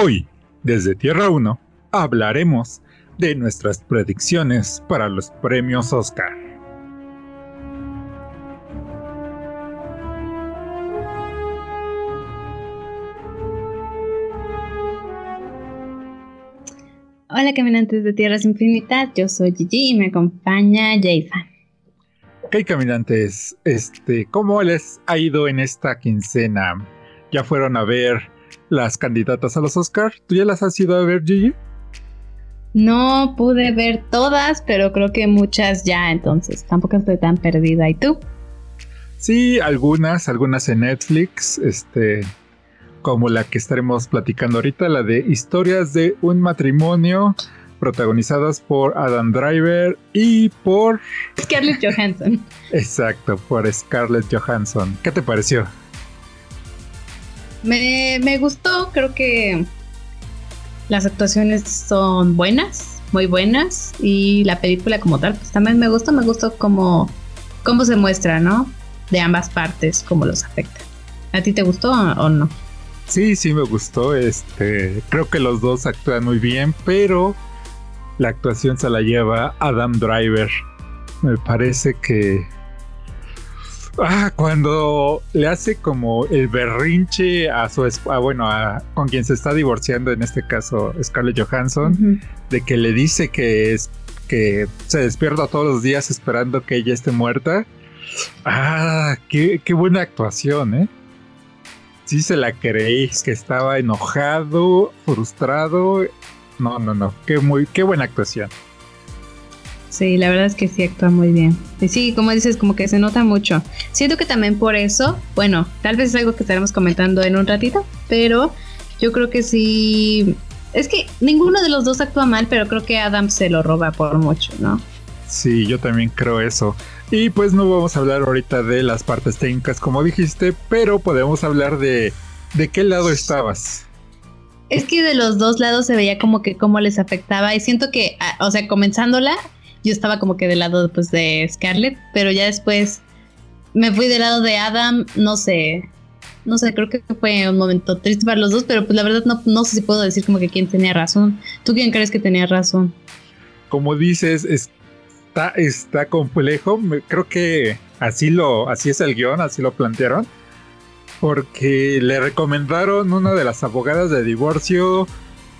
Hoy, desde Tierra 1, hablaremos de nuestras predicciones para los premios Oscar. Hola caminantes de Tierras Infinitas, yo soy Gigi y me acompaña Jason. Ok caminantes, este, ¿cómo les ha ido en esta quincena? ¿Ya fueron a ver las candidatas a los Oscars. ¿Tú ya las has ido a ver, Gigi? No pude ver todas, pero creo que muchas ya, entonces tampoco estoy tan perdida. ¿Y tú? Sí, algunas, algunas en Netflix, este, como la que estaremos platicando ahorita, la de Historias de un matrimonio, protagonizadas por Adam Driver y por Scarlett Johansson. Exacto, por Scarlett Johansson. ¿Qué te pareció? Me, gustó, creo que las actuaciones son buenas, muy buenas, y la película como tal, pues también me gustó, me gustó cómo se muestra, ¿no? De ambas partes, cómo los afecta. ¿A ti te gustó o no? Sí, sí me gustó. Este, creo que los dos actúan muy bien, pero la actuación se la lleva Adam Driver. Me parece que Ah, cuando le hace como el berrinche a su esposa, bueno, a, con quien se está divorciando, en este caso Scarlett Johansson, de que le dice que es que se despierta todos los días esperando que ella esté muerta. Ah, qué, qué buena actuación, ¿eh? Sí se la creí, que estaba enojado, frustrado. No, no, no, qué, muy, qué buena actuación. Sí, la verdad es que sí actúa muy bien. Y sí, como dices, como que se nota mucho. Siento que también por eso, bueno, tal vez es algo que estaremos comentando en un ratito, pero yo creo que sí. Es que ninguno de los dos actúa mal, pero creo que Adam se lo roba por mucho, ¿no? Sí, yo también creo eso. Y pues no vamos a hablar ahorita de las partes técnicas como dijiste, pero podemos hablar de de qué lado estabas. Es que de los dos lados se veía como que cómo les afectaba y siento que, ah, o sea, comenzándola, yo estaba como que del lado pues, de Scarlett, pero ya después me fui del lado de Adam, no sé, no sé, creo que fue un momento triste para los dos, pero pues la verdad no, no sé si puedo decir como que quién tenía razón. ¿Tú quién crees que tenía razón? Como dices, está, está complejo, creo que así lo, así es el guion, así lo plantearon. Porque le recomendaron una de las abogadas de divorcio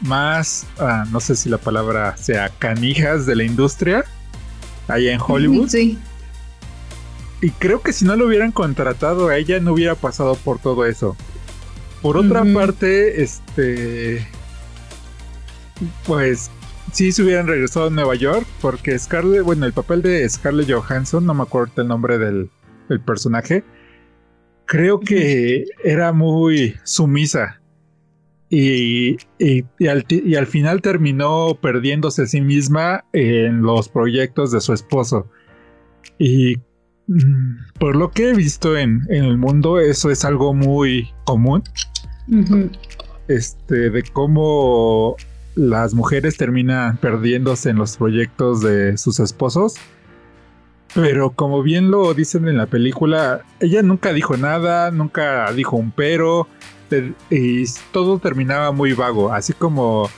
más, ah, no sé si la palabra sea canijas de la industria, allá en Hollywood. Sí. Y creo que si no lo hubieran contratado a ella no hubiera pasado por todo eso. Por otra parte, este... Pues sí se hubieran regresado a Nueva York porque Scarlett, bueno, el papel de Scarlett Johansson, no me acuerdo el nombre del, del personaje, creo que era muy sumisa y, al, final terminó perdiéndose a sí misma en los proyectos de su esposo. Y mm, por lo que he visto en, el mundo, eso es algo muy común. Este, de cómo las mujeres terminan perdiéndose en los proyectos de sus esposos. Pero como bien lo dicen en la película, ella nunca dijo nada, nunca dijo un pero y todo terminaba muy vago, así como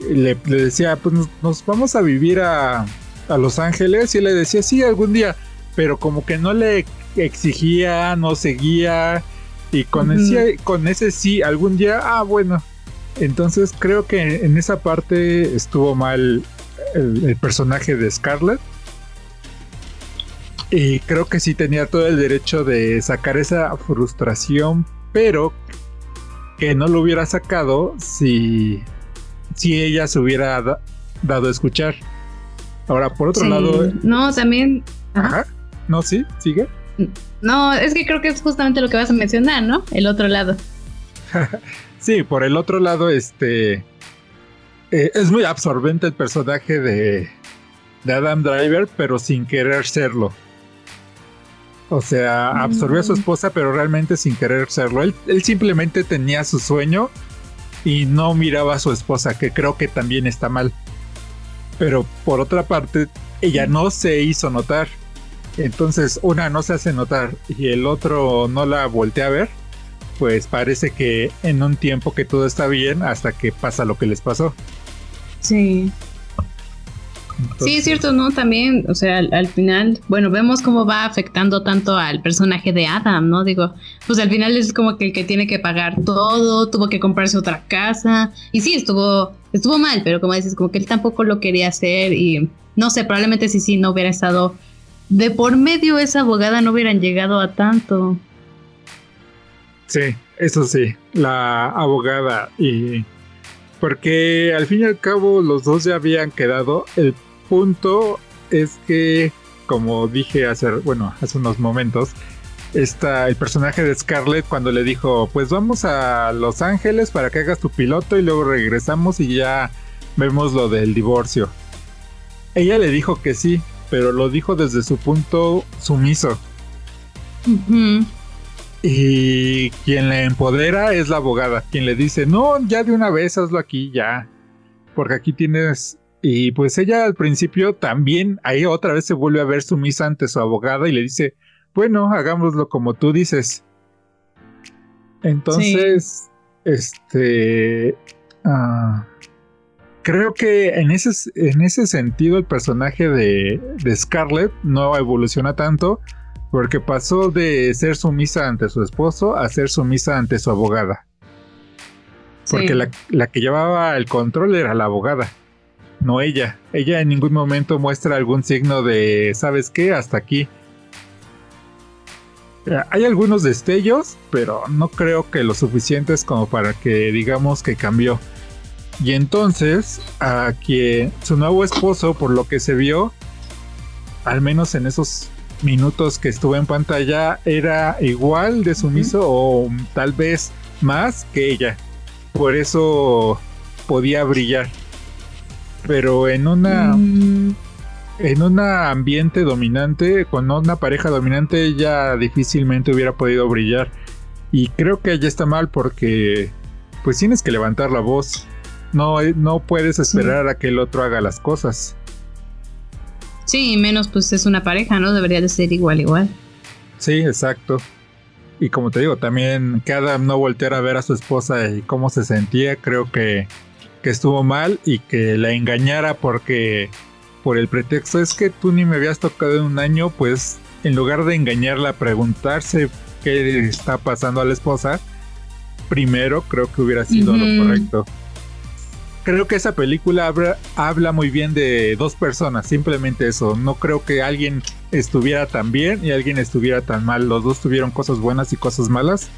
le, decía, pues nos, vamos a vivir a, Los Ángeles y le decía, sí, algún día, pero como que no le exigía, no seguía y con, ese, con ese sí, algún día, ah, bueno. Entonces creo que en esa parte estuvo mal el, el personaje de Scarlett. Y creo que sí tenía todo el derecho de sacar esa frustración, pero que no lo hubiera sacado si, si ella se hubiera dado a escuchar. Ahora, por otro lado. No, también. Ajá. No, sí, sigue. No, es que creo que es justamente lo que vas a mencionar, ¿no? El otro lado. sí, por el otro lado, este. Eh, es muy absorbente el personaje de, de Adam Driver, pero sin querer serlo. O sea, absorbió a su mm. esposa, pero realmente sin querer serlo. Él, simplemente tenía su sueño y no miraba a su esposa, que creo que también está mal. Pero por otra parte, ella no se hizo notar. Entonces, una no se hace notar y el otro no la voltea a ver. pues parece que en un tiempo que todo está bien hasta que pasa lo que les pasó. Sí. Sí, es cierto, ¿no? También, o sea, al, final, bueno, vemos cómo va afectando tanto al personaje de Adam, ¿no? Digo, pues al final es como que el que tiene que pagar todo, tuvo que comprarse otra casa, y sí, estuvo, estuvo mal, pero como dices, como que él tampoco lo quería hacer, y no sé, probablemente si sí no hubiera estado de por medio esa abogada no hubieran llegado a tanto. Sí, eso sí, la abogada y porque al fin y al cabo los dos ya habían quedado. El punto es que, como dije hace, bueno, hace unos momentos, está el personaje de Scarlett cuando le dijo, pues vamos a Los Ángeles para que hagas tu piloto y luego regresamos y ya vemos lo del divorcio. Ella le dijo que sí, pero lo dijo desde su punto sumiso. Y quien le empodera es la abogada, quien le dice, no, ya de una vez hazlo aquí, ya. Porque aquí tienes... Y pues ella al principio también, ahí otra vez se vuelve a ver sumisa ante su abogada y le dice, bueno, hagámoslo como tú dices. Entonces, este... Ah, creo que en ese, en ese sentido el personaje de, de Scarlett no evoluciona tanto porque pasó de ser sumisa ante su esposo a ser sumisa ante su abogada. Porque la, la, que llevaba el control era la abogada, no ella. Ella en ningún momento muestra algún signo de, ¿sabes qué? Hasta aquí. Hay algunos destellos, pero no creo que lo suficientes como para que digamos que cambió. Y entonces, a quien su nuevo esposo, por lo que se vio, al menos en esos minutos que estuvo en pantalla, era igual de sumiso o tal vez más que ella. Por eso podía brillar. Pero en una. Mm. En un ambiente dominante, con una pareja dominante, ella difícilmente hubiera podido brillar. Y creo que ella está mal porque. Pues tienes que levantar la voz no, no puedes esperar a que el otro haga las cosas. Sí, menos pues es una pareja, ¿no? Debería de ser igual, igual. Sí, exacto. Y como te digo, también que Adam no volteara a ver a su esposa y cómo se sentía, creo que, que estuvo mal y que la engañara porque por el pretexto es que tú ni me habías tocado en un año, pues en lugar de engañarla, preguntarse qué está pasando a la esposa, primero creo que hubiera sido lo correcto creo que esa película habla, muy bien de dos personas, simplemente eso. No creo que alguien estuviera tan bien y alguien estuviera tan mal. Los dos tuvieron cosas buenas y cosas malas.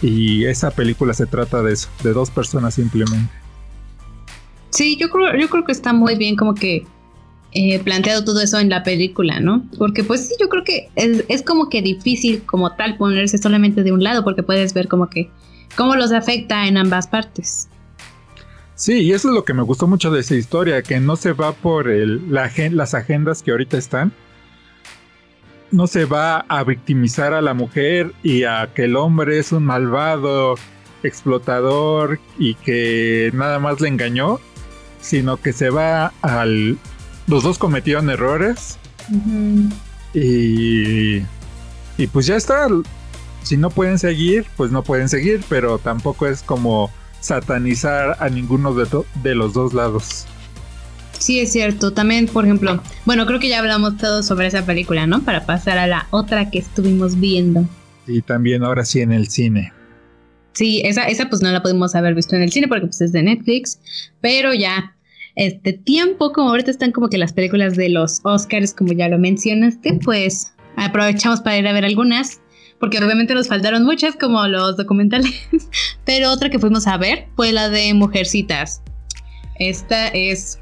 Y esa película se trata de eso, de dos personas simplemente. Sí, yo creo, yo creo que está muy bien como que eh, planteado todo eso en la película, ¿no? Porque pues sí, yo creo que es, como que difícil como tal ponerse solamente de un lado porque puedes ver como que cómo los afecta en ambas partes. Sí, y eso es lo que me gustó mucho de esa historia, que no se va por el, las agendas que ahorita están. No se va a victimizar a la mujer y a que el hombre es un malvado explotador y que nada más le engañó, sino que se va al... Los dos cometieron errores y... Y pues ya está. Si no pueden seguir, pues no pueden seguir, pero tampoco es como satanizar a ninguno de, de los dos lados. Sí, es cierto. También, por ejemplo, bueno, creo que ya hablamos todo sobre esa película, ¿no? Para pasar a la otra que estuvimos viendo. Y también ahora sí en el cine. Sí, esa, esa pues no la pudimos haber visto en el cine porque pues es de Netflix, pero ya este tiempo, como ahorita están como que las películas de los Oscars, como ya lo mencionaste, pues aprovechamos para ir a ver algunas porque obviamente nos faltaron muchas como los documentales, pero otra que fuimos a ver fue la de Mujercitas. Esta es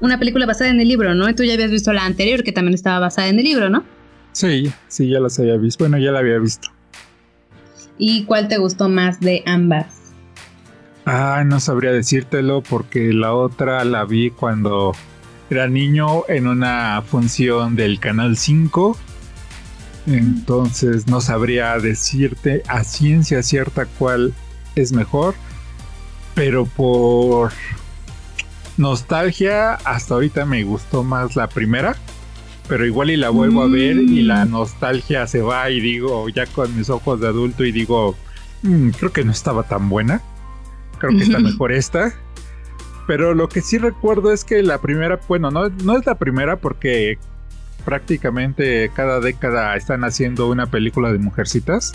una película basada en el libro, ¿no? Tú ya habías visto la anterior que también estaba basada en el libro, ¿no? Sí, sí, ya las había visto. Bueno, ya la había visto. ¿Y cuál te gustó más de ambas? Ah, no sabría decírtelo porque la otra la vi cuando era niño en una función del Canal 5 entonces no sabría decirte a ciencia cierta cuál es mejor. Pero por nostalgia, hasta ahorita me gustó más la primera. Pero igual y la vuelvo a ver y la mm. nostalgia se va y digo, ya con mis ojos de adulto y digo, mm, creo que no estaba tan buena. Creo que está mejor esta. Pero lo que sí recuerdo es que la primera, bueno, no, no es la primera porque prácticamente cada década están haciendo una película de mujercitas.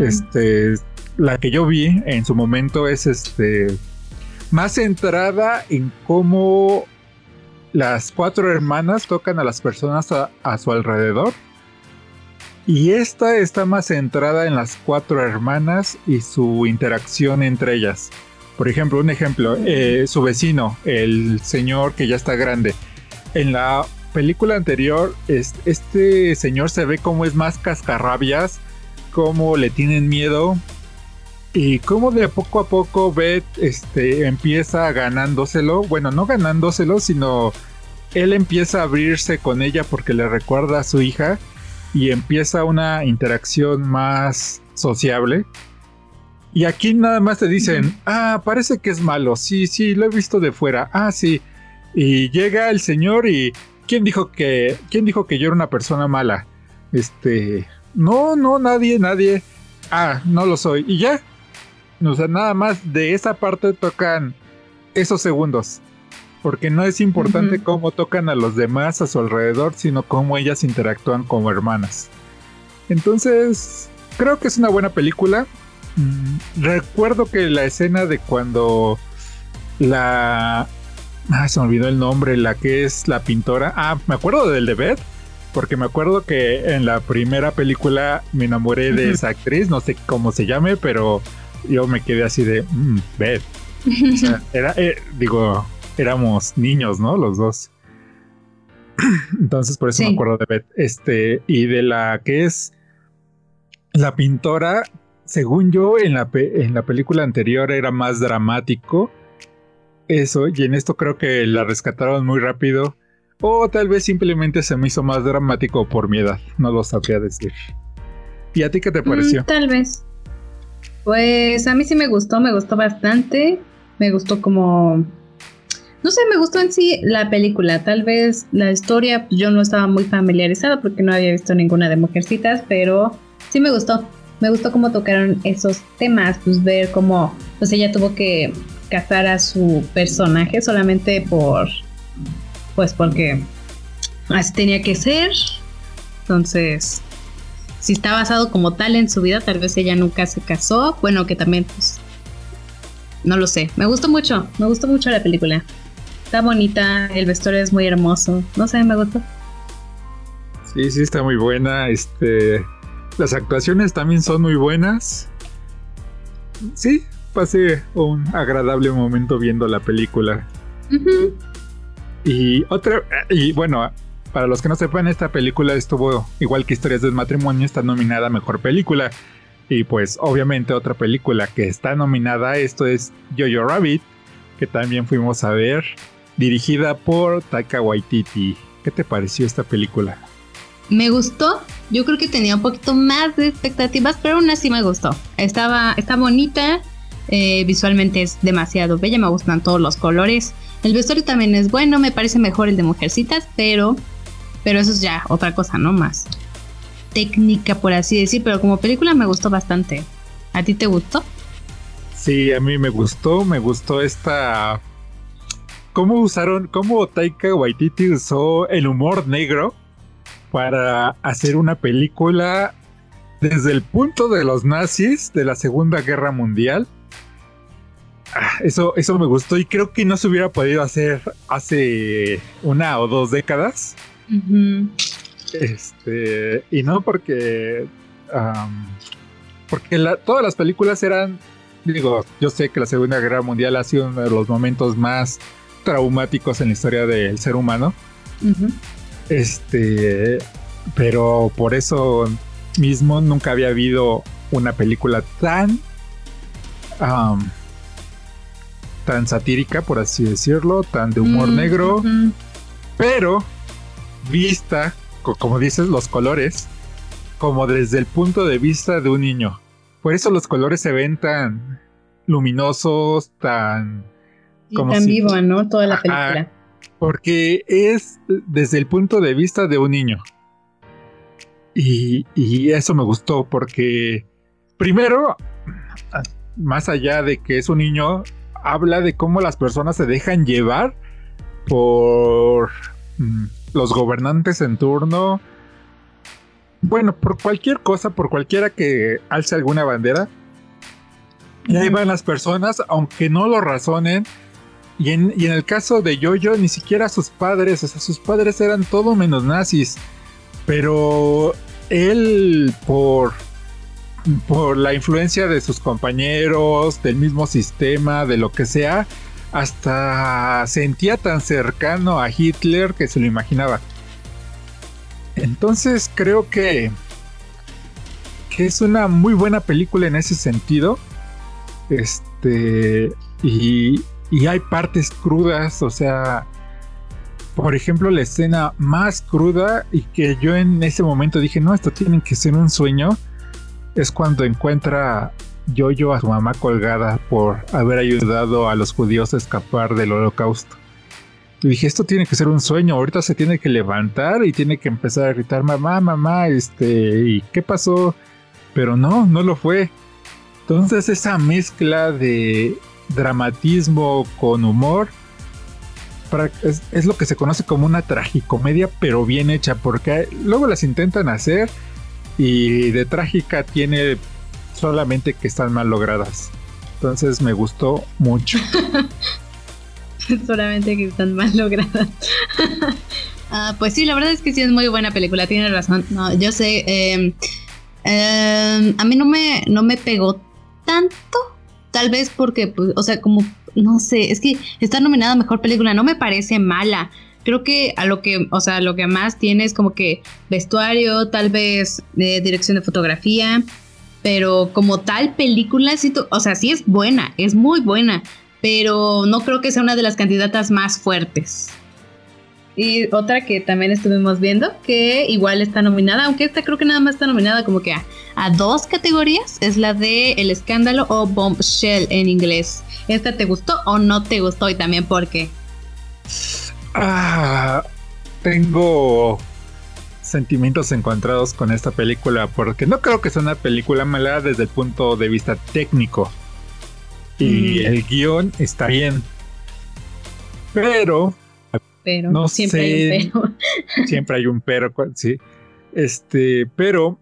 Este, la que yo vi en su momento es este más centrada en cómo las cuatro hermanas tocan a las personas a, su alrededor. Y esta está más centrada en las cuatro hermanas y su interacción entre ellas. Por ejemplo, un ejemplo, eh, su vecino, el señor que ya está grande. En la película anterior, este señor se ve como es más cascarrabias, como le tienen miedo y como de poco a poco Beth este, empieza ganándoselo, bueno, no ganándoselo, sino él empieza a abrirse con ella porque le recuerda a su hija y empieza una interacción más sociable. Y aquí nada más te dicen, ah, parece que es malo, sí, sí, lo he visto de fuera, ah, sí. Y llega el señor y ¿quién dijo que, quién dijo que yo era una persona mala? Este, no, no, nadie, nadie. Ah, no lo soy. Y ya, o sea, nada más de esa parte tocan esos segundos. Porque no es importante cómo tocan a los demás a su alrededor, sino cómo ellas interactúan como hermanas. Entonces, creo que es una buena película. Mm, recuerdo que la escena de cuando la... Ah, se me olvidó el nombre, la que es la pintora. Ah, me acuerdo del de Beth, porque me acuerdo que en la primera película me enamoré de esa actriz, no sé cómo se llame, pero yo me quedé así de, mmm, Beth. O sea, era, eh, digo, éramos niños, ¿no? Los dos. Entonces, por eso me acuerdo de Beth. Este, y de la que es la pintora, según yo, en la, en la película anterior era más dramático. Eso, y en esto creo que la rescataron muy rápido. O tal vez simplemente se me hizo más dramático por mi edad. No lo sabría decir. ¿Y a ti qué te mm, pareció? tal vez. Pues a mí sí me gustó, me gustó bastante. Me gustó como... No sé, me gustó en sí la película. Tal vez la historia pues, yo no estaba muy familiarizada porque no había visto ninguna de Mujercitas, pero sí me gustó. Me gustó cómo tocaron esos temas, pues ver cómo pues ella tuvo que cazar a su personaje solamente por pues porque así tenía que ser. Entonces, si está basado como tal en su vida, tal vez ella nunca se casó. Bueno, que también, pues, no lo sé. Me gustó mucho, me gustó mucho la película. Está bonita, el vestuario es muy hermoso. No sé, me gustó. Sí, sí, está muy buena. Este, las actuaciones también son muy buenas. Sí, pasé un agradable momento viendo la película. Y otra, y bueno, para los que no sepan, esta película estuvo, igual que Historias del Matrimonio, está nominada a Mejor Película. Y pues obviamente otra película que está nominada a esto es Jojo Rabbit, que también fuimos a ver, dirigida por Taika Waititi. ¿Qué te pareció esta película? Me gustó, yo creo que tenía un poquito más de expectativas, pero aún así me gustó. Estaba, está bonita, eh, visualmente es demasiado bella, me gustan todos los colores. El vestuario también es bueno, me parece mejor el de Mujercitas, pero pero eso es ya otra cosa, ¿no? Más técnica, por así decir, pero como película me gustó bastante. ¿A ti te gustó? Sí, a mí me gustó, me gustó esta... ¿Cómo usaron, cómo Taika Waititi usó el humor negro para hacer una película desde el punto de los nazis de la Segunda Guerra Mundial? Ah, eso, eso me gustó y creo que no se hubiera podido hacer hace una o dos décadas. Este, y no porque. porque todas las películas eran. Digo, yo sé que la Segunda Guerra Mundial ha sido uno de los momentos más traumáticos en la historia del ser humano. Este. Pero por eso mismo nunca había habido una película tan. tan satírica, por así decirlo, tan de humor mm, negro. Pero vista, como dices, los colores, como desde el punto de vista de un niño. Por eso los colores se ven tan luminosos, tan... Y tan vivo, ¿no? Toda la película. porque es desde el punto de vista de un niño. Y, y, eso me gustó porque primero, más allá de que es un niño, habla de cómo las personas se dejan llevar por mm, los gobernantes en turno. Bueno, por cualquier cosa, por cualquiera que alce alguna bandera. Y ahí van las personas, aunque no lo razonen. Y en, y en el caso de Yoyo, ni siquiera sus padres, o sea, sus padres eran todo menos nazis. Pero él, por por la influencia de sus compañeros, del mismo sistema, de lo que sea, hasta sentía tan cercano a Hitler que se lo imaginaba. Entonces creo que, que es una muy buena película en ese sentido. Este, y, y hay partes crudas, o sea, por ejemplo, la escena más cruda y que yo en ese momento dije, no, esto tiene que ser un sueño es cuando encuentra Yoyo a su mamá colgada por haber ayudado a los judíos a escapar del holocausto. Y dije, esto tiene que ser un sueño, ahorita se tiene que levantar y tiene que empezar a gritar, mamá, mamá, este, ¿y qué pasó? Pero no, no lo fue. Entonces esa mezcla de dramatismo con humor es, es, lo que se conoce como una tragicomedia, pero bien hecha, porque luego las intentan hacer y de trágica tiene solamente que están mal logradas. Entonces me gustó mucho. solamente que están mal logradas. Ah, pues sí, la verdad es que sí es muy buena película, tiene razón. No, yo sé, em, em, a mí no me, no me pegó tanto, tal vez porque, pues, o sea, como, no sé, es que está nominada Mejor Película, no me parece mala creo que a lo que, o sea, lo que más tiene es como que vestuario, tal vez eh, dirección de fotografía, pero como tal película, sí, o sea, sí es buena, es muy buena, pero no creo que sea una de las candidatas más fuertes. Y otra que también estuvimos viendo, que igual está nominada, aunque esta creo que nada más está nominada como que a, a dos categorías, es la de El Escándalo o Bombshell en inglés. ¿Esta te gustó o no te gustó? Y también por qué. Ah, tengo sentimientos encontrados con esta película porque no creo que sea una película mala desde el punto de vista técnico. Y mm. el guion está bien. Pero... Pero no siempre hay un pero. siempre hay un pero, sí. Este, pero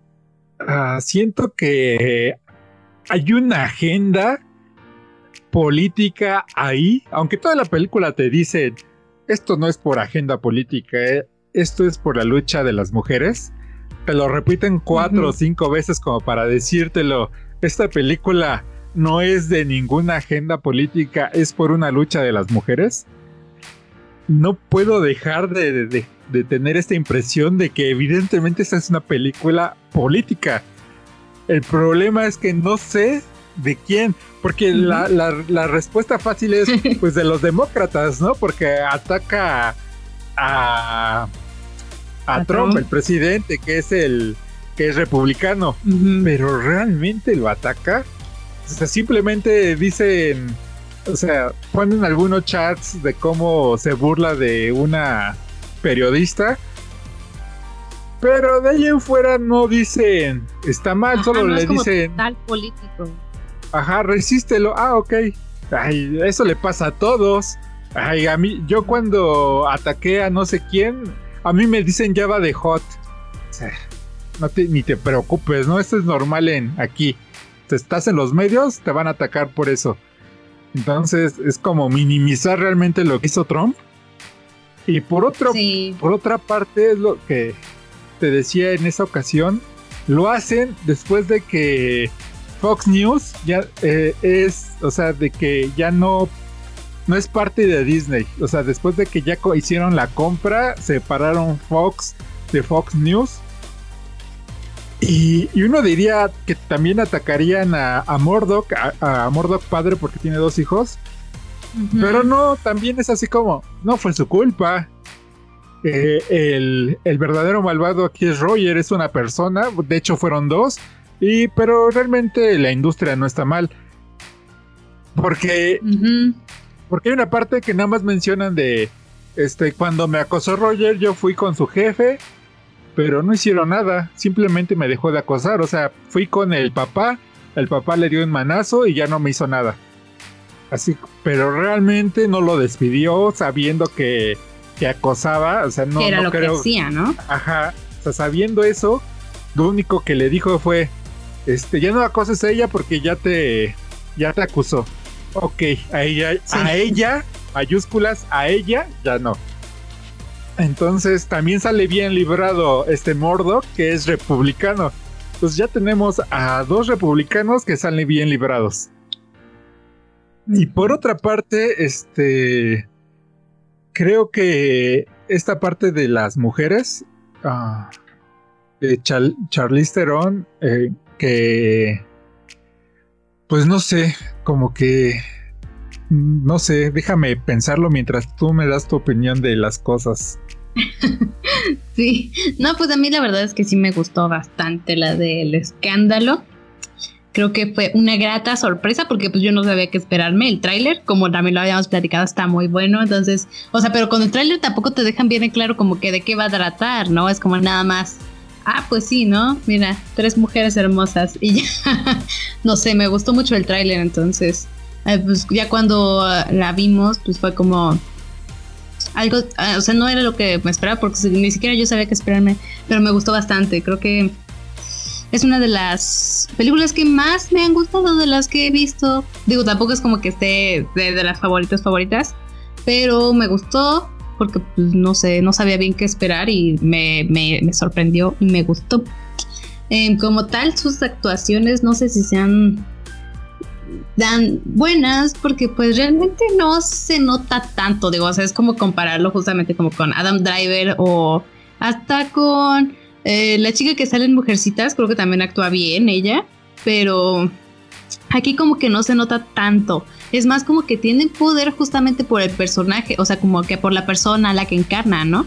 ah, siento que hay una agenda política ahí, aunque toda la película te dice esto no es por agenda política, ¿eh? Esto es por la lucha de las mujeres. Te lo repiten cuatro o cinco veces como para decírtelo. Esta película no es de ninguna agenda política, es por una lucha de las mujeres. No puedo dejar de, de tener esta impresión de que evidentemente esta es una película política. El problema es que no sé de quién, porque la, la, respuesta fácil es pues de los demócratas, ¿no? Porque ataca a, a, Trump, el presidente, que es el que es republicano, pero realmente lo ataca. O sea, simplemente dicen, o sea, ponen algunos chats de cómo se burla de una periodista. Pero de ahí en fuera no dicen está mal, solo le dicen tal político. Ajá, resístelo. Ah, ok. Ay, eso le pasa a todos. Ay, a mí, yo cuando ataqué a no sé quién, a mí me dicen ya va de hot. O sea, no te, ni te preocupes, ¿no? Esto es normal en aquí. Te estás en los medios, te van a atacar por eso. Entonces, es como minimizar realmente lo que hizo Trump. Y por otro, por otra parte, es lo que te decía en esa ocasión. Lo hacen después de que Fox News ya eh, es, o sea, de que ya no, no es parte de Disney. O sea, después de que ya hicieron la compra, separaron Fox de Fox News. Y, uno diría que también atacarían a, a Murdoch, a, Murdoch padre porque tiene dos hijos. Pero no, también es así como, no fue su culpa. Eh, el, el verdadero malvado aquí es Roger, es una persona, de hecho fueron dos y, pero realmente la industria no está mal. Porque, porque hay una parte que nada más mencionan de, este, cuando me acosó Roger, yo fui con su jefe, pero no hicieron nada, simplemente me dejó de acosar, o sea, fui con el papá el papá le dio un manazo y ya no me hizo nada. Así, pero realmente no lo despidió sabiendo que, que acosaba, o sea, no, era lo que hacía, ¿no? Ajá, o sea, sabiendo eso, lo único que le dijo fue, este, ya no acoses a ella porque ya te, ya te acusó. Ok, a ella, a ella, mayúsculas, a ella, ya no. Entonces también sale bien librado este Murdoch, que es republicano. Pues ya tenemos a dos republicanos que salen bien librados. Y por otra parte, este. Creo que esta parte de las mujeres. Uh, de Charlize Theron. Eh, que. Pues no sé, como que. No sé, déjame pensarlo mientras tú me das tu opinión de las cosas. sí, no, pues a mí la verdad es que sí me gustó bastante la del escándalo. Creo que fue una grata sorpresa porque pues yo no sabía qué esperarme. El tráiler, como también lo habíamos platicado, está muy bueno. Entonces, o sea, pero con el tráiler tampoco te dejan bien en claro como que de qué va a tratar, ¿no? Es como nada más. Ah, pues sí, ¿no? Mira, tres mujeres hermosas y ya. no sé, me gustó mucho el tráiler, entonces. Eh, pues ya cuando la vimos, pues fue como algo, ah, o sea, no era lo que me esperaba porque ni siquiera yo sabía qué esperarme, pero me gustó bastante. Creo que es una de las películas que más me han gustado de las que he visto. Digo, tampoco es como que esté de, las favoritas favoritas, pero me gustó porque pues, no sé, no sabía bien qué esperar y me, sorprendió y me gustó. Em, como tal, sus actuaciones no sé si sean dan buenas porque pues realmente no se nota tanto, digo, o sea, es como compararlo justamente como con Adam Driver o hasta con eh, la chica que sale en Mujercitas, creo que también actúa bien ella, pero aquí como que no se nota tanto. Es más como que tienen poder justamente por el personaje, o sea, como que por la persona a la que encarna, ¿no?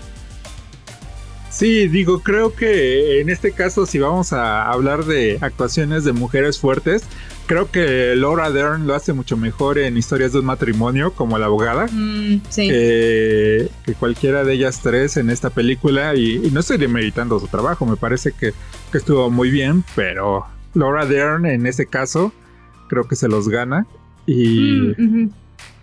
Sí, digo, creo que en este caso, si vamos a hablar de actuaciones de mujeres fuertes, creo que Laura Dern lo hace mucho mejor en historias de un matrimonio como la abogada mm, que, cualquiera de ellas tres en esta película y, no estoy demeritando su trabajo, me parece que, estuvo muy bien, pero Laura Dern en ese caso creo que se los gana y... Mm,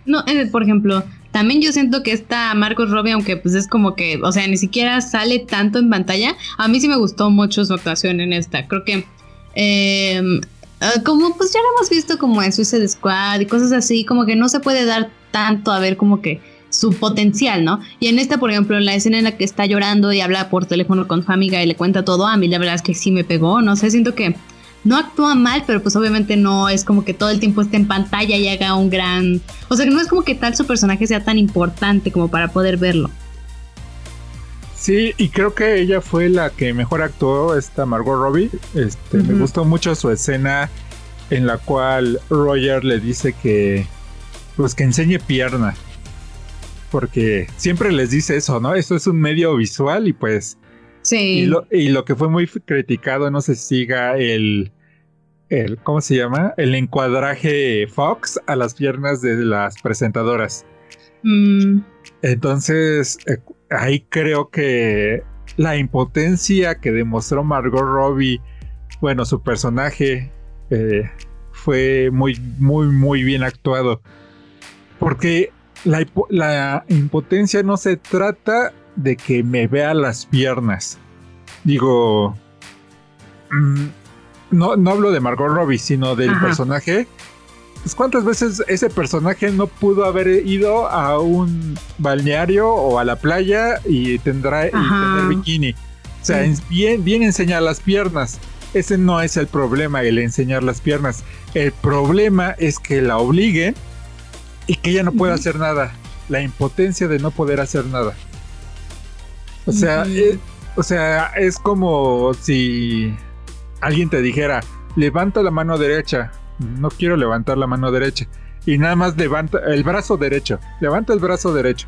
no, eh, por ejemplo, también yo siento que esta Marcos Robbie, aunque pues es como que, o sea, ni siquiera sale tanto en pantalla, a mí sí me gustó mucho su actuación en esta. Creo que eh, Ah, como pues ya lo hemos visto como en Suicide Squad y cosas así, como que no se puede dar tanto a ver como que su potencial, ¿no? Y en esta, por ejemplo, en la escena en la que está llorando y habla por teléfono con su amiga y le cuenta todo, a mí la verdad es que sí me pegó, no sé, siento que no actúa mal, pero pues obviamente no es como que todo el tiempo esté en pantalla y haga un gran... O sea, que no es como que tal su personaje sea tan importante como para poder verlo. Sí, y creo que ella fue la que mejor actuó, esta Margot Robbie. Este, Me gustó mucho su escena en la cual Roger le dice que, pues que enseñe pierna. Porque siempre les dice eso, ¿no? Esto es un medio visual y pues... Sí. Y lo, que fue muy criticado, no se siga el, el, ¿cómo se llama? El encuadraje Fox a las piernas de las presentadoras. Mm. Entonces, eh, ahí creo que la impotencia que demostró Margot Robbie, bueno, su personaje eh, fue muy, muy, muy bien actuado. Porque la, impotencia no se trata de que me vea las piernas. Digo, mm, no, no hablo de Margot Robbie, sino del personaje pues, ¿Cuántas veces ese personaje no pudo haber ido a un balneario o a la playa y tendrá y tener bikini? O sea, bien, bien enseñar las piernas. Ese no es el problema, el enseñar las piernas. El problema es que la obliguen y que ella no pueda hacer nada. La impotencia de no poder hacer nada. O sea, eh, o sea, es como si alguien te dijera, levanta la mano derecha no quiero levantar la mano derecha. Y nada más levanta el brazo derecho, levanta el brazo derecho.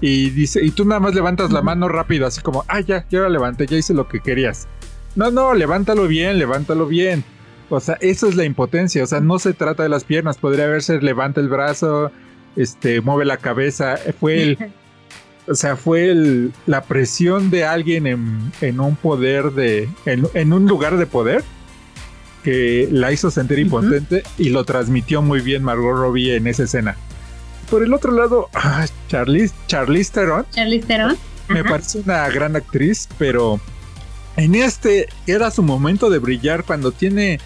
Y dice, y tú nada más levantas la mano rápido, así como, ah, ya, ya la levanté, ya hice lo que querías. No, no, levántalo bien, levántalo bien. O sea, eso es la impotencia. O sea, no se trata de las piernas. Podría haberse levanta el brazo, este, mueve la cabeza. Fue el. o sea, fue el, la presión de alguien en, en un poder de. En, en, un lugar de poder que la hizo sentir impotente y lo transmitió muy bien Margot Robbie en esa escena. Por el otro lado, ah, Charlize, Charlize Theron. Charlize Theron. Me parece una gran actriz, pero en este era su momento de brillar cuando tiene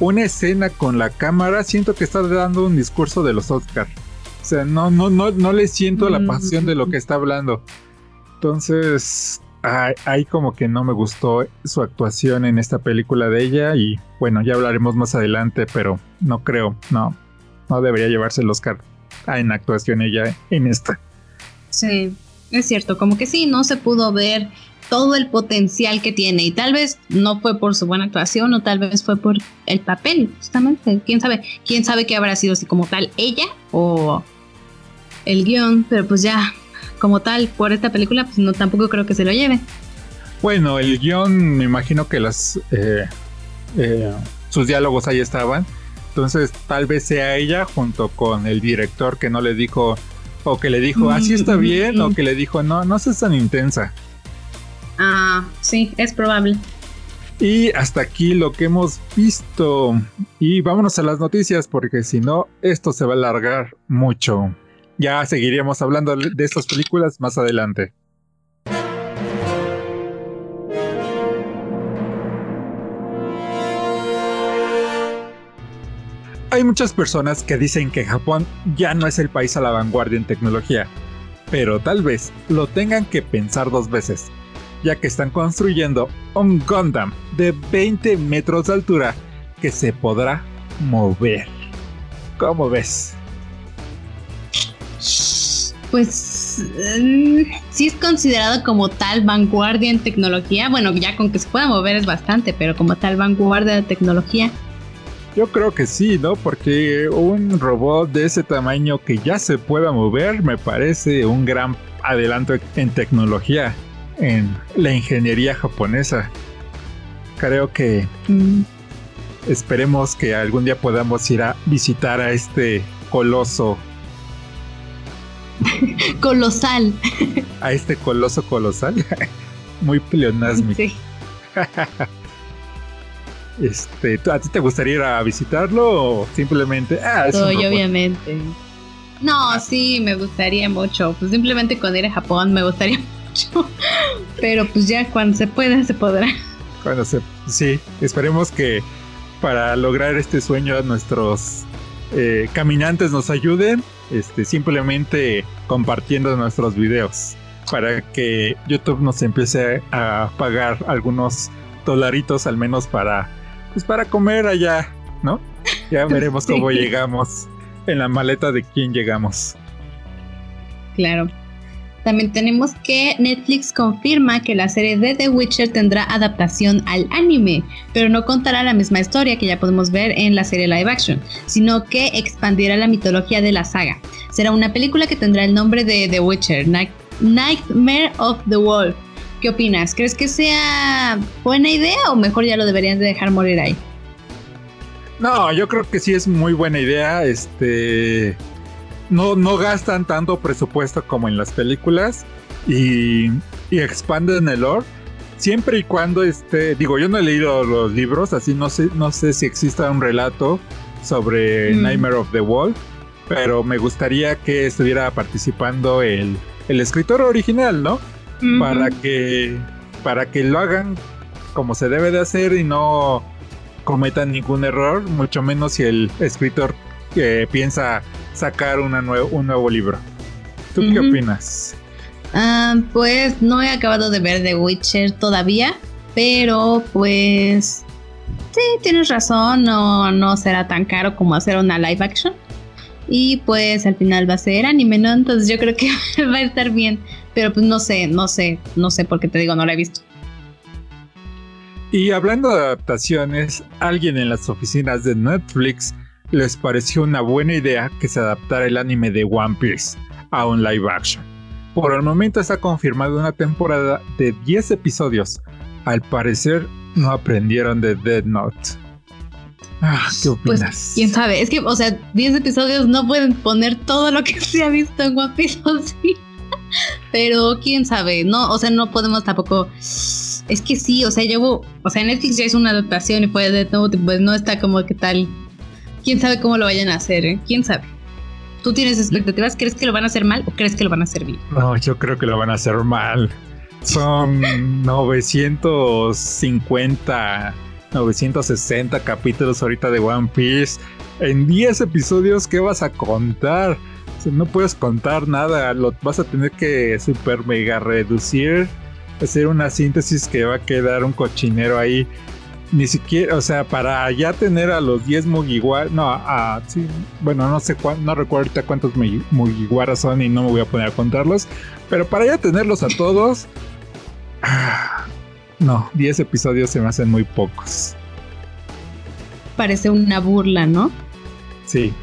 una escena con la cámara. Siento que está dando un discurso de los Oscars. O sea, no, no, no, no le siento la pasión de lo que está hablando. Entonces, ahí como que no me gustó su actuación en esta película de ella y bueno, ya hablaremos más adelante, pero no creo, no, no debería llevarse el Oscar en actuación ella en esta. Sí, es cierto, como que sí, no se pudo ver todo el potencial que tiene y tal vez no fue por su buena actuación o tal vez fue por el papel, justamente, quién sabe, quién sabe que habrá sido así como tal ella o el guion, pero pues ya como tal por esta película, pues no tampoco creo que se lo lleve. Bueno, el guion, me imagino que las eh, eh, sus diálogos ahí estaban. Entonces, tal vez sea ella junto con el director que no le dijo, o que le dijo, así está mm, bien, o que le dijo, no, no seas tan intensa. Ah, sí, es probable. Y hasta aquí lo que hemos visto. Y vámonos a las noticias, porque si no, esto se va a alargar mucho. Ya seguiríamos hablando de estas películas más adelante. Hay muchas personas que dicen que Japón ya no es el país a la vanguardia en tecnología, pero tal vez lo tengan que pensar dos veces, ya que están construyendo un Gundam de 20 metros de altura que se podrá mover. ¿Cómo ves? Pues mm, sí es considerado como tal vanguardia en tecnología. Bueno, ya con que se pueda mover es bastante, pero como tal vanguardia de tecnología. Yo creo que sí, ¿no? Porque un robot de ese tamaño que ya se pueda mover me parece un gran adelanto en tecnología, en la ingeniería japonesa. Creo que mm. esperemos que algún día podamos ir a visitar a este coloso colosal. A este coloso colosal. Muy pleonasmo. Sí. Este, ¿a ti te gustaría ir a visitarlo o simplemente? Ah, obviamente. No, ah. sí, me gustaría mucho. Pues simplemente con ir a Japón me gustaría mucho. Pero pues ya cuando se pueda, se podrá. Cuando se. Sí, esperemos que para lograr este sueño nuestros eh, caminantes nos ayuden este, simplemente compartiendo nuestros videos para que YouTube nos empiece a pagar algunos dolaritos al menos para pues para comer allá, ¿no? Ya veremos cómo llegamos en la maleta de quién llegamos. Claro. También tenemos que Netflix confirma que la serie de The Witcher tendrá adaptación al anime, pero no contará la misma historia que ya podemos ver en la serie live action, sino que expandirá la mitología de la saga. Será una película que tendrá el nombre de The Witcher, Nightmare of the Wolf. ¿Qué opinas? ¿Crees que sea buena idea o mejor ya lo deberían de dejar morir ahí? No, yo creo que sí es muy buena idea. Este no, no gastan tanto presupuesto como en las películas y, y expanden el lore. Siempre y cuando esté, digo, yo no he leído los libros, así no sé, no sé si exista un relato sobre mm. Nightmare of the Wolf, pero me gustaría que estuviera participando el, el escritor original, ¿no? Para que para que lo hagan como se debe de hacer y no cometan ningún error, mucho menos si el escritor que piensa sacar una un nuevo libro. ¿Tú qué opinas? Ah, pues no he acabado de ver The Witcher todavía, pero pues sí, tienes razón, no, no será tan caro como hacer una live action. Y pues al final va a ser anime, ¿no? Entonces yo creo que va a estar bien. Pero pues no sé, no sé, no sé porque te digo, no la he visto. Y hablando de adaptaciones, alguien en las oficinas de Netflix les pareció una buena idea que se adaptara el anime de One Piece a un live action. Por el momento está confirmada una temporada de 10 episodios. Al parecer no aprendieron de Dead Note. Ah, ¿Qué pues, opinas? Pues, quién sabe, es que, o sea, 10 episodios no pueden poner todo lo que se ha visto en One Piece, ¿sí? Pero quién sabe, no, o sea, no podemos tampoco Es que sí, o sea, llevo, o sea, Netflix ya es una adaptación y pues de nuevo, pues no está como que tal. Quién sabe cómo lo vayan a hacer, ¿eh? Quién sabe. ¿Tú tienes expectativas? ¿Crees que lo van a hacer mal o crees que lo van a hacer bien? No, yo creo que lo van a hacer mal. Son 950, 960 capítulos ahorita de One Piece. En 10 episodios, ¿qué vas a contar? no puedes contar nada, lo vas a tener que super mega reducir, hacer una síntesis que va a quedar un cochinero ahí. Ni siquiera, o sea, para ya tener a los 10 Mugiwara, no, a, sí, bueno, no sé cuánto, no recuerdo ahorita cuántos Mugiwaras son y no me voy a poner a contarlos, pero para ya tenerlos a todos, no, 10 episodios se me hacen muy pocos. Parece una burla, ¿no? Sí.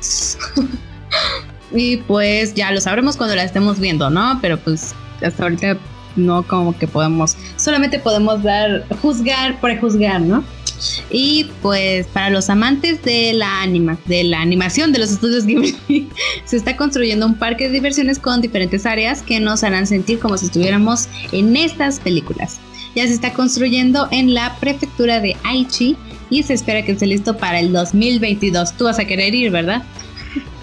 y pues ya lo sabremos cuando la estemos viendo, ¿no? Pero pues hasta ahorita no como que podemos, solamente podemos dar, juzgar, prejuzgar, ¿no? Y pues para los amantes de la anima, de la animación de los estudios Ghibli, se está construyendo un parque de diversiones con diferentes áreas que nos harán sentir como si estuviéramos en estas películas. Ya se está construyendo en la prefectura de Aichi y se espera que esté listo para el 2022. Tú vas a querer ir, ¿verdad?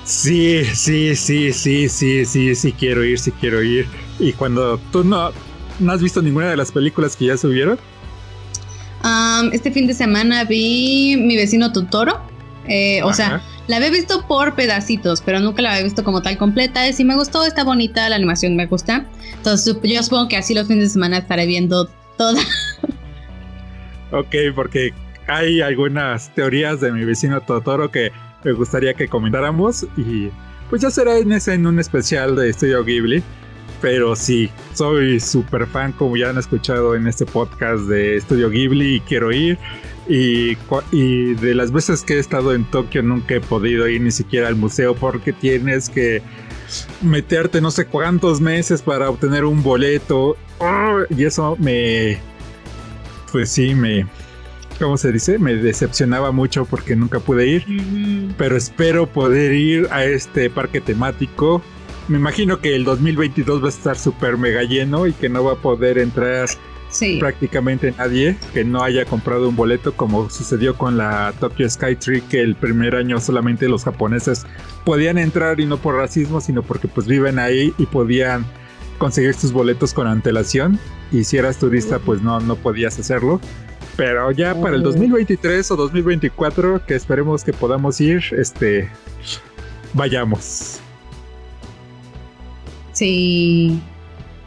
Sí, sí, sí, sí, sí, sí, sí quiero ir, sí quiero ir. Y cuando tú no, no has visto ninguna de las películas que ya subieron. este fin de semana vi mi vecino Totoro. Eh, o sea, la había visto por pedacitos, pero nunca la había visto como tal completa. Y si me gustó, está bonita, la animación me gusta. Entonces yo supongo que así los fines de semana estaré viendo toda. ok, porque hay algunas teorías de mi vecino Totoro que me gustaría que comentáramos y pues ya será en ese en un especial de Estudio Ghibli. Pero sí, soy súper fan, como ya han escuchado en este podcast de Estudio Ghibli y quiero ir. Y, y, de las veces que he estado en Tokio nunca he podido ir ni siquiera al museo porque tienes que meterte no sé cuántos meses para obtener un boleto. y eso me... Pues sí, me... ¿Cómo se dice? Me decepcionaba mucho porque nunca pude ir. Pero espero poder ir a este parque temático me imagino que el 2022 va a estar súper mega lleno y que no va a poder entrar prácticamente nadie que no haya comprado un boleto como sucedió con la Tokyo Skytree que el primer año solamente los japoneses podían entrar y no por racismo sino porque pues viven ahí y podían conseguir sus boletos con antelación y si eras turista pues no, no podías hacerlo. Pero ya para el 2023 o 2024 que esperemos que podamos ir, este, vayamos. Sí.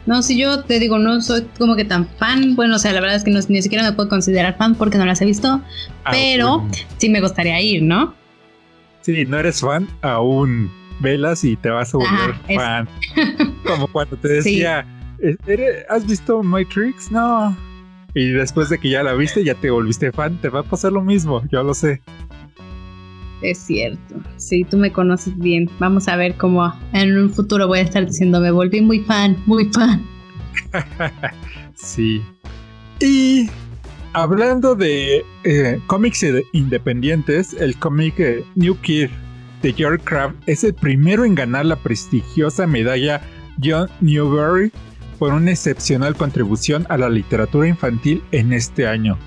No, si yo te digo, no soy como que tan fan. Bueno, o sea, la verdad es que ni siquiera me puedo considerar fan porque no las he visto. Ah, pero sí me gustaría ir, ¿no? Sí, no eres fan, aún velas y te vas a volver fan. como cuando te decía, ¿has visto Matrix? No. Y después de que ya la viste, ya te volviste fan, te va a pasar lo mismo, yo lo sé. Es cierto. Sí, tú me conoces bien. Vamos a ver cómo en un futuro voy a estar diciendo, me volví muy fan, muy fan. sí. Y hablando de eh, cómics independientes, el cómic eh, New Kid de George Craft es el primero en ganar la prestigiosa medalla John Newbery por una excepcional contribución a la literatura infantil en este año.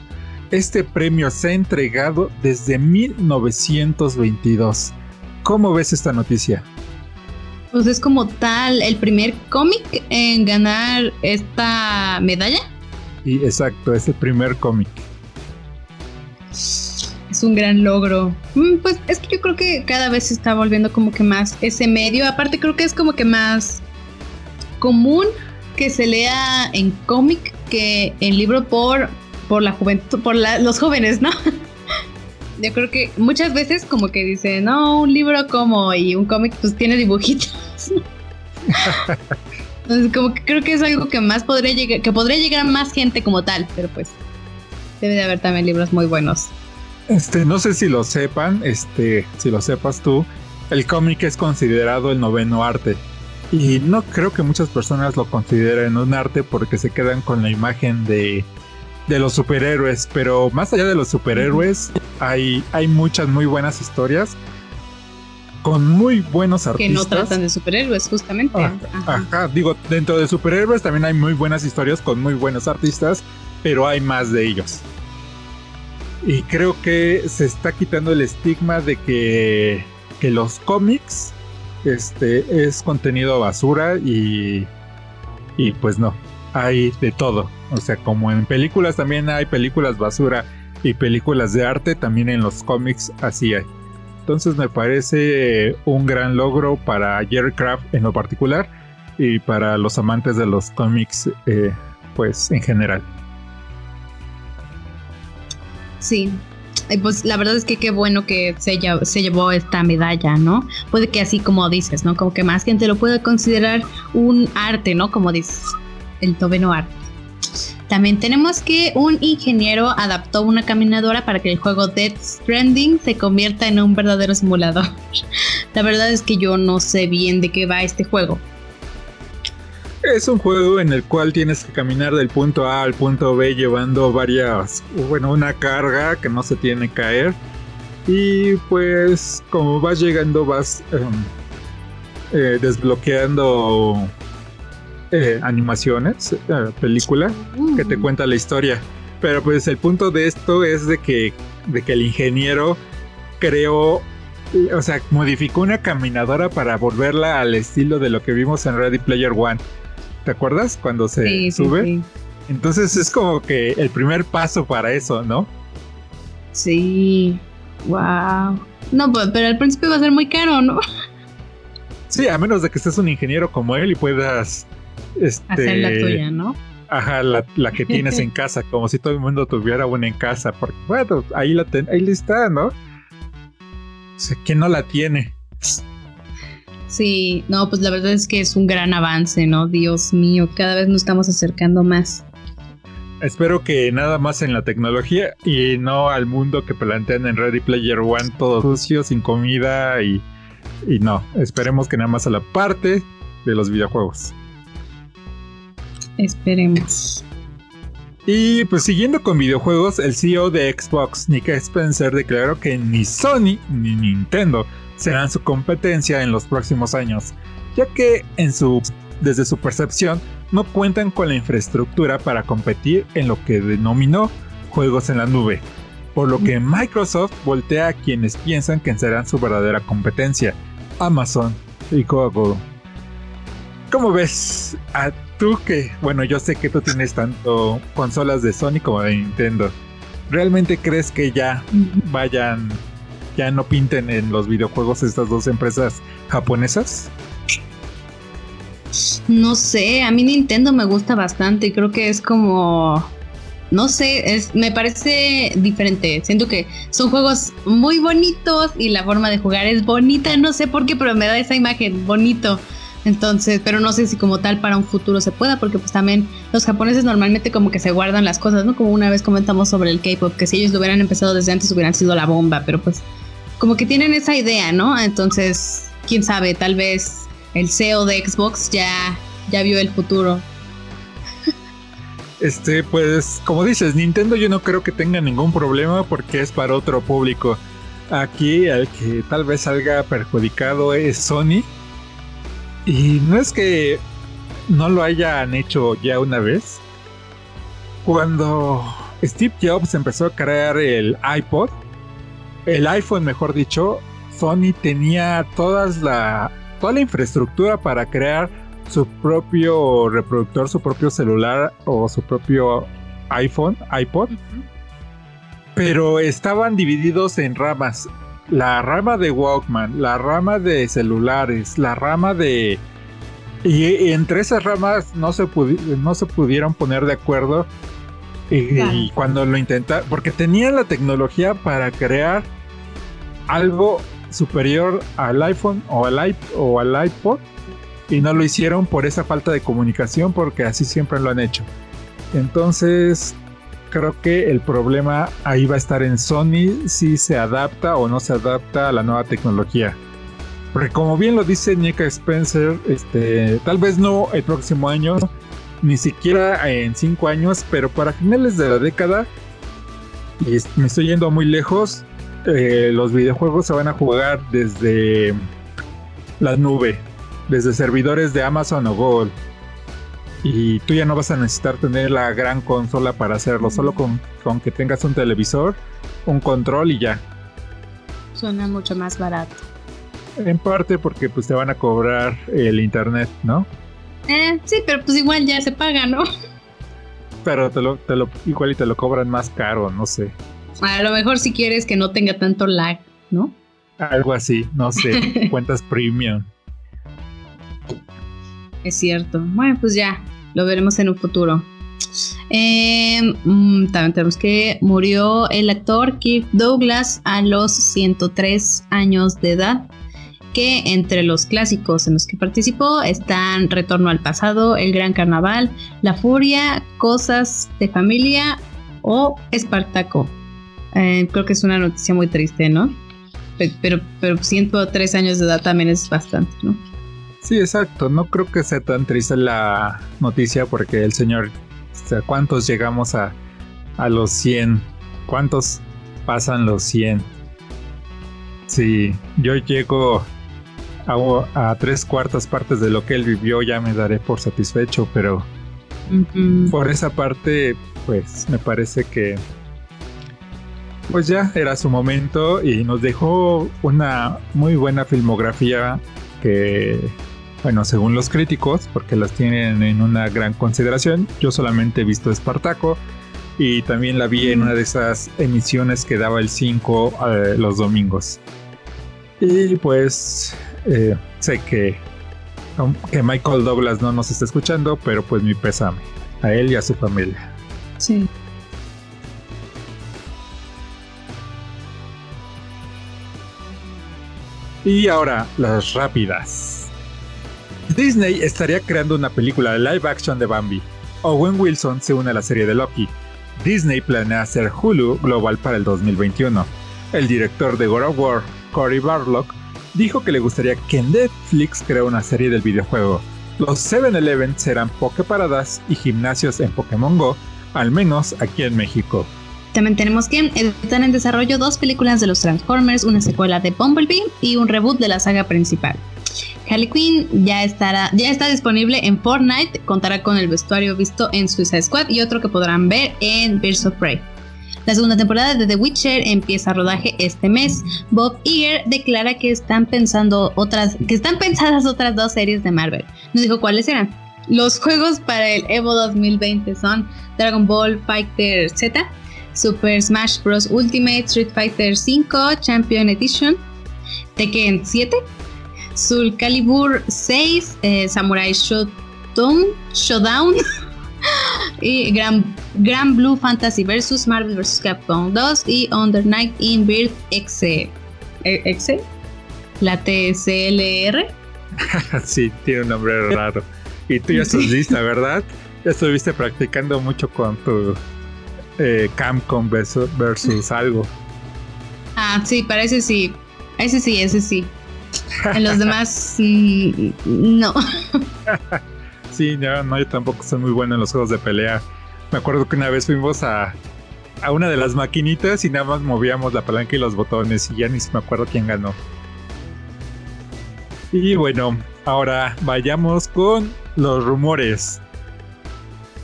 Este premio se ha entregado desde 1922. ¿Cómo ves esta noticia? Pues es como tal el primer cómic en ganar esta medalla. Y exacto, es el primer cómic. Es un gran logro. Mm, pues es que yo creo que cada vez se está volviendo como que más ese medio. Aparte creo que es como que más común que se lea en cómic que en libro por por la juventud, por los jóvenes, ¿no? Yo creo que muchas veces como que dicen, no, un libro como y un cómic pues tiene dibujitos. Entonces como que creo que es algo que más podría llegar, que podría llegar a más gente como tal, pero pues debe de haber también libros muy buenos. Este, no sé si lo sepan, este, si lo sepas tú, el cómic es considerado el noveno arte. Y no creo que muchas personas lo consideren un arte porque se quedan con la imagen de de los superhéroes, pero más allá de los superhéroes hay, hay muchas muy buenas historias. con muy buenos artistas. Que no tratan de superhéroes, justamente. ajá, digo, dentro de superhéroes también hay muy buenas historias con muy buenos artistas, pero hay más de ellos. Y creo que se está quitando el estigma de que, que los cómics este, es contenido basura y, y pues no, hay de todo. O sea, como en películas también hay películas basura y películas de arte, también en los cómics así hay. Entonces me parece un gran logro para Jerry Craft en lo particular y para los amantes de los cómics eh, pues en general. Sí, pues la verdad es que qué bueno que se, se, llevó esta medalla, ¿no? Puede que así como dices, ¿no? Como que más gente lo pueda considerar un arte, ¿no? Como dices, el noveno arte. También tenemos que un ingeniero adaptó una caminadora para que el juego Dead Stranding se convierta en un verdadero simulador. La verdad es que yo no sé bien de qué va este juego. Es un juego en el cual tienes que caminar del punto A al punto B llevando varias, bueno, una carga que no se tiene que caer. Y pues como vas llegando vas em, eh, desbloqueando eh, animaciones, eh, película, que te cuenta la historia. Pero pues el punto de esto es de que, de que el ingeniero creó, o sea, modificó una caminadora para volverla al estilo de lo que vimos en Ready Player One. ¿Te acuerdas? Cuando se sube. Entonces es como que el primer paso para eso, ¿no? Sí. Wow. No, pues, pero al principio va a ser muy caro, ¿no? Sí, a menos de que estés un ingeniero como él y puedas este, Hacer la tuya, ¿no? Ajá, la, que tienes en casa, como si todo el mundo tuviera una en casa, porque bueno, ahí la ahí está, ¿no? O sea, ¿quién no la tiene? Sí, no, pues la verdad es que es un gran avance, ¿no? Dios mío, cada vez nos estamos acercando más. Espero que nada más en la tecnología y no al mundo que plantean en Ready Player One, todo sucio, sin comida y, y no. Esperemos que nada más a la parte de los videojuegos. Esperemos. Y pues siguiendo con videojuegos, el CEO de Xbox, Nick Spencer, declaró que ni Sony ni Nintendo serán su competencia en los próximos años, ya que en su, desde su percepción no cuentan con la infraestructura para competir en lo que denominó juegos en la nube, por lo que Microsoft voltea a quienes piensan que serán su verdadera competencia, Amazon y Google. ¿Cómo ves? Tú que, bueno, yo sé que tú tienes tanto consolas de Sony como de Nintendo. ¿Realmente crees que ya vayan, ya no pinten en los videojuegos estas dos empresas japonesas? No sé, a mí Nintendo me gusta bastante y creo que es como no sé, me parece diferente. Siento que son juegos muy bonitos y la forma de jugar es bonita. No sé por qué, pero me da esa imagen bonito. Entonces, pero no sé si como tal para un futuro se pueda, porque pues también los japoneses normalmente como que se guardan las cosas, ¿no? Como una vez comentamos sobre el K-pop, que si ellos lo hubieran empezado desde antes hubieran sido la bomba, pero pues como que tienen esa idea, ¿no? Entonces, quién sabe, tal vez el CEO de Xbox ya, ya vio el futuro. Este, pues, como dices, Nintendo yo no creo que tenga ningún problema porque es para otro público. Aquí el que tal vez salga perjudicado es Sony y no es que no lo hayan hecho ya una vez. Cuando Steve Jobs empezó a crear el iPod, el iPhone mejor dicho, Sony tenía todas la, toda la infraestructura para crear su propio reproductor, su propio celular o su propio iPhone, iPod. Pero estaban divididos en ramas la rama de Walkman, la rama de celulares, la rama de... Y, entre esas ramas no se, no se pudieron poner de acuerdo. Y, cuando lo intentaron, porque tenían la tecnología para crear algo superior al iPhone o al, o al iPod y no lo hicieron por esa falta de comunicación porque así siempre lo han hecho. Entonces creo que el problema ahí va a estar en Sony si se adapta o no se adapta a la nueva tecnología. Porque como bien lo dice Nika Spencer, este, tal vez no el próximo año, ni siquiera en cinco años, pero para finales de la década, y me estoy yendo muy lejos, eh, los videojuegos se van a jugar desde la nube, desde servidores de Amazon o Google. Y tú ya no vas a necesitar tener la gran consola para hacerlo, solo con, con que tengas un televisor, un control y ya. Suena mucho más barato. En parte porque pues te van a cobrar el internet, ¿no? Eh, sí, pero pues igual ya se paga, ¿no? Pero te lo, te lo, igual y te lo cobran más caro, no sé. A lo mejor si quieres que no tenga tanto lag, ¿no? Algo así, no sé. cuentas premium. Es cierto. Bueno, pues ya, lo veremos en un futuro. Eh, también tenemos que murió el actor Kirk Douglas a los 103 años de edad que entre los clásicos en los que participó están Retorno al pasado, El Gran Carnaval, La Furia, Cosas de Familia o Espartaco. Eh, creo que es una noticia muy triste, ¿no? Pero, pero 103 años de edad también es bastante, ¿no? Sí, exacto. No creo que sea tan triste la noticia porque el señor, o sea, ¿cuántos llegamos a, a los 100? ¿Cuántos pasan los 100? Sí, yo llego a, tres cuartas partes de lo que él vivió, ya me daré por satisfecho, pero por esa parte, pues me parece que pues ya era su momento y nos dejó una muy buena filmografía que, bueno, según los críticos, porque las tienen en una gran consideración, yo solamente he visto Espartaco y también la vi en una de esas emisiones que daba el 5 eh, los domingos. Y pues eh, sé que, que Michael Douglas no nos está escuchando, pero pues mi pésame a él y a su familia. Sí. Y ahora, las rápidas. Disney estaría creando una película de live action de Bambi. Owen Wilson se une a la serie de Loki. Disney planea hacer Hulu global para el 2021. El director de God of War, Cory Barlock, dijo que le gustaría que Netflix crea una serie del videojuego. Los 7-Eleven serán Poképaradas y gimnasios en Pokémon Go, al menos aquí en México. También tenemos que están en desarrollo dos películas de los Transformers, una secuela de Bumblebee y un reboot de la saga principal. Harley Quinn ya, estará, ya está disponible en Fortnite, contará con el vestuario visto en Suicide Squad y otro que podrán ver en Birds of Prey. La segunda temporada de The Witcher empieza rodaje este mes. Bob Iger declara que están pensando otras, que están pensadas otras dos series de Marvel. Nos dijo cuáles eran. Los juegos para el Evo 2020 son Dragon Ball Fighter Z, Super Smash Bros. Ultimate, Street Fighter V Champion Edition, Tekken 7, Soul Calibur 6, eh, Samurai Shodown, Showdown y Grand, Blue Fantasy vs Marvel vs Capcom 2 y Under Night in Bird X. ¿X? La TCLR. sí, tiene un nombre raro. Y tú ya estás lista, ¿verdad? Ya estuviste practicando mucho con tu eh, Camcom versus, versus algo. Ah, sí, parece sí. Ese sí, ese sí. En los demás, mm, no. Sí, no, yo tampoco soy muy bueno en los juegos de pelea. Me acuerdo que una vez fuimos a, a una de las maquinitas y nada más movíamos la palanca y los botones y ya ni me acuerdo quién ganó. Y bueno, ahora vayamos con los rumores.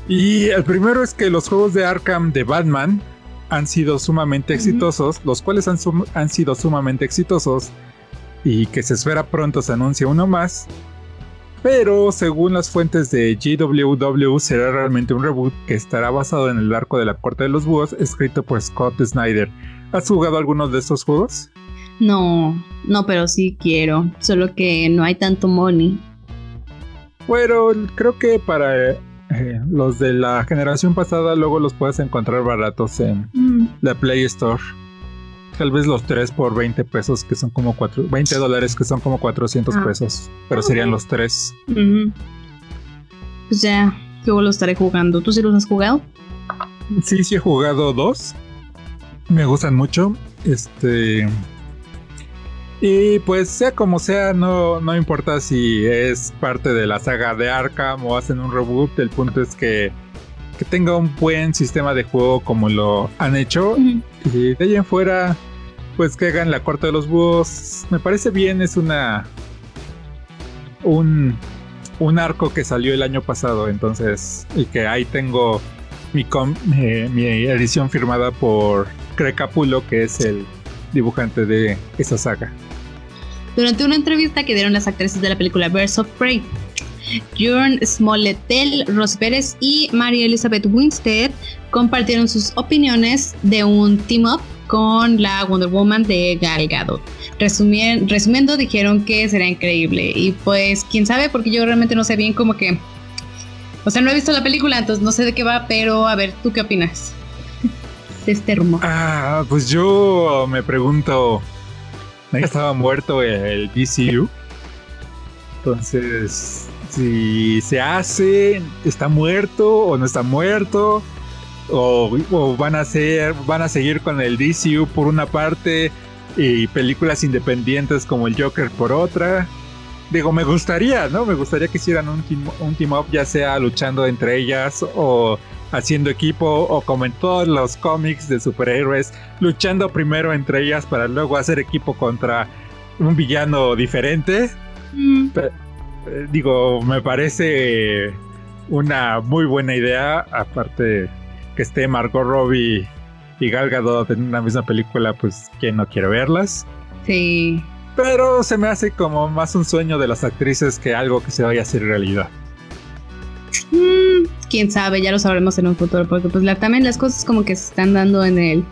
Y el primero es que los juegos de Arkham de Batman han sido sumamente exitosos, los cuales han, han sido sumamente exitosos y que se espera pronto se anuncie uno más pero según las fuentes de GWW será realmente un reboot que estará basado en el arco de la Corte de los Búhos escrito por Scott Snyder. ¿Has jugado algunos de estos juegos? No, no, pero sí quiero, solo que no hay tanto money. Bueno, creo que para eh, los de la generación pasada luego los puedes encontrar baratos en mm. la Play Store. Tal vez los tres por 20 pesos, que son como 4, 20 dólares, que son como 400 ah. pesos. Pero serían los tres. Pues ya, luego lo estaré jugando. ¿Tú sí los has jugado? Sí, sí he jugado dos. Me gustan mucho. Este. Y pues sea como sea, no, no importa si es parte de la saga de Arkham o hacen un reboot, el punto es que, que tenga un buen sistema de juego como lo han hecho. Y de ahí en fuera, pues que hagan la corte de los búhos. Me parece bien, es una. Un, un arco que salió el año pasado, entonces. Y que ahí tengo mi, eh, mi edición firmada por Craig Capulo, que es el dibujante de esa saga. Durante una entrevista que dieron las actrices de la película Birds of Prey, Jörn Smolletel, Ross Pérez y María Elizabeth Winstead compartieron sus opiniones de un team-up con la Wonder Woman de Gal Gadot. resumiendo, dijeron que será increíble. Y pues, quién sabe, porque yo realmente no sé bien cómo que. O sea, no he visto la película, entonces no sé de qué va, pero a ver, ¿tú qué opinas de este rumor? Ah, pues yo me pregunto. Estaba muerto el DCU. Entonces, si se hace, está muerto o no está muerto o, van a ser van a seguir con el DCU por una parte y películas independientes como el Joker por otra. Digo, me gustaría, ¿no? Me gustaría que hicieran un team, un team up, ya sea luchando entre ellas o haciendo equipo, o como en todos los cómics de superhéroes, luchando primero entre ellas para luego hacer equipo contra un villano diferente. Mm. Eh, digo, me parece una muy buena idea, aparte que esté Margot Robbie y Gal Gadot en una misma película, pues quién no quiere verlas. Sí. Pero se me hace como más un sueño de las actrices que algo que se vaya a hacer realidad. Mm, quién sabe, ya lo sabremos en un futuro, porque pues también las cosas como que se están dando en el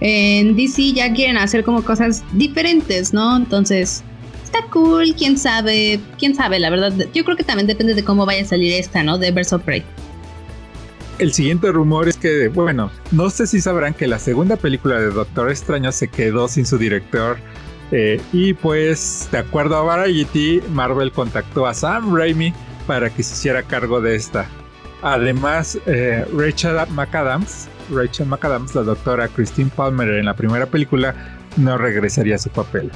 en DC ya quieren hacer como cosas diferentes, ¿no? Entonces, está cool, quién sabe, quién sabe, la verdad. Yo creo que también depende de cómo vaya a salir esta, ¿no? De Verso Prey. El siguiente rumor es que, bueno, no sé si sabrán que la segunda película de Doctor Extraño se quedó sin su director. Eh, y pues, de acuerdo a Variety, Marvel contactó a Sam Raimi para que se hiciera cargo de esta. Además, eh, Rachel McAdams, Rachel McAdams, la doctora Christine Palmer en la primera película, no regresaría a su papel.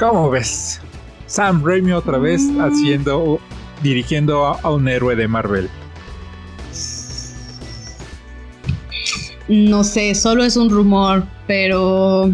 ¿Cómo ves? Sam Raimi otra vez mm. haciendo, dirigiendo a un héroe de Marvel. No sé, solo es un rumor, pero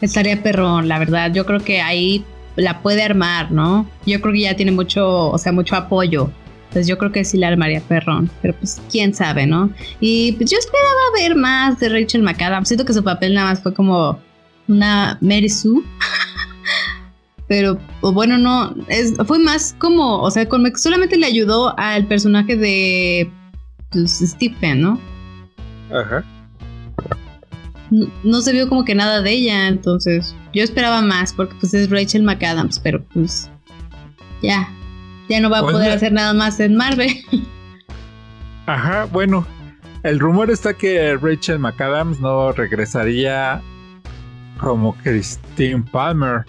estaría perrón, la verdad. Yo creo que ahí la puede armar, ¿no? Yo creo que ya tiene mucho, o sea, mucho apoyo. Entonces yo creo que sí la armaría perrón. Pero pues quién sabe, ¿no? Y pues yo esperaba ver más de Rachel McAdams. Siento que su papel nada más fue como una Mary Sue. pero bueno, no, es, fue más como, o sea, con, solamente le ayudó al personaje de pues, Stephen, ¿no? Ajá. No, se vio como que nada de ella, entonces yo esperaba más porque pues es Rachel McAdams, pero pues ya, ya no va a poder hacer nada más en Marvel. Ajá, bueno, el rumor está que Rachel McAdams no regresaría como Christine Palmer.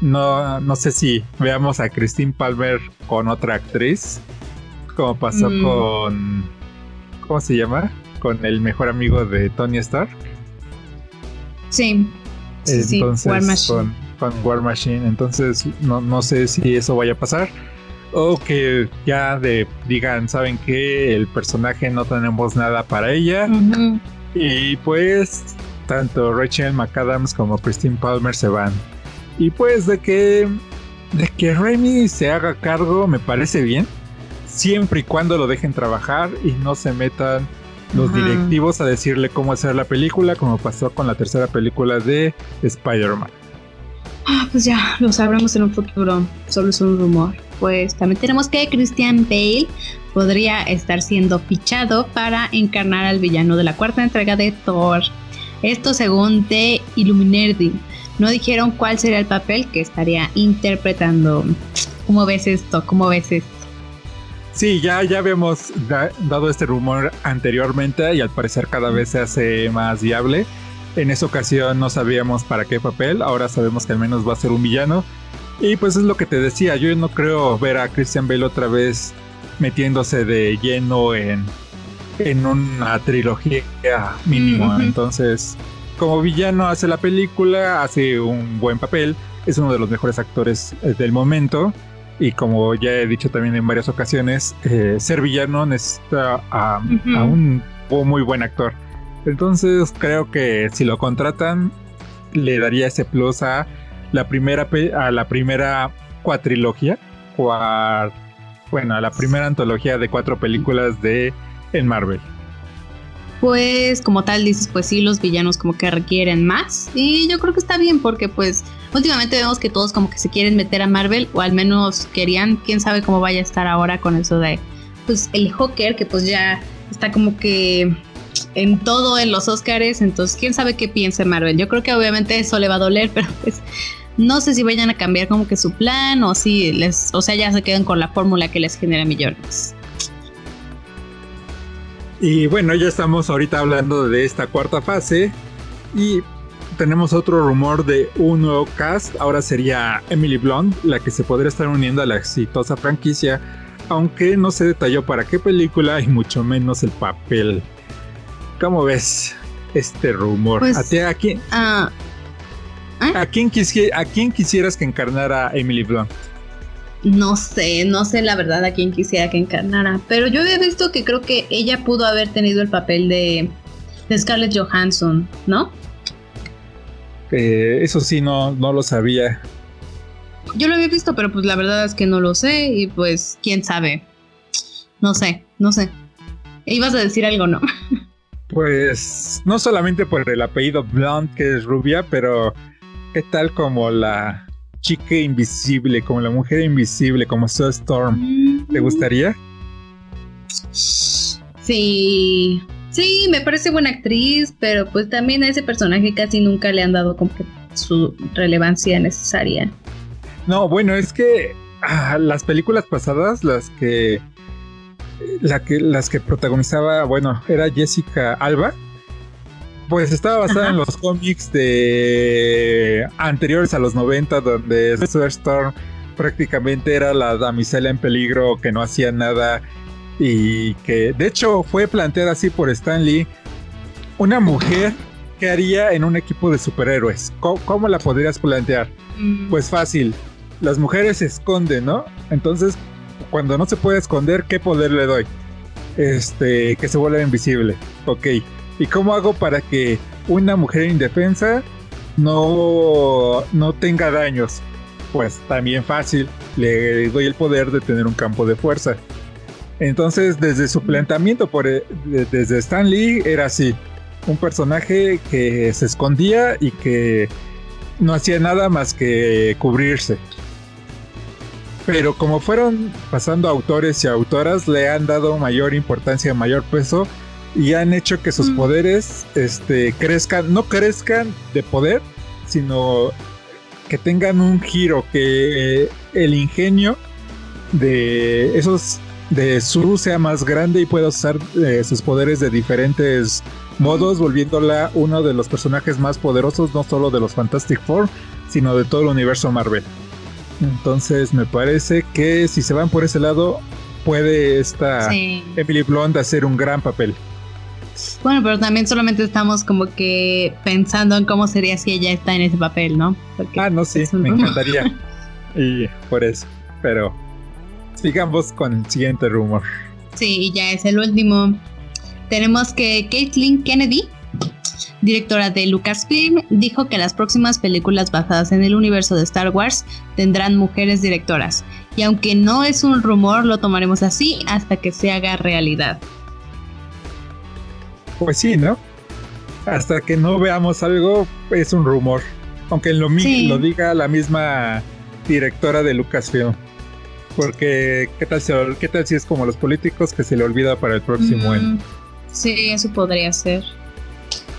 No, no sé si veamos a Christine Palmer con otra actriz, como pasó mm. con... ¿Cómo se llama? Con el mejor amigo de Tony Stark. Sí. Entonces, War Machine. Con, War Machine. Entonces, no, sé si eso vaya a pasar. O que ya de, digan, ¿saben que El personaje no tenemos nada para ella. Y pues, tanto Rachel McAdams como Christine Palmer se van. Y pues de que, de que Remy se haga cargo me parece bien. Siempre y cuando lo dejen trabajar y no se metan los directivos a decirle cómo hacer la película, como pasó con la tercera película de Spider-Man. Ah, pues ya lo sabremos en un futuro, solo es un rumor. Pues también tenemos que Christian Bale podría estar siendo fichado para encarnar al villano de la cuarta entrega de Thor. Esto según The Illuminati. No dijeron cuál sería el papel que estaría interpretando. ¿Cómo ves esto? ¿Cómo ves esto? Sí, ya, ya habíamos dado este rumor anteriormente y al parecer cada vez se hace más viable. En esa ocasión no sabíamos para qué papel, ahora sabemos que al menos va a ser un villano. Y pues es lo que te decía, yo no creo ver a Christian Bale otra vez metiéndose de lleno en, en una trilogía mínimo. Entonces, como villano hace la película, hace un buen papel, es uno de los mejores actores eh, del momento. Y como ya he dicho también en varias ocasiones, eh, ser villano necesita a, un muy buen actor. Entonces creo que si lo contratan, le daría ese plus a la primera a la primera cuatrilogía, bueno, a la primera antología de cuatro películas de en Marvel. Pues como tal dices, pues sí, los villanos como que requieren más y yo creo que está bien porque pues últimamente vemos que todos como que se quieren meter a Marvel o al menos querían, quién sabe cómo vaya a estar ahora con eso de pues el Joker que pues ya está como que en todo en los Oscars, entonces quién sabe qué piensa Marvel. Yo creo que obviamente eso le va a doler, pero pues no sé si vayan a cambiar como que su plan o si les, o sea, ya se quedan con la fórmula que les genera millones. Y bueno, ya estamos ahorita hablando de esta cuarta fase y tenemos otro rumor de un nuevo cast. Ahora sería Emily Blunt, la que se podría estar uniendo a la exitosa franquicia, aunque no se detalló para qué película y mucho menos el papel. ¿Cómo ves este rumor? Pues, ¿A, ti, a, quién. ¿a, quién ¿A quién quisieras que encarnara Emily Blunt? No sé, no sé la verdad a quién quisiera que encarnara, pero yo había visto que creo que ella pudo haber tenido el papel de, Scarlett Johansson, ¿no? Eh, eso sí, no, no lo sabía. Yo lo había visto, pero pues la verdad es que no lo sé y pues quién sabe. No sé, no sé. Ibas a decir algo, ¿no? Pues no solamente por el apellido Blonde, que es rubia, pero ¿qué tal como la chica invisible, como la mujer invisible, como Sue Storm? ¿Te gustaría? Sí, sí, me parece buena actriz, pero pues también a ese personaje casi nunca le han dado como que su relevancia necesaria. No, bueno, es que ah, las películas pasadas, las que la que, las que protagonizaba, bueno, era Jessica Alba. Pues estaba basada en los cómics de anteriores a los 90, donde Sue Storm prácticamente era la damisela en peligro que no hacía nada y que de hecho fue planteada así por Stan Lee. Una mujer que haría en un equipo de superhéroes. ¿Cómo, la podrías plantear? Mm. Pues fácil. Las mujeres se esconden, ¿no? Entonces, cuando no se puede esconder, ¿qué poder le doy? Este, que se vuelva invisible. Ok. ¿Y cómo hago para que una mujer indefensa no, no tenga daños? Pues también fácil. Le doy el poder de tener un campo de fuerza. Entonces, desde su planteamiento, por, eh, desde Stan Lee, era así. Un personaje que se escondía y que no hacía nada más que cubrirse. Pero como fueron pasando autores y autoras, le han dado mayor importancia, mayor peso y han hecho que sus Mm. poderes este, crezcan, no crezcan de poder, sino que tengan un giro, que el ingenio de esos de Suru sea más grande y pueda usar eh, sus poderes de diferentes modos, volviéndola uno de los personajes más poderosos, no solo de los Fantastic Four, sino de todo el universo Marvel. Entonces me parece que si se van por ese lado, puede esta Sí. Emily Blunt hacer un gran papel. Bueno, pero también solamente estamos como que pensando en cómo sería si ella está en ese papel, ¿no? Porque Ah, no, sí, me encantaría. y por eso. Pero sigamos con el siguiente rumor. Sí, y ya es el último. Tenemos que Caitlin Kennedy, directora de Lucasfilm, dijo que las próximas películas basadas en el universo de Star Wars tendrán mujeres directoras. Y aunque no es un rumor, lo tomaremos así hasta que se haga realidad. Pues sí, ¿no? Hasta que no veamos algo, es un rumor. Aunque lo, Sí. lo diga la misma directora de Lucasfilm. Porque, ¿qué tal, si, ¿qué tal si es como los políticos que se le olvida para el próximo año? Mm, sí, eso podría ser.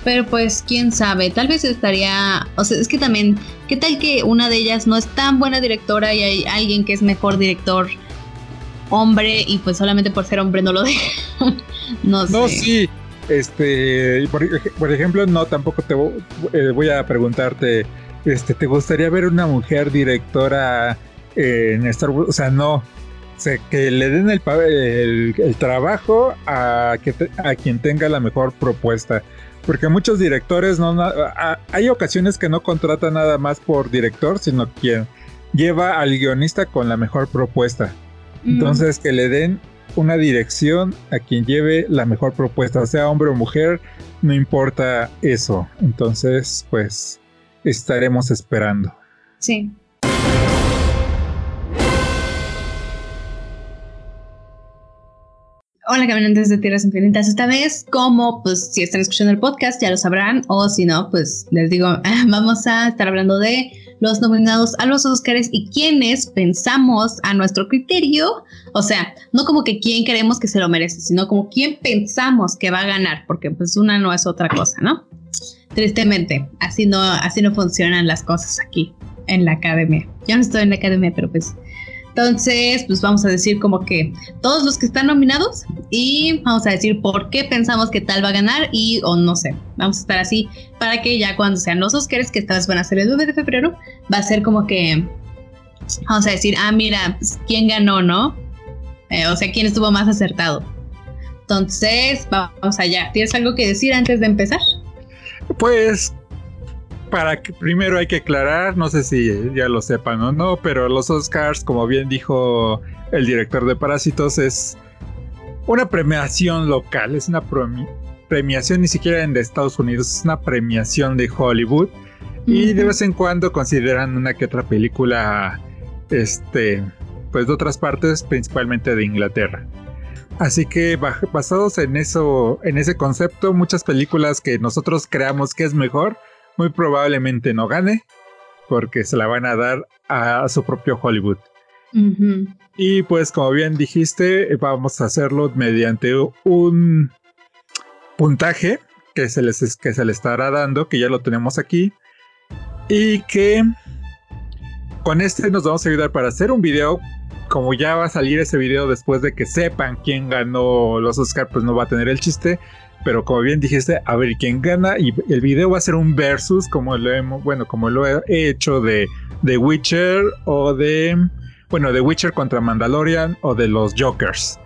Pero pues, quién sabe, tal vez estaría, o sea, es que también, ¿qué tal que una de ellas no es tan buena directora y hay alguien que es mejor director hombre y pues solamente por ser hombre no lo deja? no sé. No, sí. Este, por, ej- por ejemplo, no, tampoco te eh, voy a preguntarte, este, ¿te gustaría ver una mujer directora eh, en Star Wars? O sea, no. O sea, que le den el, el, el trabajo a, que te- a quien tenga la mejor propuesta. Porque muchos directores no... a- hay ocasiones que no contratan nada más por director, sino quien lleva al guionista con la mejor propuesta. Mm, Entonces, que le den una dirección a quien lleve la mejor propuesta, sea hombre o mujer, no importa eso. Entonces, pues, estaremos esperando. Sí. Hola caminantes de Tierras Infinitas, esta vez como pues si están escuchando el podcast ya lo sabrán o si no pues les digo vamos a estar hablando de los nominados a los Oscars y quienes pensamos a nuestro criterio, o sea, no como que quién queremos que se lo merece, sino como quién pensamos que va a ganar, porque pues una no es otra cosa, ¿no? Tristemente, así no, así no funcionan las cosas aquí en la academia. Yo no estoy en la academia, pero pues entonces, pues vamos a decir como que todos los que están nominados y vamos a decir por qué pensamos que tal va a ganar y o no sé, vamos a estar así para que ya cuando sean los Oscars, que esta vez van a ser el 9 de febrero, va a ser como que vamos a decir, ah, mira, pues, quién ganó, ¿no? Eh, o sea, quién estuvo más acertado. Entonces, vamos allá. ¿Tienes algo que decir antes de empezar? Pues para que primero hay que aclarar, no sé si ya lo sepan o no, pero los Oscars, como bien dijo el director de Parásitos, es una premiación local, es una premiación ni siquiera en de Estados Unidos, es una premiación de Hollywood y de vez en cuando consideran una que otra película, este, pues de otras partes, principalmente de Inglaterra. Así que basados en eso, en ese concepto, muchas películas que nosotros creamos que es mejor, muy probablemente no gane porque se la van a dar a su propio Hollywood. Y pues como bien dijiste, vamos a hacerlo mediante un puntaje que se les que se le estará dando, que ya lo tenemos aquí. Y que con este nos vamos a ayudar para hacer un video. Como ya va a salir ese video después de que sepan quién ganó los Oscars, pues no va a tener el chiste pero como bien dijiste, a ver quién gana y el video va a ser un versus como lo bueno, como lo he hecho de The Witcher o de, bueno, The Witcher contra Mandalorian o de los Jokers.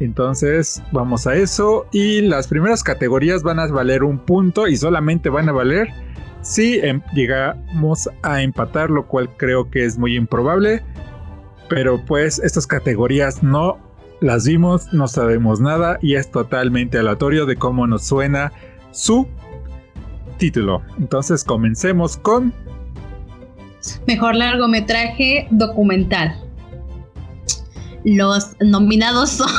Entonces vamos a eso y las primeras categorías van a valer un punto y solamente van a valer si em, llegamos a empatar, lo cual creo que es muy improbable. Pero pues estas categorías no las vimos, no sabemos nada y es totalmente aleatorio de cómo nos suena su título. Entonces comencemos con... Mejor largometraje documental. Los nominados son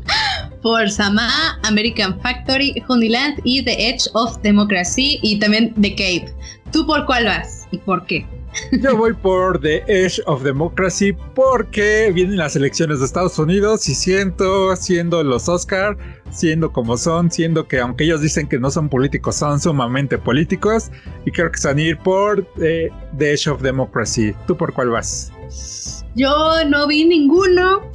por Sama, American Factory, Honeyland y The Edge of Democracy y también The Cave. ¿Tú por cuál vas y por qué? Yo voy por The Edge of Democracy porque vienen las elecciones de Estados Unidos y siento, siendo los Oscar, siendo como son, siendo que aunque ellos dicen que no son políticos, son sumamente políticos y creo que se van a ir por The, Edge of Democracy. ¿Tú por cuál vas? Yo no vi ninguno,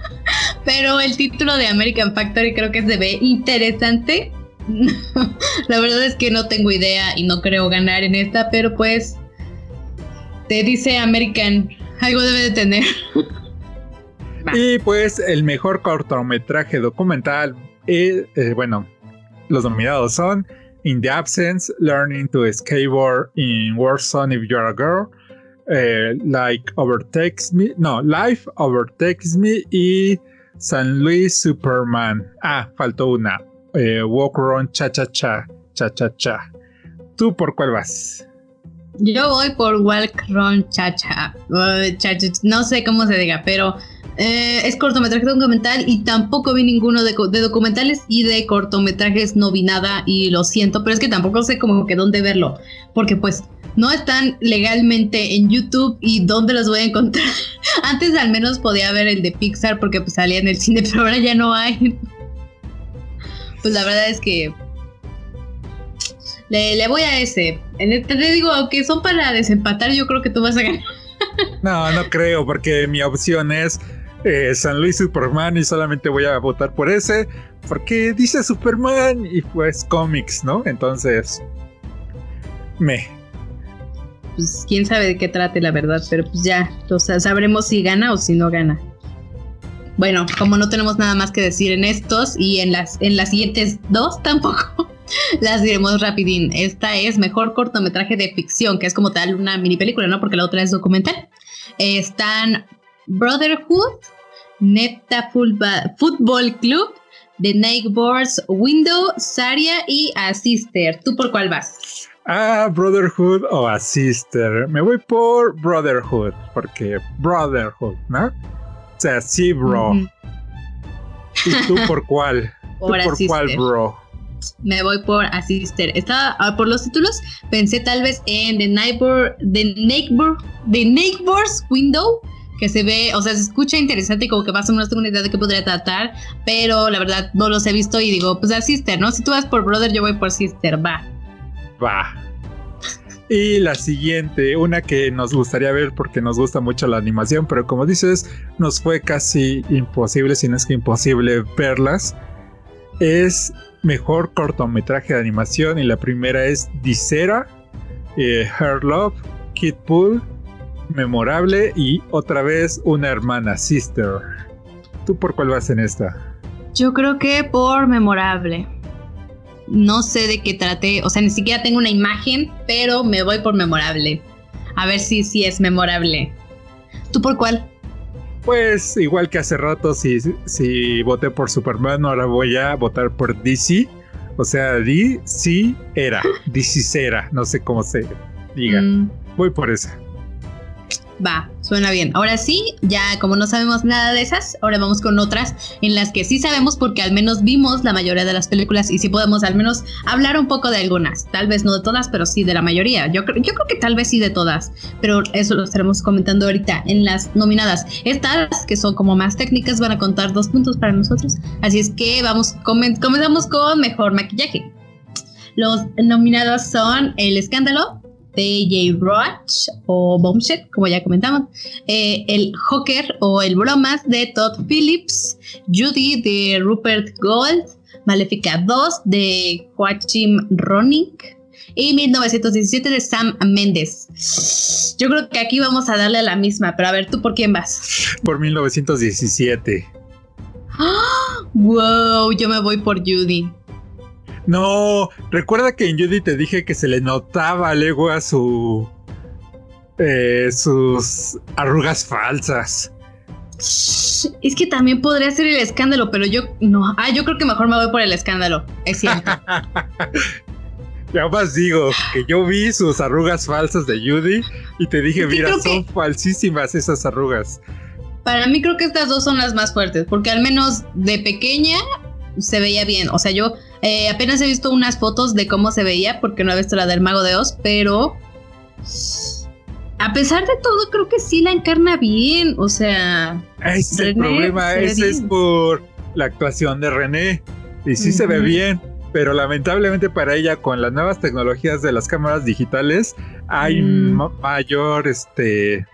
pero el título de American Factory creo que se ve interesante. La verdad es que no tengo idea y no creo ganar en esta, pero pues te dice American, algo debe de tener. y pues el mejor cortometraje documental, eh, eh, bueno, los nominados son In the Absence, Learning to Skateboard in Warzone If You're a Girl, eh, Like Overtakes Me, no, Life Overtakes Me y San Luis Superman. Ah, faltó una. Walk Around Cha Cha Cha, Cha Cha Cha. ¿Tú por cuál vas? Yo voy por Walk Run Chacha. No sé cómo se diga, pero eh, es cortometraje documental y tampoco vi ninguno de, documentales y de cortometrajes no vi nada y lo siento, pero es que tampoco sé como que dónde verlo, porque pues no están legalmente en YouTube y dónde los voy a encontrar. Antes al menos podía ver el de Pixar porque pues salía en el cine, pero ahora ya no hay. Pues la verdad es que le, voy a ese. En te digo, aunque son para desempatar, yo creo que tú vas a ganar. No, no creo, porque mi opción es eh, San Luis Superman y solamente voy a votar por ese, porque dice Superman y pues cómics, ¿no? Entonces, me. Pues quién sabe de qué trate la verdad, pero pues ya, o sea, sabremos si gana o si no gana. Bueno, como no tenemos nada más que decir en estos y en las, en las siguientes dos tampoco. Las diremos rapidín. Esta es mejor cortometraje de ficción, que es como tal una mini película, ¿no? Porque la otra es documental. están Brotherhood, Neta Football Club, The Neighbors Window, Saria y A Sister. ¿Tú por cuál vas? Ah, Brotherhood o a Sister. Me voy por Brotherhood, porque Brotherhood, ¿no? O sea, sí, bro. ¿Y tú por cuál? Por, ¿Tú por cuál, bro? Me voy por a Sister. Estaba ah, por los títulos, pensé tal vez en The Neighbor, The Neighbor, The Neighbor's Window, que se ve, o sea, se escucha interesante y como que más o menos tengo una idea de qué podría tratar, pero la verdad no los he visto y digo, pues a Sister, ¿no? Si tú vas por Brother, yo voy por Sister, va. Va. Y la siguiente, una que nos gustaría ver porque nos gusta mucho la animación, pero como dices, nos fue casi imposible, si no es que imposible verlas, es mejor cortometraje de animación y la primera es Dicera, eh, Her Love, Kid Pool, Memorable y otra vez una hermana, Sister. ¿Tú por cuál vas en esta? Yo creo que por Memorable no sé de qué trate, o sea, ni siquiera tengo una imagen, pero me voy por memorable. A ver si, si es memorable. ¿Tú por cuál? Pues igual que hace rato, si, si voté por Superman, ahora voy a votar por DC. O sea, DC era, DC era, no sé cómo se diga. Mm. Voy por esa. Va, suena bien. Ahora sí, ya como no sabemos nada de esas, ahora vamos con otras en las que sí sabemos porque al menos vimos la mayoría de las películas y sí podemos al menos hablar un poco de algunas. Tal vez no de todas, pero sí de la mayoría. Yo, yo creo que tal vez sí de todas, pero eso lo estaremos comentando ahorita en las nominadas. Estas, que son como más técnicas, van a contar dos puntos para nosotros. Así es que vamos, comenzamos con mejor maquillaje. Los nominados son El Escándalo, J. Roach o Bombshell, como ya comentamos, eh, el Hawker o el Bromas de Todd Phillips, Judy de Rupert Gold, Maléfica 2 de Joachim Ronning y 1917 de Sam Mendes. Yo creo que aquí vamos a darle a la misma, pero a ver, ¿tú por quién vas? Por 1917. ¡Wow! Yo me voy por Judy. No, recuerda que en Judy te dije que se le notaba luego a su. Eh, sus arrugas falsas. Es que también podría ser el escándalo, pero yo no. Ah, yo creo que mejor me voy por el escándalo. Es cierto. ya más digo que yo vi sus arrugas falsas de Judy y te dije, mira, son falsísimas esas arrugas. Para mí creo que estas dos son las más fuertes, porque al menos de pequeña se veía bien. O sea, yo eh, apenas he visto unas fotos de cómo se veía, porque no he visto la del Mago de Oz, pero a pesar de todo, creo que sí la encarna bien. O sea, es el problema, ese es por la actuación de René. Y sí se ve bien, pero lamentablemente para ella, con las nuevas tecnologías de las cámaras digitales, hay mm. mayor este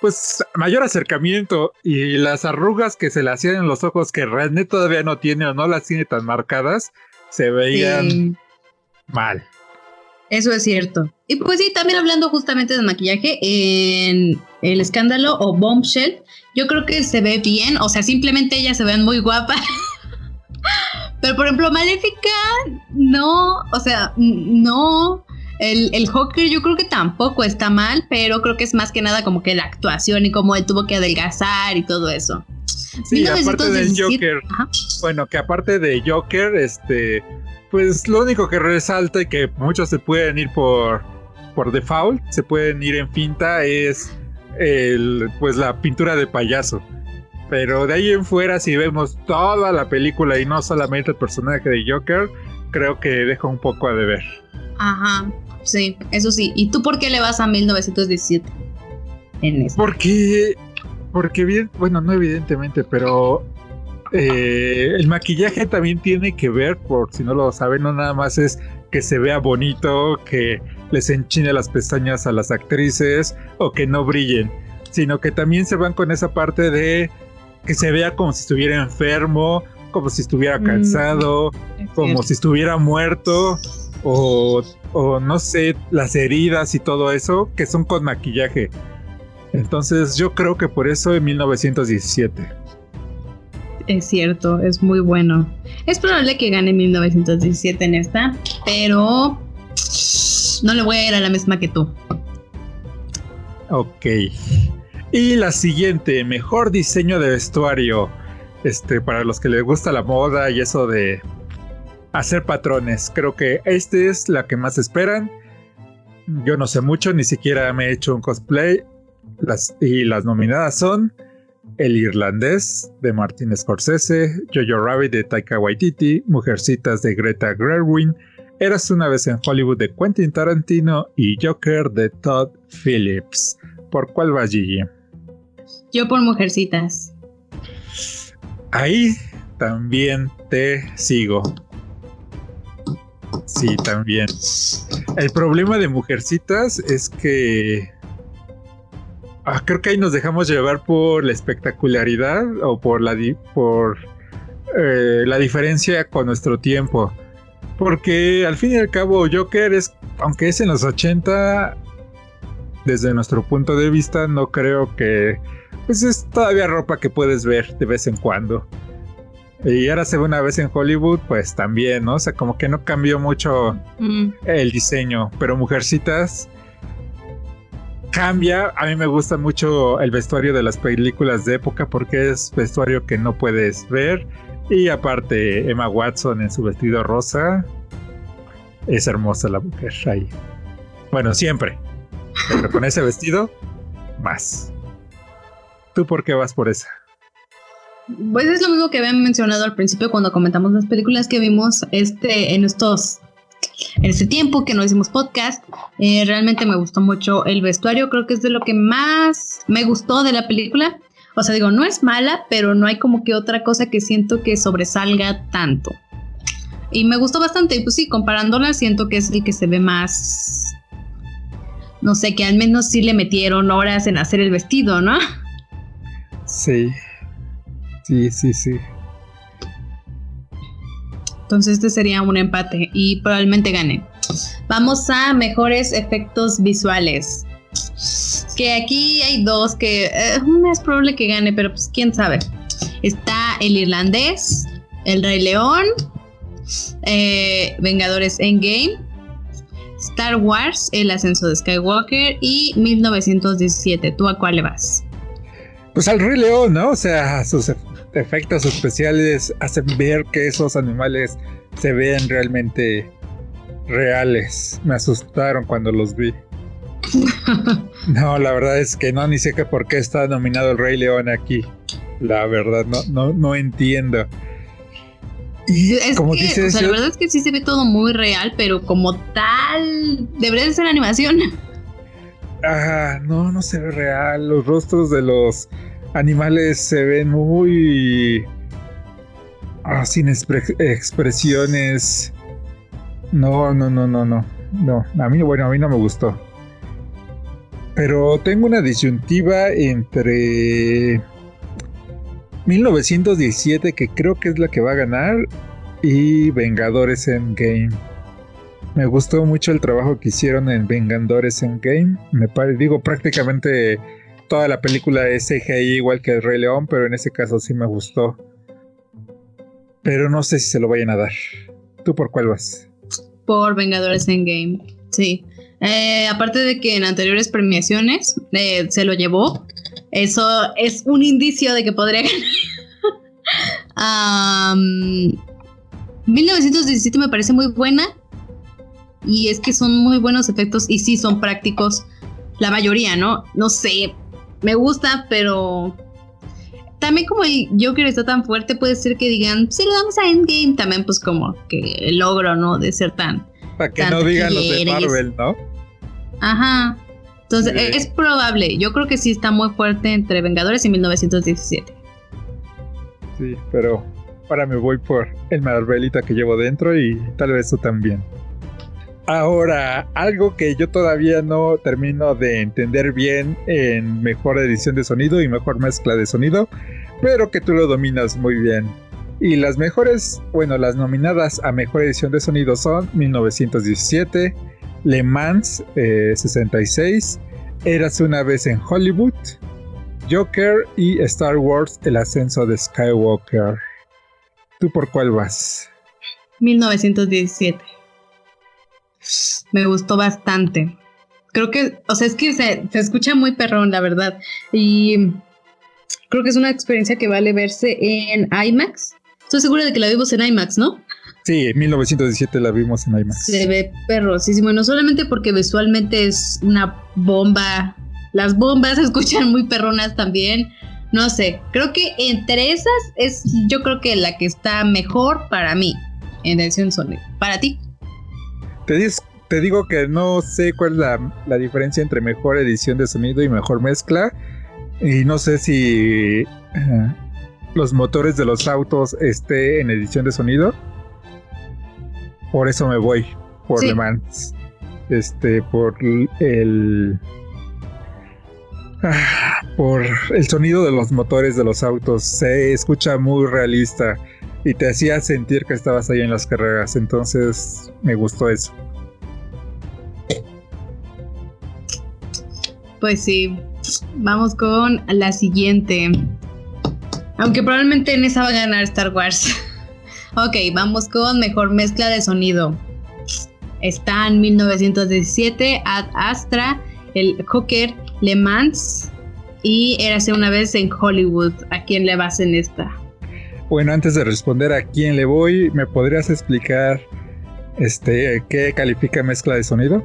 pues mayor acercamiento y las arrugas que se le hacían en los ojos que René todavía no tiene o no las tiene tan marcadas, se veían mal. Eso es cierto. Y pues sí, también hablando justamente de maquillaje, en El Escándalo o Bombshell, yo creo que se ve bien, o sea, simplemente ellas se ven muy guapas. Pero por ejemplo, Maléfica, no, o sea, no. El, el Hawker yo creo que tampoco está mal, pero creo que es más que nada como que la actuación y cómo él tuvo que adelgazar y todo eso. Sí, aparte del Joker. Bueno, que aparte de Joker, este, pues lo único que resalta y que muchos se pueden ir por, por default, se pueden ir en finta, es el, pues la pintura de payaso. Pero de ahí en fuera, si vemos toda la película y no solamente el personaje de Joker, creo que deja un poco a deber. Ajá. Sí, eso sí. ¿Y tú por qué le vas a 1917? En eso. Porque, porque bien, bueno, no evidentemente, pero eh, el maquillaje también tiene que ver, por si no lo saben, no nada más es que se vea bonito, que les enchine las pestañas a las actrices o que no brillen, sino que también se van con esa parte de que se vea como si estuviera enfermo, como si estuviera mm, cansado, como si estuviera muerto o, no sé, las heridas y todo eso, que son con maquillaje. Entonces yo creo que por eso en 1917. Es cierto, es muy bueno. Es probable que gane 1917 en esta, pero no le voy a ir a la misma que tú. Ok. Y la siguiente, mejor diseño de vestuario. Este, para los que les gusta la moda y eso de hacer patrones. Creo que esta es la que más esperan. Yo no sé mucho, ni siquiera me he hecho un cosplay. Las, y las nominadas son El Irlandés de Martin Scorsese, Jojo Rabbit de Taika Waititi, Mujercitas de Greta Gerwin, Eras una vez en Hollywood de Quentin Tarantino y Joker de Todd Phillips. ¿Por cuál va Gigi? Yo por Mujercitas. Ahí también te sigo. Sí, también. El problema de Mujercitas es que ah, creo que ahí nos dejamos llevar por la espectacularidad o por la por eh, la diferencia con nuestro tiempo. Porque al fin y al cabo Joker es, aunque es en los 80, desde nuestro punto de vista no creo que pues es todavía ropa que puedes ver de vez en cuando. Y ahora se ve una vez en Hollywood, pues también, ¿no? O sea, como que no cambió mucho mm. el diseño, pero Mujercitas cambia. A mí me gusta mucho el vestuario de las películas de época porque es vestuario que no puedes ver. Y aparte, Emma Watson en su vestido rosa. Es hermosa la mujer ahí. Bueno, siempre. Pero con ese vestido, más. ¿Tú por qué vas por esa? Pues es lo mismo que habían mencionado al principio cuando comentamos las películas que vimos este, en estos en este tiempo que no hicimos podcast. Eh, realmente me gustó mucho el vestuario, creo que es de lo que más me gustó de la película. O sea, digo, no es mala, pero no hay como que otra cosa que siento que sobresalga tanto. Y me gustó bastante, y pues sí, comparándola, siento que es el que se ve más. No sé, que al menos sí le metieron horas en hacer el vestido, ¿no? Sí. Sí, sí, sí. Entonces este sería un empate y probablemente gane. Vamos a mejores efectos visuales. Que aquí hay dos que eh, una es probable que gane, pero pues quién sabe. Está el irlandés, el Rey León, eh, Vengadores Endgame, Star Wars, El ascenso de Skywalker y 1917. ¿Tú a cuál le vas? pues al Rey León, ¿no? O sea, sus efectos especiales hacen ver que esos animales se ven realmente reales. Me asustaron cuando los vi. no, la verdad es que no, ni sé que por qué está nominado el Rey León aquí. La verdad, no, no, no entiendo. Y como dices, o sea, la verdad es que sí se ve todo muy real, pero como tal, debería de ser animación. Ah, no, no se ve real. Los rostros de los animales se ven muy. Ah, sin expresiones. No, no, no, no, no. No, a mí, bueno, a mí no me gustó. Pero tengo una disyuntiva entre 1917, que creo que es la que va a ganar, y Vengadores Endgame. Me gustó mucho el trabajo que hicieron en Vengadores Endgame. Me digo, prácticamente toda la película es CGI igual que el Rey León, pero en ese caso sí me gustó. Pero no sé si se lo vayan a dar. ¿Tú por cuál vas? Por Vengadores Endgame, sí. Eh, aparte de que en anteriores premiaciones eh, se lo llevó, eso es un indicio de que podría ganar. 1917 me parece muy buena, y es que son muy buenos efectos y sí son prácticos. La mayoría, ¿no? No sé, me gusta, pero también como el Joker está tan fuerte, puede ser que digan, si lo damos a Endgame, también pues como que el logro, ¿no? De ser tan... Para que no digan los de Marvel, ¿no? Ajá. Entonces, es probable. Yo creo que sí está muy fuerte entre Vengadores y 1917. Sí, pero ahora me voy por el Marvelita que llevo dentro y tal vez tú también. Ahora, algo que yo todavía no termino de entender bien en mejor edición de sonido y mejor mezcla de sonido, pero que tú lo dominas muy bien. Y las mejores, bueno, las nominadas a mejor edición de sonido son 1917, Le Mans 66, eh, Eras una vez en Hollywood, Joker y Star Wars El ascenso de Skywalker. ¿Tú por cuál vas? 1917 me gustó bastante. Creo que, o sea, es que se, escucha muy perrón, la verdad. Y creo que es una experiencia que vale verse en IMAX. Estoy segura de que la vimos en IMAX, ¿no? Sí, en 1917 la vimos en IMAX. Se ve perrosísimo, no solamente porque visualmente es una bomba. Las bombas se escuchan muy perronas también. No sé, creo que entre esas es yo creo que la que está mejor para mí en edición sonido. ¿Para ti? Te, te digo que no sé cuál es la, la, diferencia entre mejor edición de sonido y mejor mezcla. Y no sé si uh, los motores de los autos esté en edición de sonido. Por eso me voy por sí. Le Mans. Este, por el. Ah, por el sonido de los motores de los autos. Se escucha muy realista y te hacía sentir que estabas ahí en las carreras. Entonces me gustó eso. Pues sí, vamos con la siguiente. Aunque probablemente en esa va a ganar Star Wars. ok, vamos con mejor mezcla de sonido. Está en 1917, Ad Astra, el Hawker, Le Mans y Érase una vez en Hollywood. ¿A quién le vas en esta? Bueno, antes de responder a quién le voy, ¿me podrías explicar este qué califica mezcla de sonido?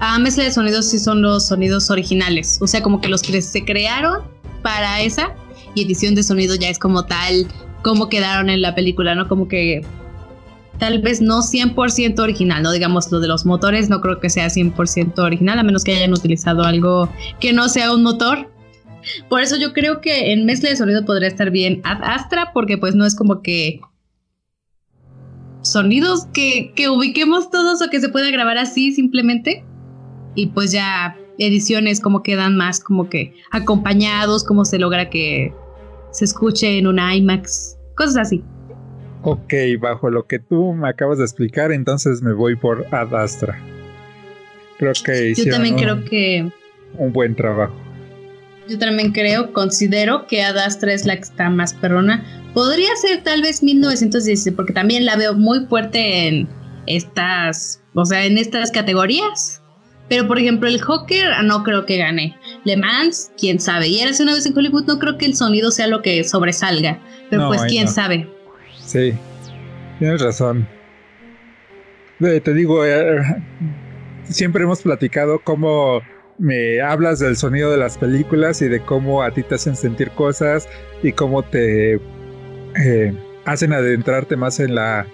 Ah, mezcla de sonidos sí son los sonidos originales, o sea, como que los que se crearon para esa y edición de sonido ya es como tal, como quedaron en la película, ¿no? Como que tal vez no 100% original, ¿no? Digamos, lo de los motores no creo que sea 100% original, a menos que hayan utilizado algo que no sea un motor. Por eso yo creo que en mezcla de sonido podría estar bien Ad Astra, porque pues no es como que sonidos que, que ubiquemos todos o que se pueda grabar así simplemente y pues ya ediciones como quedan más como que acompañados, como se logra que se escuche en una IMAX, cosas así. Ok, bajo lo que tú me acabas de explicar, entonces me voy por Ad Astra. Creo que Yo también un, creo que un buen trabajo. Yo también creo, considero que Ad Astra es la que está más perrona. Podría ser tal vez 1916, porque también la veo muy fuerte en estas, o sea, en estas categorías. Pero por ejemplo, el Hawker ah, no creo que gane. Le Mans, quién sabe. Y hace una vez en Hollywood, no creo que el sonido sea lo que sobresalga. Pero no, pues quién no. sabe. Sí, tienes razón. Te digo, eh, siempre hemos platicado cómo me hablas del sonido de las películas y de cómo a ti te hacen sentir cosas y cómo te eh, hacen adentrarte más en la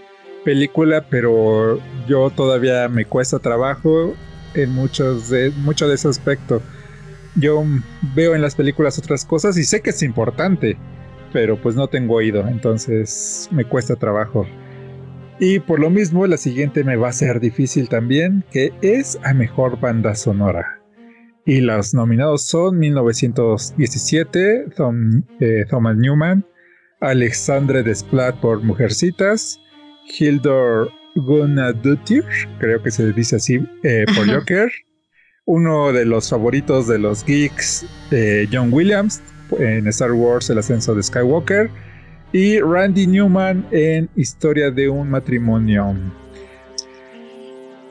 película, pero yo todavía me cuesta trabajo en muchos de, mucho de ese aspecto. Yo veo en las películas otras cosas y sé que es importante, pero pues no tengo oído, entonces me cuesta trabajo. Y por lo mismo, la siguiente me va a ser difícil también, que es a mejor banda sonora. Y los nominados son 1917, Tom, eh, Thomas Newman, Alexandre Desplat por Mujercitas, Hildur Guðnadóttir, creo que se dice así, eh, por Ajá. Joker. Uno de los favoritos de los geeks, eh, John Williams, en Star Wars El ascenso de Skywalker. Y Randy Newman en Historia de un matrimonio.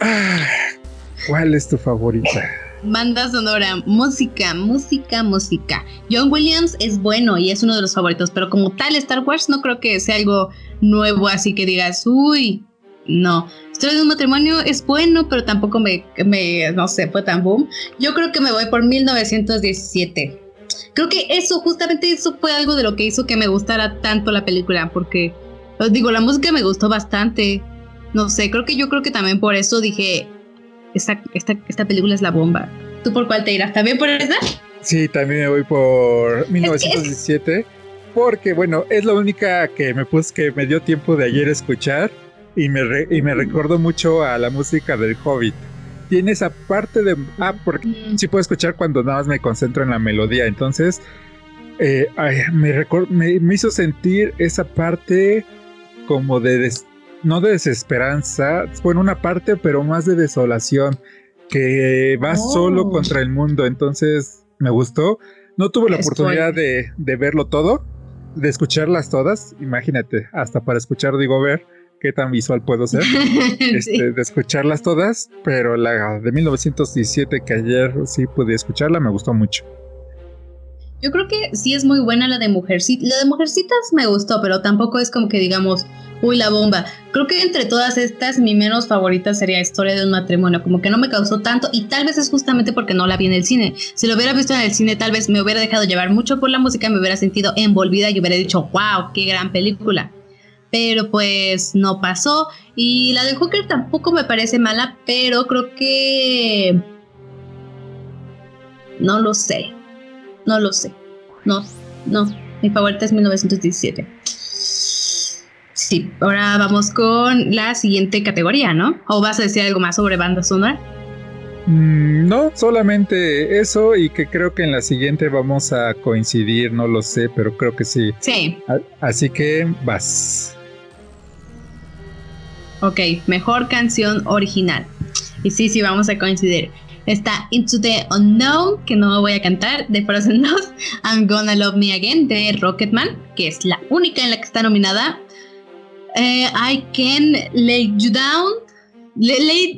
Ah, ¿Cuál es tu favorita? Banda sonora, música, música, música. John Williams es bueno y es uno de los favoritos, pero como tal Star Wars no creo que sea algo nuevo, así que digas, uy, no. Historia de un matrimonio es bueno, pero tampoco me, me, no sé, fue tan boom. Yo creo que me voy por 1917. Creo que eso, justamente eso fue algo de lo que hizo que me gustara tanto la película, porque, os digo, la música me gustó bastante. No sé, creo que yo creo que también por eso dije, esta, esta, esta película es la bomba. ¿Tú por cuál te irás? ¿También por esa? Sí, también me voy por 1917. Es que es... Porque, bueno, es la única que me puse que me dio tiempo de ayer escuchar y me, re, y me recordó mucho a la música del Hobbit. Tiene esa parte de... Ah, porque mm. sí puedo escuchar cuando nada más me concentro en la melodía. Entonces, eh, ay, me, me, me, hizo sentir esa parte como de... Des, no de desesperanza, bueno, una parte, pero más de desolación, que va oh. solo contra el mundo. Entonces, me gustó. No tuve la oportunidad de, de verlo todo, de escucharlas todas. Imagínate, hasta para escuchar digo ver qué tan visual puedo ser, este, sí. de escucharlas todas, pero la de 1917 que ayer sí pude escucharla me gustó mucho. Yo creo que sí es muy buena la de Mujercitas. La de Mujercitas me gustó, pero tampoco es como que digamos, uy, la bomba. Creo que entre todas estas, mi menos favorita sería Historia de un matrimonio. Como que no me causó tanto y tal vez es justamente porque no la vi en el cine. Si lo hubiera visto en el cine, tal vez me hubiera dejado llevar mucho por la música, me hubiera sentido envolvida y hubiera dicho, wow, qué gran película. Pero pues no pasó. Y la de Hooker tampoco me parece mala, pero creo que... No lo sé. No lo sé. No, no. Mi favorita es 1917. Sí, ahora vamos con la siguiente categoría, ¿no? ¿O vas a decir algo más sobre banda sonora? Mm, no, solamente eso y que creo que en la siguiente vamos a coincidir, no lo sé, pero creo que sí. Sí. así que vas. Ok, mejor canción original. Y sí, sí, vamos a coincidir. Está Into the Unknown, que no voy a cantar, de Frozen 2. I'm Gonna Love Me Again, de Rocketman, que es la única en la que está nominada. Eh, I Can't Lay You Down.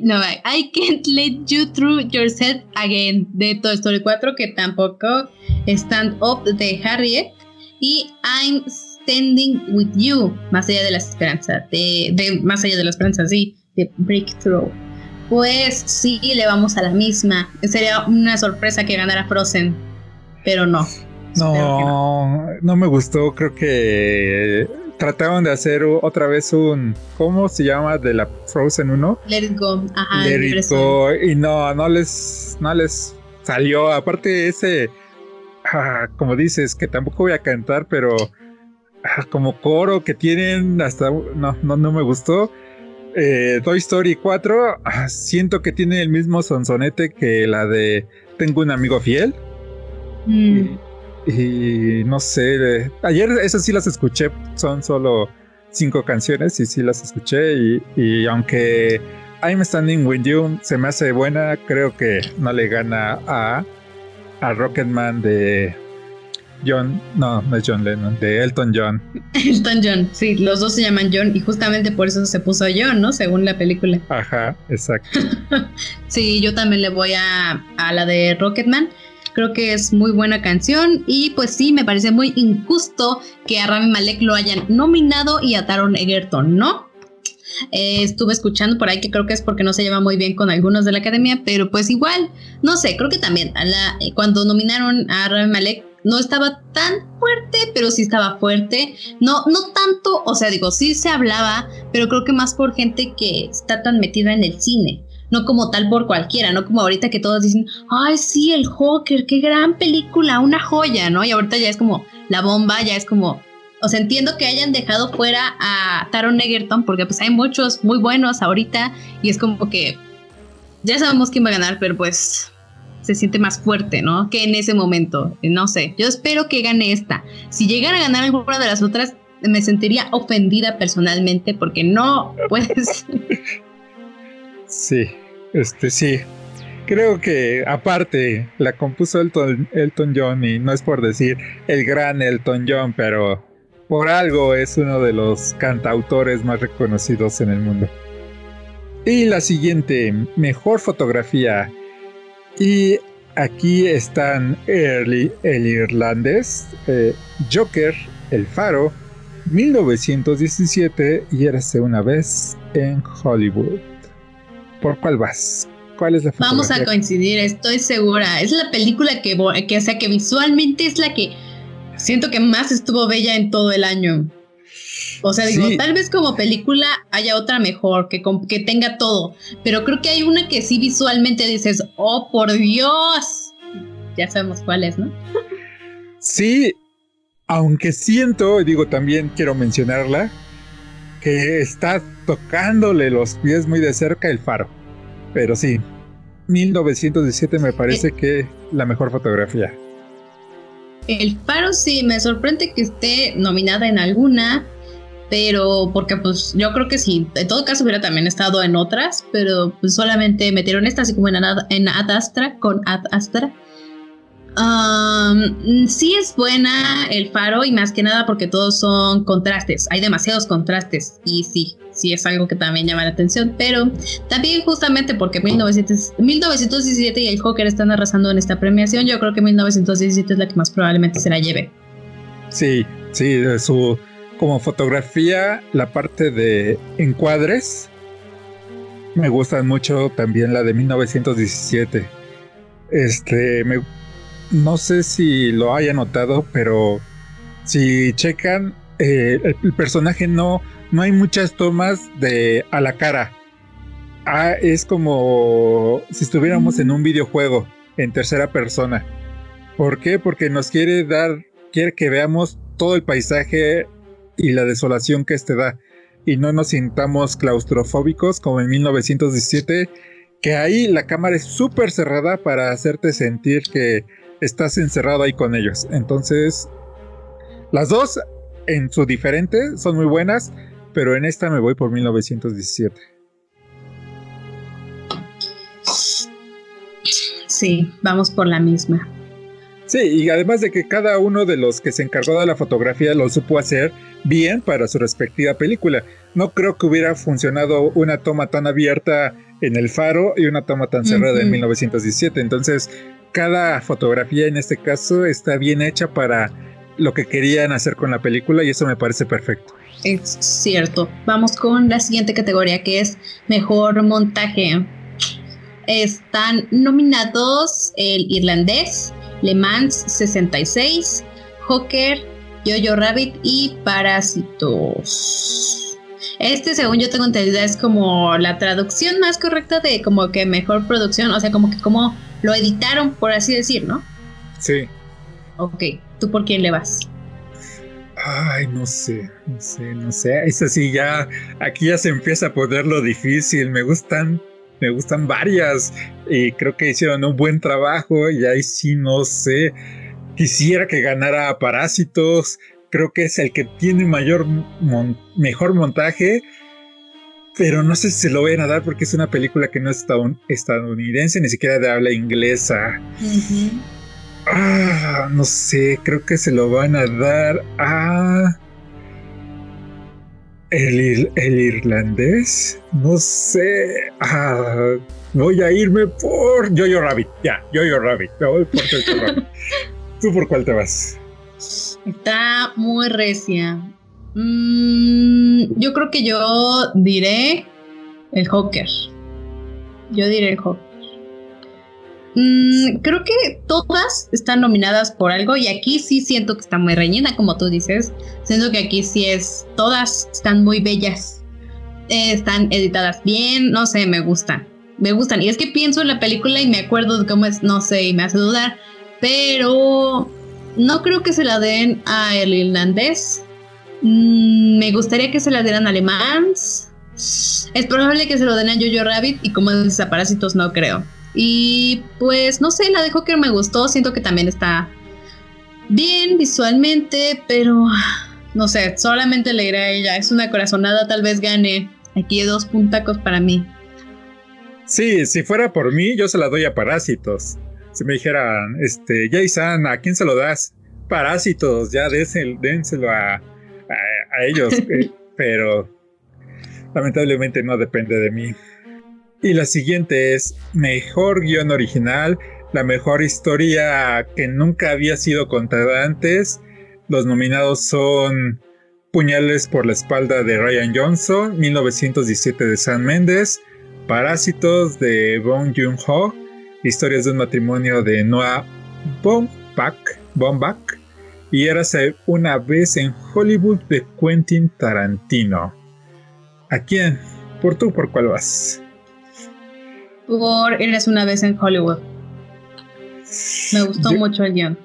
no, I Can't Let You Through Yourself Again, de Toy Story 4, que tampoco. Stand Up, de Harriet. Y I'm Standing With You, más allá de la esperanza. De, de más allá de la esperanza, sí, de Breakthrough. Pues sí, le vamos a la misma. Sería una sorpresa que ganara Frozen, pero no. No, no, me gustó. Creo que trataron de hacer otra vez un. ¿Cómo se llama? De la Frozen 1. Let it go. Ajá. Let it go. Y no, no les, no les salió. Aparte, ese. Ah, como dices, que tampoco voy a cantar, pero. Ah, como coro que tienen, hasta. No, no, no me gustó eh, Toy Story 4 ah, siento que tiene el mismo sonsonete que la de Tengo un amigo fiel. Mm. Y, no sé, ayer esas sí las escuché, son solo cinco canciones y sí las escuché y, y aunque I'm Standing With You se me hace buena, creo que no le gana a, a Rocketman de John, no, no es John Lennon, de Elton John. Elton John, sí, los dos se llaman John y justamente por eso se puso John, ¿no? Según la película. Ajá, exacto. sí, yo también le voy a, a la de Rocketman. Creo que es muy buena canción y pues sí, me parece muy injusto que a Rami Malek lo hayan nominado y a Taron Egerton, ¿no? Eh, estuve escuchando por ahí que creo que es porque no se lleva muy bien con algunos de la academia, pero pues igual, no sé, creo que también a la, eh, cuando nominaron a Rami Malek no estaba tan fuerte, pero sí estaba fuerte. No, no tanto, o sea, digo, sí se hablaba, pero creo que más por gente que está tan metida en el cine. No como tal por cualquiera, no como ahorita que todos dicen, ay, sí, el Joker, qué gran película, una joya, ¿no? Y ahorita ya es como la bomba, ya es como, o sea, entiendo que hayan dejado fuera a Taron Egerton porque pues hay muchos muy buenos ahorita y es como que ya sabemos quién va a ganar, pero pues se siente más fuerte, ¿no? Que en ese momento. No sé, yo espero que gane esta. Si llegara a ganar alguna de las otras, me sentiría ofendida personalmente porque no puedes. Sí, este sí. Creo que aparte la compuso Elton, Elton John y no es por decir el gran Elton John, pero por algo es uno de los cantautores más reconocidos en el mundo. Y la siguiente, mejor fotografía. Y aquí están el, el irlandés, eh, Joker, El Faro, 1917 y érase una vez en Hollywood. ¿Por cuál vas? ¿Cuál es la Vamos a coincidir, estoy segura. Es la película que, que, o sea, que visualmente es la que siento que más estuvo bella en todo el año. O sea, digo, tal vez como película haya otra mejor, que, que tenga todo, pero creo que hay una que sí visualmente dices, oh, por Dios. Ya sabemos cuál es, ¿no? Sí, aunque siento, digo, también quiero mencionarla, que está tocándole los pies muy de cerca el faro. Pero sí, 1917 me parece que la mejor fotografía. El faro sí, me sorprende que esté nominada en alguna pero porque pues yo creo que sí, en todo caso hubiera también estado en otras, pero pues solamente metieron esta así como en, Ad Astra, con Ad Astra. Um, sí es buena el faro y más que nada porque todos son contrastes. Hay demasiados contrastes y sí, sí es algo que también llama la atención. Pero también justamente porque 1917 y el Joker están arrasando en esta premiación, yo creo que 1917 es la que más probablemente se la lleve. Sí, sí, su como fotografía, la parte de encuadres me gustan mucho también la de 1917. Este, no sé si lo haya notado, pero si checan, eh, el, personaje no, no hay muchas tomas de a la cara. Ah, es como si estuviéramos en un videojuego en tercera persona. ¿Por qué? Porque nos quiere dar, quiere que veamos todo el paisaje y la desolación que este da. Y no nos sintamos claustrofóbicos como en 1917, que ahí la cámara es súper cerrada para hacerte sentir que estás encerrado ahí con ellos. Entonces, las dos en su diferente son muy buenas, pero en esta me voy por 1917. Sí, vamos por la misma. Sí, y además de que cada uno de los que se encargó de la fotografía lo supo hacer bien para su respectiva película. No creo que hubiera funcionado una toma tan abierta en El Faro y una toma tan cerrada en 1917. Entonces, cada fotografía en este caso está bien hecha para lo que querían hacer con la película y eso me parece perfecto. Es cierto. Vamos con la siguiente categoría que es mejor montaje. Están nominados el irlandés, Le Mans 66, Joker, Jojo Rabbit y Parásitos. Este, según yo tengo entendido, es como la traducción más correcta de como que mejor producción, o sea, como que como lo editaron, por así decir, ¿no? Sí. Ok, ¿tú por quién le vas? Ay, no sé, no sé, no sé. Es así, ya, aquí ya se empieza a poner lo difícil. Me gustan, me gustan varias y creo que hicieron un buen trabajo y ahí sí no sé. Quisiera que ganara Parásitos. Creo que es el que tiene mayor, mejor montaje pero no sé si se lo vayan a dar porque es una película que no es estadounidense, ni siquiera de habla inglesa. Ah, no sé, creo que se lo van a dar a... El, el irlandés, no sé. Ah, voy a irme por Jojo Rabbit. Ya, Jojo Rabbit. Me voy por Jojo Rabbit. ¿Tú por cuál te vas? Está muy recia. Mm, yo creo que yo diré el Joker. Yo diré el Joker. Mm, creo que todas están nominadas por algo y aquí sí siento que está muy reñida, como tú dices. Siento que aquí sí es, todas están muy bellas. Eh, están editadas bien, no sé, me gustan. Me gustan. Y es que pienso en la película y me acuerdo de cómo es, no sé, y me hace dudar. Pero no creo que se la den a el irlandés. Mm, me gustaría que se la dieran alemanes. Es probable que se lo den a Jojo Rabbit y como es a Parásitos no creo. Y pues no sé, la de Joker me gustó, siento que también está bien visualmente, pero no sé, solamente le iré a ella. Es una corazonada, tal vez gane. Aquí dos puntacos para mí. Sí, si fuera por mí, yo se la doy a Parásitos. Si me dijeran, este, Jason, ¿a quién se lo das? Parásitos, ya dénselo a, a, ellos, eh, pero lamentablemente no depende de mí. Y la siguiente es mejor guion original, la mejor historia que nunca había sido contada antes. Los nominados son Puñales por la espalda de Ryan Johnson, 1917 de San Méndez, Parásitos de Bong Joon-ho, Historias de un matrimonio de Noah Baumbach, y Érase una vez en Hollywood de Quentin Tarantino. ¿A quién? ¿Por tú por cuál vas? Por Eras una vez en Hollywood. Me gustó mucho el guion.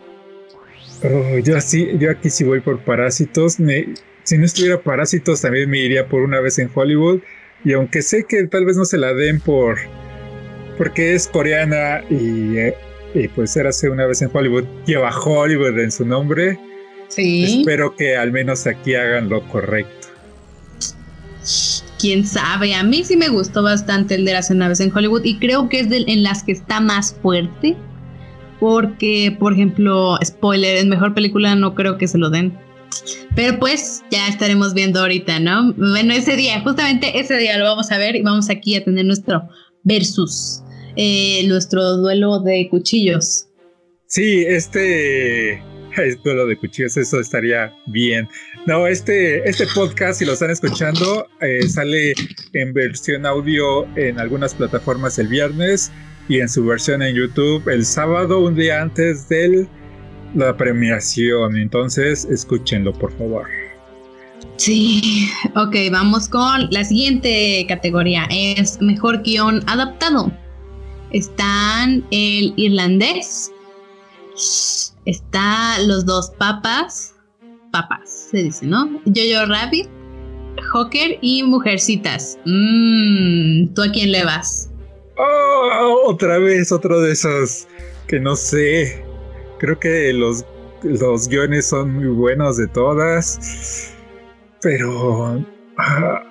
Oh, yo, así, yo aquí sí voy por Parásitos. si no estuviera Parásitos, también me iría por una vez en Hollywood. Y aunque sé que tal vez no se la den por. Porque es coreana y eh, y pues hace una vez en Hollywood, lleva Hollywood en su nombre. Sí. Espero que al menos aquí hagan lo correcto. Quién sabe, a mí sí me gustó bastante el de las una vez en Hollywood y creo que es de, en las que está más fuerte. porque, por ejemplo, spoiler, en mejor película no creo que se lo den. Pero pues ya estaremos viendo ahorita, ¿no? Bueno, ese día, justamente ese día lo vamos a ver y vamos aquí a tener nuestro versus, eh, nuestro duelo de cuchillos. Sí, este duelo de cuchillos, eso estaría bien. No, este, este podcast, si lo están escuchando, eh, sale en versión audio en algunas plataformas el viernes y en su versión en YouTube el sábado, un día antes de la premiación. Entonces, escúchenlo, por favor. Sí, ok, vamos con la siguiente categoría. Es mejor guion adaptado. Están el irlandés, está los dos papas, papas se dice, ¿no? Jojo Rabbit, Joker y Mujercitas. Mmm, ¿tú a quién le vas? Oh, otra vez, otro de esos que no sé. Creo que los, los guiones son muy buenos de todas. Pero. Ah,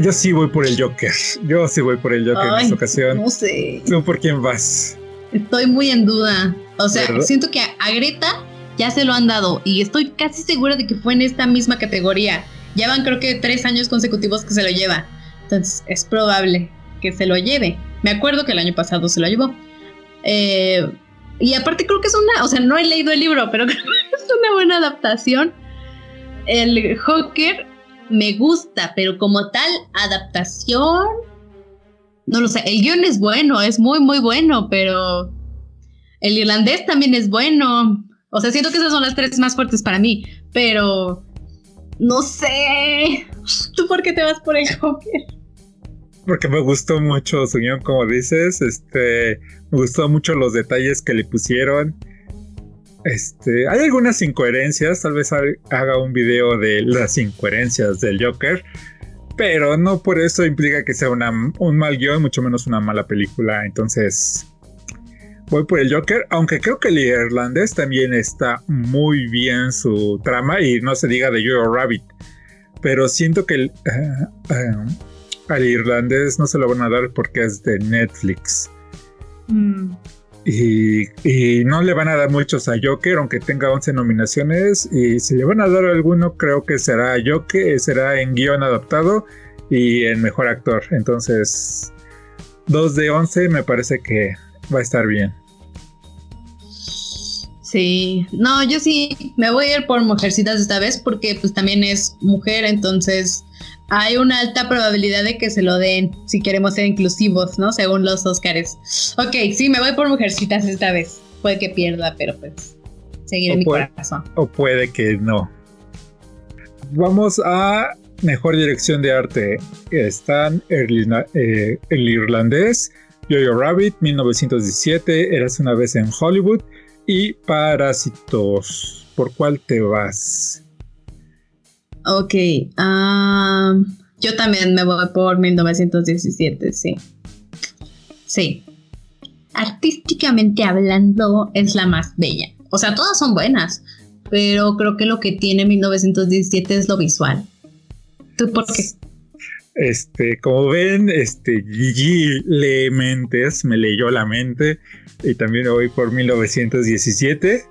yo sí voy por el Joker. Yo sí voy por el Joker en esta ocasión. No sé. ¿Tú por quién vas? Estoy muy en duda. O sea, siento que a Greta ya se lo han dado y estoy casi segura de que fue en esta misma categoría. Ya van creo que tres años consecutivos que se lo lleva. Entonces es probable que se lo lleve. Me acuerdo que el año pasado se lo llevó. Eh, y aparte creo que es una, o sea, no he leído el libro, pero creo que es una buena adaptación. El Joker me gusta, pero como tal adaptación, no lo sé. El guion es bueno, es muy, muy bueno, pero el irlandés también es bueno. O sea, siento que esas son las tres más fuertes para mí, pero no sé. ¿Tú por qué te vas por el Joker? porque me gustó mucho su guion, como dices. Este, me gustó mucho los detalles que le pusieron. Este, hay algunas incoherencias, tal vez haga un video de las incoherencias del Joker, pero no por eso implica que sea un mal guion, mucho menos una mala película. Entonces, voy por el Joker, aunque creo que el irlandés también está muy bien su trama y no se diga de Joe Rabbit, pero siento que el, eh, eh, al irlandés no se lo van a dar porque es de Netflix. Mm. Y, no le van a dar muchos a Joker, aunque tenga 11 nominaciones. Y si le van a dar alguno, creo que será Joker, será en guion adaptado y en mejor actor. Entonces, 2 de 11 me parece que va a estar bien. Sí, no, yo sí me voy a ir por Mujercitas esta vez porque pues también es mujer, entonces hay una alta probabilidad de que se lo den si queremos ser inclusivos, ¿no? Según los Óscares. Ok, sí, me voy por Mujercitas esta vez. Puede que pierda, pero pues seguiré mi corazón. O puede que no. Vamos a mejor dirección de arte. Están el, eh, el irlandés, Jojo Rabbit, 1917, Eras una vez en Hollywood y Parásitos. ¿Por cuál te vas? Ok, yo también me voy por 1917, sí. Sí. Artísticamente hablando, es la más bella. O sea, todas son buenas, pero creo que lo que tiene 1917 es lo visual. ¿Tú por qué? Este, como ven, este Gigi lee mentes, me leyó la mente y también voy por 1917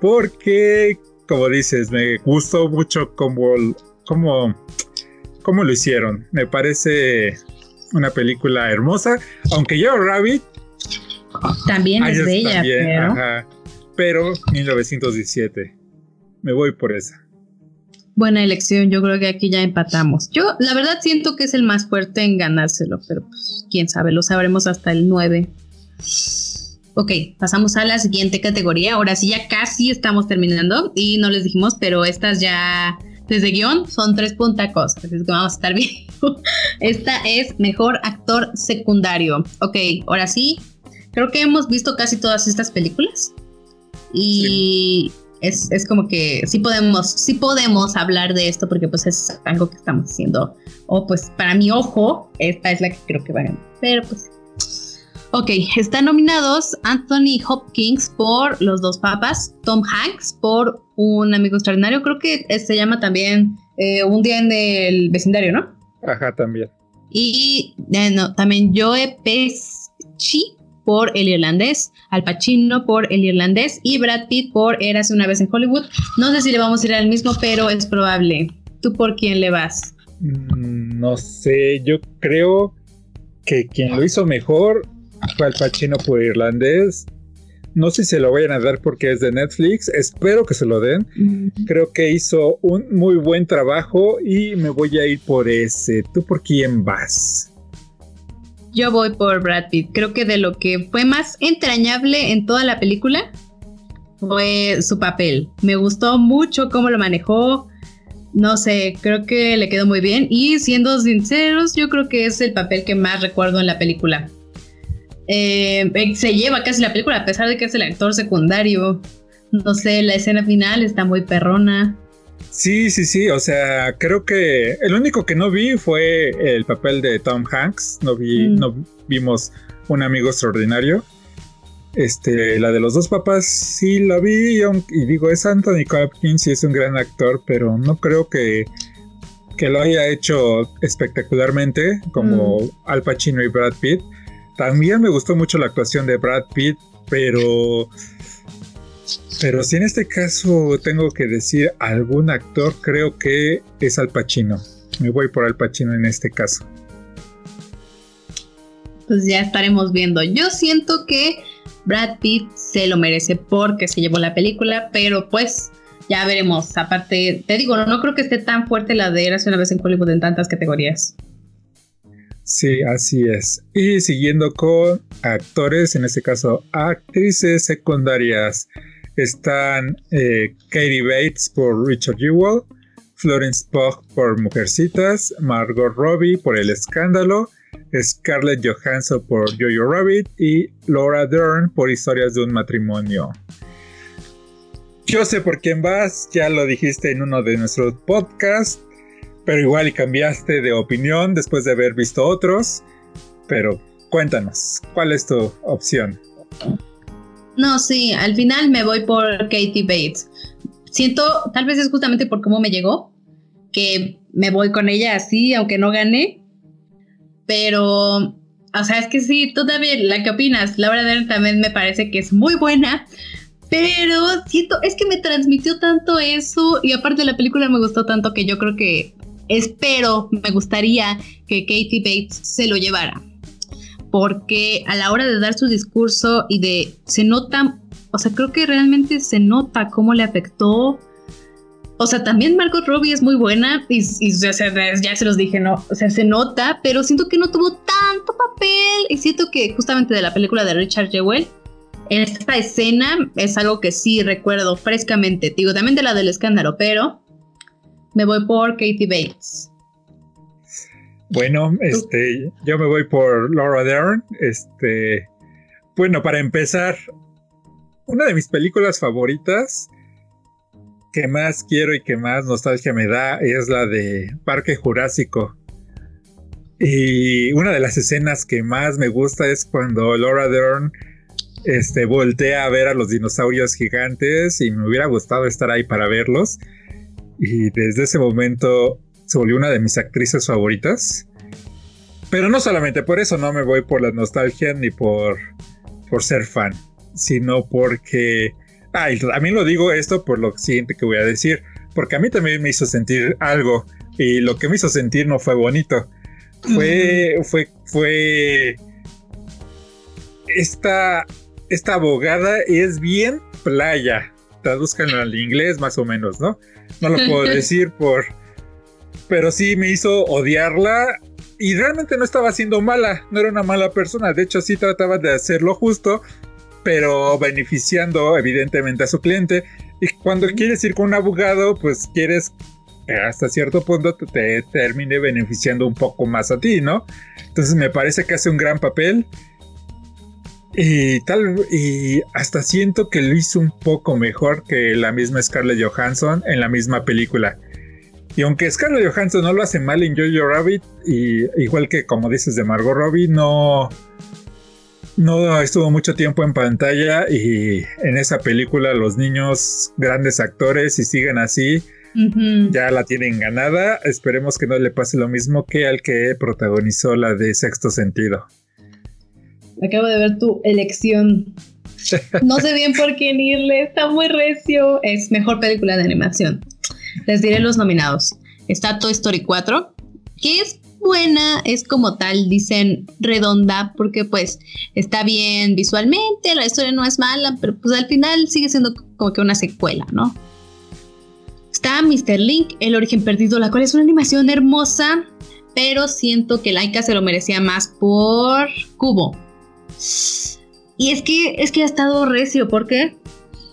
porque como dices, me gustó mucho cómo, cómo, cómo lo hicieron. Me parece una película hermosa, aunque yo Rabbit también es bella, pero... pero 1917. Me voy por esa. Buena elección, yo creo que aquí ya empatamos. Yo la verdad siento que es el más fuerte en ganárselo, pero pues quién sabe, lo sabremos hasta el 9. Ok, pasamos a la siguiente categoría. Ahora sí, ya casi estamos terminando y no les dijimos, pero estas ya desde guion son tres puntacos, así es que vamos a estar bien. Esta es mejor actor secundario. Ok, ahora sí, creo que hemos visto casi todas estas películas y es, como que sí podemos, sí podemos hablar de esto porque pues es algo que estamos haciendo. O pues para mi ojo, esta es la que creo que va a ganar. Pero pues Ok, están nominados Anthony Hopkins por Los dos papas, Tom Hanks por Un amigo extraordinario, creo que se llama también eh, Un día en el vecindario, ¿no? Ajá, también. Y eh, no, también Joe Pesci por El Irlandés, Al Pacino por El Irlandés y Brad Pitt por Eras una vez en Hollywood. No sé si le vamos a ir al mismo, pero es probable. ¿Tú por quién le vas? Mm, no sé, yo creo que quien lo hizo mejor Al Pacino por Irlandés. No sé si se lo vayan a dar porque es de Netflix. Espero que se lo den. Creo que hizo un muy buen trabajo y me voy a ir por ese. ¿Tú por quién vas? Yo voy por Brad Pitt. Creo que de lo que fue más entrañable en toda la película fue su papel. Me gustó mucho cómo lo manejó. No sé, creo que le quedó muy bien. Y siendo sinceros, yo creo que es el papel que más recuerdo en la película. Eh, se lleva casi la película, a pesar de que es el actor secundario. No sé, la escena final está muy perrona. Sí, sí, sí, o sea, creo que el único que no vi fue el papel de Tom Hanks, no vi, mm. no vimos un amigo extraordinario. Este, la de los dos papás sí la vi y, digo, es Anthony Hopkins y es un gran actor, pero no creo que, que lo haya hecho espectacularmente como mm. Al Pacino y Brad Pitt. También me gustó mucho la actuación de Brad Pitt, pero pero si en este caso tengo que decir algún actor, creo que es Al Pacino. Me voy por Al Pacino en este caso. Pues ya estaremos viendo. Yo siento que Brad Pitt se lo merece porque se llevó la película, pero pues ya veremos. Aparte, te digo, no, creo que esté tan fuerte la de Eras una vez en Hollywood en tantas categorías. Sí, así es. Y siguiendo con actores, en este caso actrices secundarias. Están eh, Katie Bates por Richard Jewell, Florence Pugh por Mujercitas, Margot Robbie por El Escándalo, Scarlett Johansson por Jojo Rabbit y Laura Dern por Historias de un matrimonio. Yo sé por quién vas, ya lo dijiste en uno de nuestros podcasts, pero igual y cambiaste de opinión después de haber visto otros. Pero cuéntanos, ¿cuál es tu opción? No, sí, al final me voy por Katie Bates. Siento, tal vez es justamente por cómo me llegó, que me voy con ella así, aunque no gane. Pero, o sea, es que sí, todavía, ¿la que opinas? Laura Dern también me parece que es muy buena, pero siento, es que me transmitió tanto eso y aparte la película me gustó tanto que yo creo que espero, me gustaría que Katie Bates se lo llevara porque a la hora de dar su discurso y de, se nota, o sea, creo que realmente se nota cómo le afectó. O sea, también Margot Robbie es muy buena y, ya se los dije, ¿no? O sea, se nota, pero siento que no tuvo tanto papel y siento que justamente de la película de Richard Jewell, esta escena es algo que sí recuerdo frescamente. Digo, también de la del escándalo, pero me voy por Katie Bates. Bueno, este, yo me voy por Laura Dern. Este, bueno, para empezar, una de mis películas favoritas que más quiero y que más nostalgia me da es la de Parque Jurásico. Y una de las escenas que más me gusta es cuando Laura Dern este, voltea a ver a los dinosaurios gigantes y me hubiera gustado estar ahí para verlos. Y desde ese momento se volvió una de mis actrices favoritas. Pero no solamente por eso, no me voy por la nostalgia ni por, por ser fan, sino porque... Ah, y también lo digo esto por lo siguiente que voy a decir, porque a mí también me hizo sentir algo y lo que me hizo sentir no fue bonito. Fue, fue, fue... Esta, esta abogada es bien playa. Traduzcanlo al inglés más o menos, ¿no? No lo puedo decir por, pero sí me hizo odiarla y realmente no estaba siendo mala, no era una mala persona, de hecho sí trataba de hacer lo justo, pero beneficiando evidentemente a su cliente. Y cuando quieres ir con un abogado, pues quieres hasta cierto punto te, termine beneficiando un poco más a ti, ¿no? Entonces me parece que hace un gran papel. Y tal, y hasta siento que lo hizo un poco mejor que la misma Scarlett Johansson en la misma película. Y aunque Scarlett Johansson no lo hace mal en Jojo Rabbit, y igual que como dices de Margot Robbie, no, no estuvo mucho tiempo en pantalla y en esa película los niños, grandes actores y siguen así, ya la tienen ganada. Esperemos que no le pase lo mismo que al que protagonizó la de Sexto Sentido. Acabo de ver tu elección. No sé bien por quién irle, está muy recio. Es mejor película de animación. Les diré los nominados. Está Toy Story 4, que es buena, es como tal, dicen redonda, porque pues está bien visualmente, la historia no es mala, pero pues al final sigue siendo como que una secuela, ¿no? Está Mr. Link, El origen perdido, la cual es una animación hermosa, pero siento que Laika se lo merecía más por Cubo. Y es que, es que ha estado recio, ¿por qué?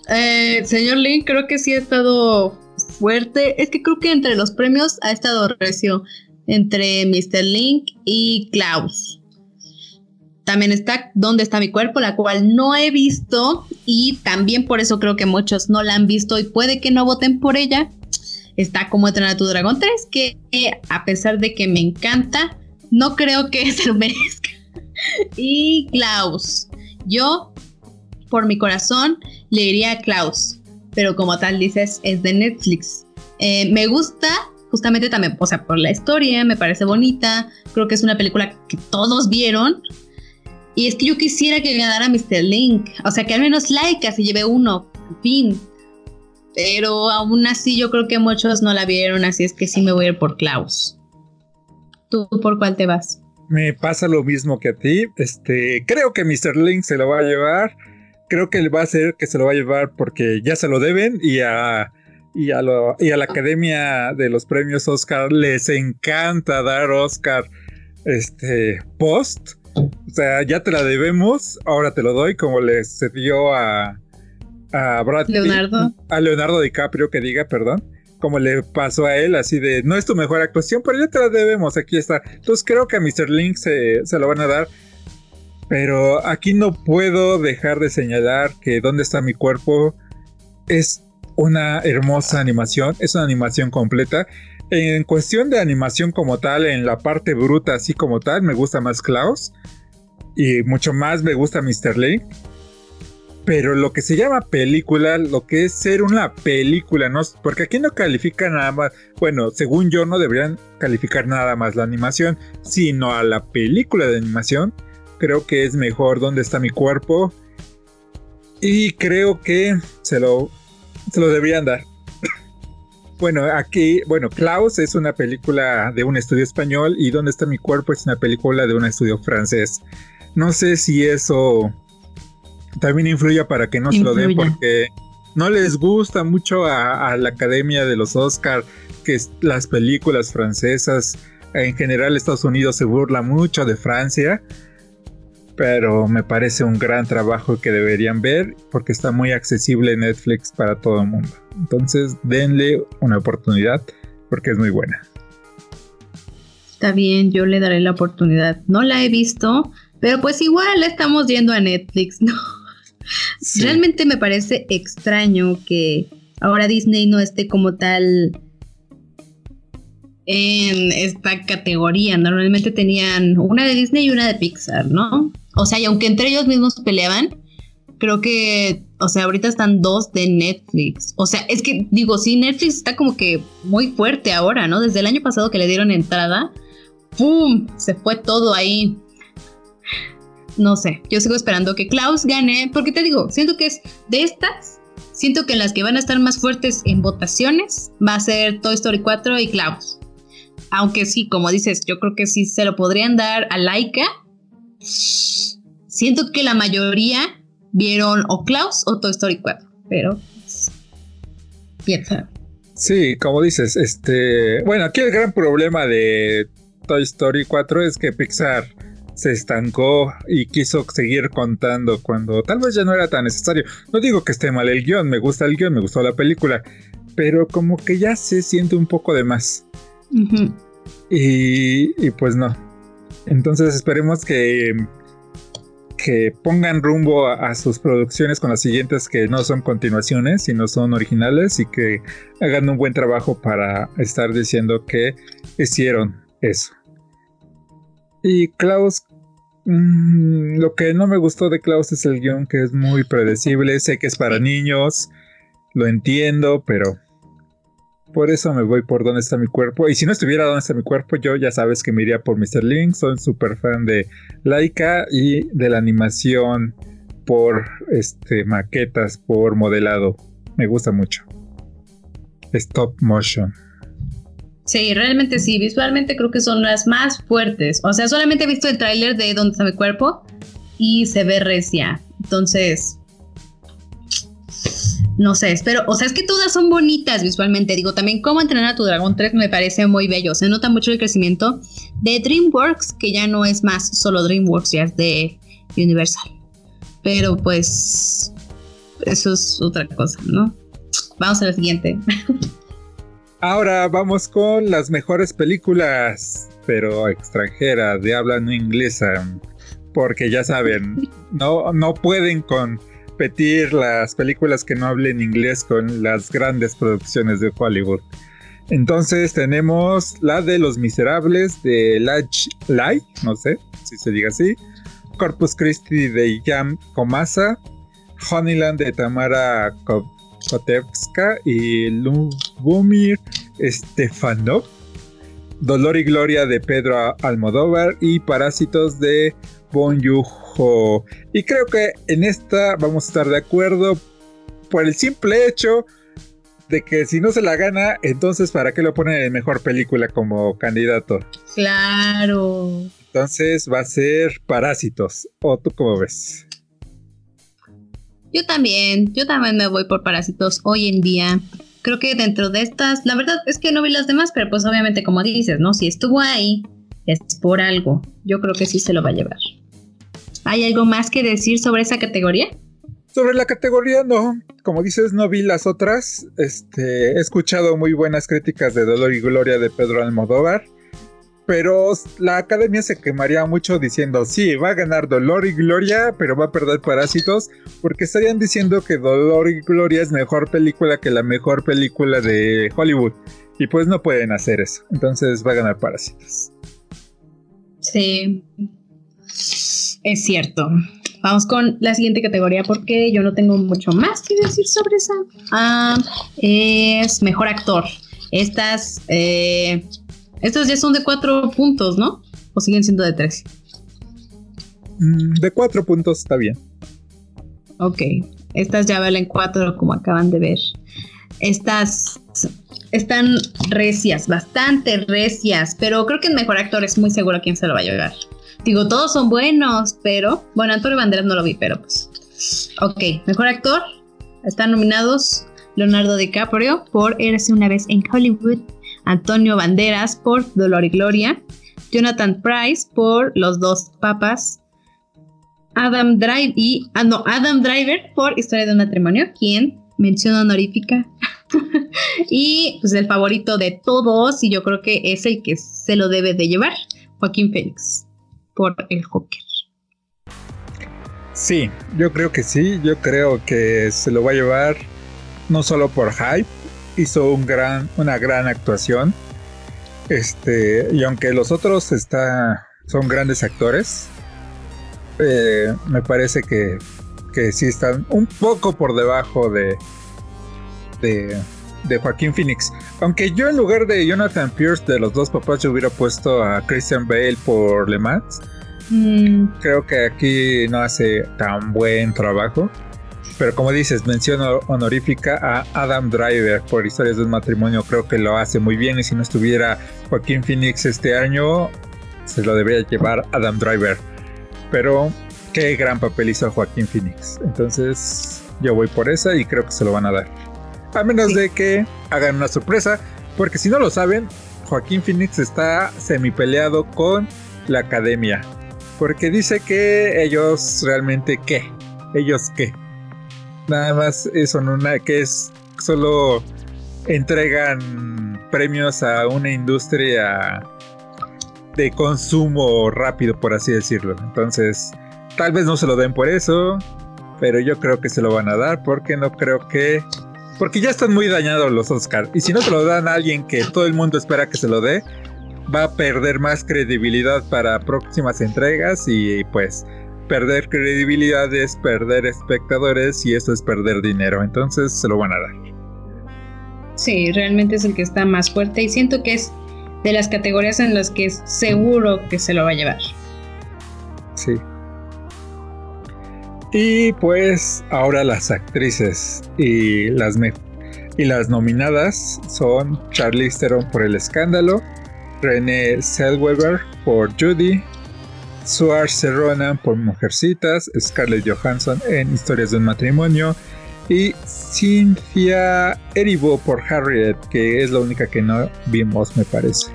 Eh, señor Link, creo que sí ha estado fuerte. Es que creo que entre los premios ha estado recio entre Mr. Link y Klaus. También está ¿Dónde está mi cuerpo? La cual no he visto y también por eso creo que muchos no la han visto y puede que no voten por ella. Está como entrenar a tu dragón 3, que a pesar de que me encanta, no creo que se lo merezca. Y Klaus. Yo, por mi corazón, le diría a Klaus, pero como tal dices, es de Netflix. Eh, me gusta justamente también, o sea, por la historia, me parece bonita, creo que es una película que todos vieron. Y es que yo quisiera que ganara Mr. Link, o sea, que al menos Laika se lleve uno, en fin. Pero aún así yo creo que muchos no la vieron, así es que sí me voy a ir por Klaus. ¿Tú por cuál te vas? Me pasa lo mismo que a ti. Este, creo que Mr. Link se lo va a llevar. Creo que va a ser que se lo va a llevar porque ya se lo deben y a y a, y a la Academia de los Premios Oscar les encanta dar Oscar este post. O sea, ya te la debemos, ahora te lo doy, como les se dio a, a Brad Leonardo. a Leonardo DiCaprio, que diga, perdón. Como le pasó a él, así de no es tu mejor actuación, pero ya te la debemos, aquí está. Entonces creo que a Mr. Link se, se lo van a dar. Pero aquí no puedo dejar de señalar que dónde está mi cuerpo es una hermosa animación, es una animación completa. En cuestión de animación como tal, en la parte bruta así como tal, me gusta más Klaus y mucho más me gusta Mr. Link. Pero lo que se llama película, lo que es ser una película, ¿no? Porque aquí no califica nada más, bueno, según yo no deberían calificar nada más la animación, sino a la película de animación. Creo que es mejor dónde está mi cuerpo. Y creo que se lo se lo deberían dar. Bueno, aquí, bueno, Klaus es una película de un estudio español y Dónde está mi cuerpo es una película de un estudio francés. No sé si eso también influye para que no se lo den porque no les gusta mucho a, la Academia de los Oscar que las películas francesas en general Estados Unidos se burla mucho de Francia pero me parece un gran trabajo que deberían ver porque está muy accesible Netflix para todo el mundo. Entonces denle una oportunidad porque es muy buena. Está bien, yo le daré la oportunidad. No la he visto, pero pues igual estamos yendo a Netflix, ¿no? Realmente me parece extraño que ahora Disney no esté como tal en esta categoría. Normalmente tenían una de Disney y una de Pixar, ¿no? O sea, y aunque entre ellos mismos peleaban, creo que, o sea, ahorita están dos de Netflix. O sea, es que digo, sí, Netflix está como que muy fuerte ahora, ¿no? Desde el año pasado que le dieron entrada, ¡pum! Se fue todo ahí. No sé, yo sigo esperando que Klaus gane, porque te digo, siento que es de estas, siento que las que van a estar más fuertes en votaciones va a ser Toy Story 4 y Klaus. Aunque sí, como dices, yo creo que sí se lo podrían dar a Laika Siento que la mayoría vieron o Klaus o Toy Story 4, pero piensa. Sí, como dices, este, bueno, aquí el gran problema de Toy Story 4 es que Pixar se estancó y quiso seguir contando cuando tal vez ya no era tan necesario. No digo que esté mal el guion, me gusta el guion, me gustó la película, pero como que ya se siente un poco de más. y, y pues no, entonces esperemos que, que pongan rumbo a, sus producciones con las siguientes que no son continuaciones, sino son originales y que hagan un buen trabajo para estar diciendo que hicieron eso. Y Klaus, mm, lo que no me gustó de Klaus es el guion que es muy predecible, sé que es para niños, lo entiendo, pero por eso me voy por Dónde está mi cuerpo. Y si no estuviera Dónde está mi cuerpo, yo ya sabes que me iría por Mr. Link. Soy súper fan de Laika y de la animación por este, maquetas, por modelado. Me gusta mucho. Stop motion. Sí, realmente sí. Visualmente creo que son las más fuertes. O sea, solamente he visto el tráiler de Dónde está mi cuerpo y se ve recia. Entonces, no sé, espero, o sea, es que todas son bonitas visualmente. Digo, también cómo entrenar a tu dragón 3 me parece muy bello. Se nota mucho el crecimiento de DreamWorks, que ya no es más solo DreamWorks, ya es de Universal. Pero pues, eso es otra cosa, ¿no? Vamos a la siguiente. Ahora vamos con las mejores películas, pero extranjeras, de habla no inglesa. Porque ya saben, no, no pueden competir las películas que no hablen inglés con las grandes producciones de Hollywood. Entonces tenemos la de Los Miserables de Lach Lai, no sé si se diga así, Corpus Christi de Yam Komasa, Honeyland de Tamara Kotevska y Lubomir Stefanov, Dolor y Gloria de Pedro Almodóvar y Parásitos de Bon y creo que en esta vamos a estar de acuerdo por el simple hecho de que si no se la gana, entonces ¿para qué lo ponen en mejor película como candidato? Claro. Entonces va a ser Parásitos. ¿O tú cómo ves? Yo también, yo también me voy por Parásitos hoy en día. Creo que dentro de estas, la verdad es que no vi las demás, pero pues obviamente como dices, ¿no? Si estuvo ahí, es por algo. Yo creo que sí se lo va a llevar. ¿Hay algo más que decir sobre esa categoría? Sobre la categoría no, como dices, no vi las otras. Este, he escuchado muy buenas críticas de Dolor y Gloria de Pedro Almodóvar, pero la academia se quemaría mucho diciendo, sí, va a ganar Dolor y Gloria, pero va a perder Parásitos, porque estarían diciendo que Dolor y Gloria es mejor película que la mejor película de Hollywood. Y pues no pueden hacer eso. Entonces va a ganar Parásitos. Sí. Es cierto. Vamos con la siguiente categoría porque yo no tengo mucho más que decir sobre esa. Ah, es mejor actor. Estas, eh, estos ya son de cuatro puntos, ¿no? ¿O siguen siendo de tres? Mm, de cuatro puntos está bien. Ok. Estas ya valen cuatro, como acaban de ver. Estas están recias, bastante recias, pero creo que el mejor actor es muy seguro quién se lo va a llevar. Digo, todos son buenos, pero. Bueno, Antonio Banderas no lo vi, pero pues. Ok, mejor actor. Están nominados Leonardo DiCaprio por Eres una vez en Hollywood. Antonio Banderas por Dolor y Gloria. Jonathan Price por Los dos papas. Adam Driver y. Ah, no, Adam Driver por Historia de un matrimonio. ¿Quién? Mención honorífica. y pues el favorito de todos, y yo creo que es el que se lo debe de llevar, Joaquín Félix por el Joker. Sí, yo creo que sí, yo creo que se lo va a llevar no solo por hype, hizo un gran, una gran actuación. Este, y aunque los otros está, son grandes actores, eh, me parece que, que sí están un poco por debajo de, de, de Joaquín Phoenix. Aunque yo en lugar de Jonathan Pierce de los dos papás yo hubiera puesto a Christian Bale por Le Mans. Mm. Creo que aquí no hace tan buen trabajo. Pero como dices, mención honorífica a Adam Driver por Historias de un matrimonio. Creo que lo hace muy bien. Y si no estuviera Joaquín Phoenix este año, se lo debería llevar Adam Driver. Pero qué gran papel hizo Joaquín Phoenix. Entonces yo voy por esa y creo que se lo van a dar. A menos de que hagan una sorpresa, porque si no lo saben, Joaquín Phoenix está semi peleado con la academia. Porque dice que ellos realmente qué. Ellos qué. Nada más una que es solo entregan premios a una industria de consumo rápido, por así decirlo. Entonces, tal vez no se lo den por eso, pero yo creo que se lo van a dar porque no creo que porque ya están muy dañados los Oscars. Y si no se lo dan a alguien que todo el mundo espera que se lo dé, va a perder más credibilidad para próximas entregas y pues perder credibilidad es perder espectadores y eso es perder dinero. Entonces se lo van a dar. Sí, realmente es el que está más fuerte y siento que es de las categorías en las que es seguro que se lo va a llevar. Sí. Y pues ahora las actrices y las y las nominadas son Charlize Theron por El Escándalo, Renée Zellweger por Judy, Saoirse Ronan por Mujercitas, Scarlett Johansson en Historias de un matrimonio y Cynthia Erivo por Harriet, que es la única que no vimos, me parece.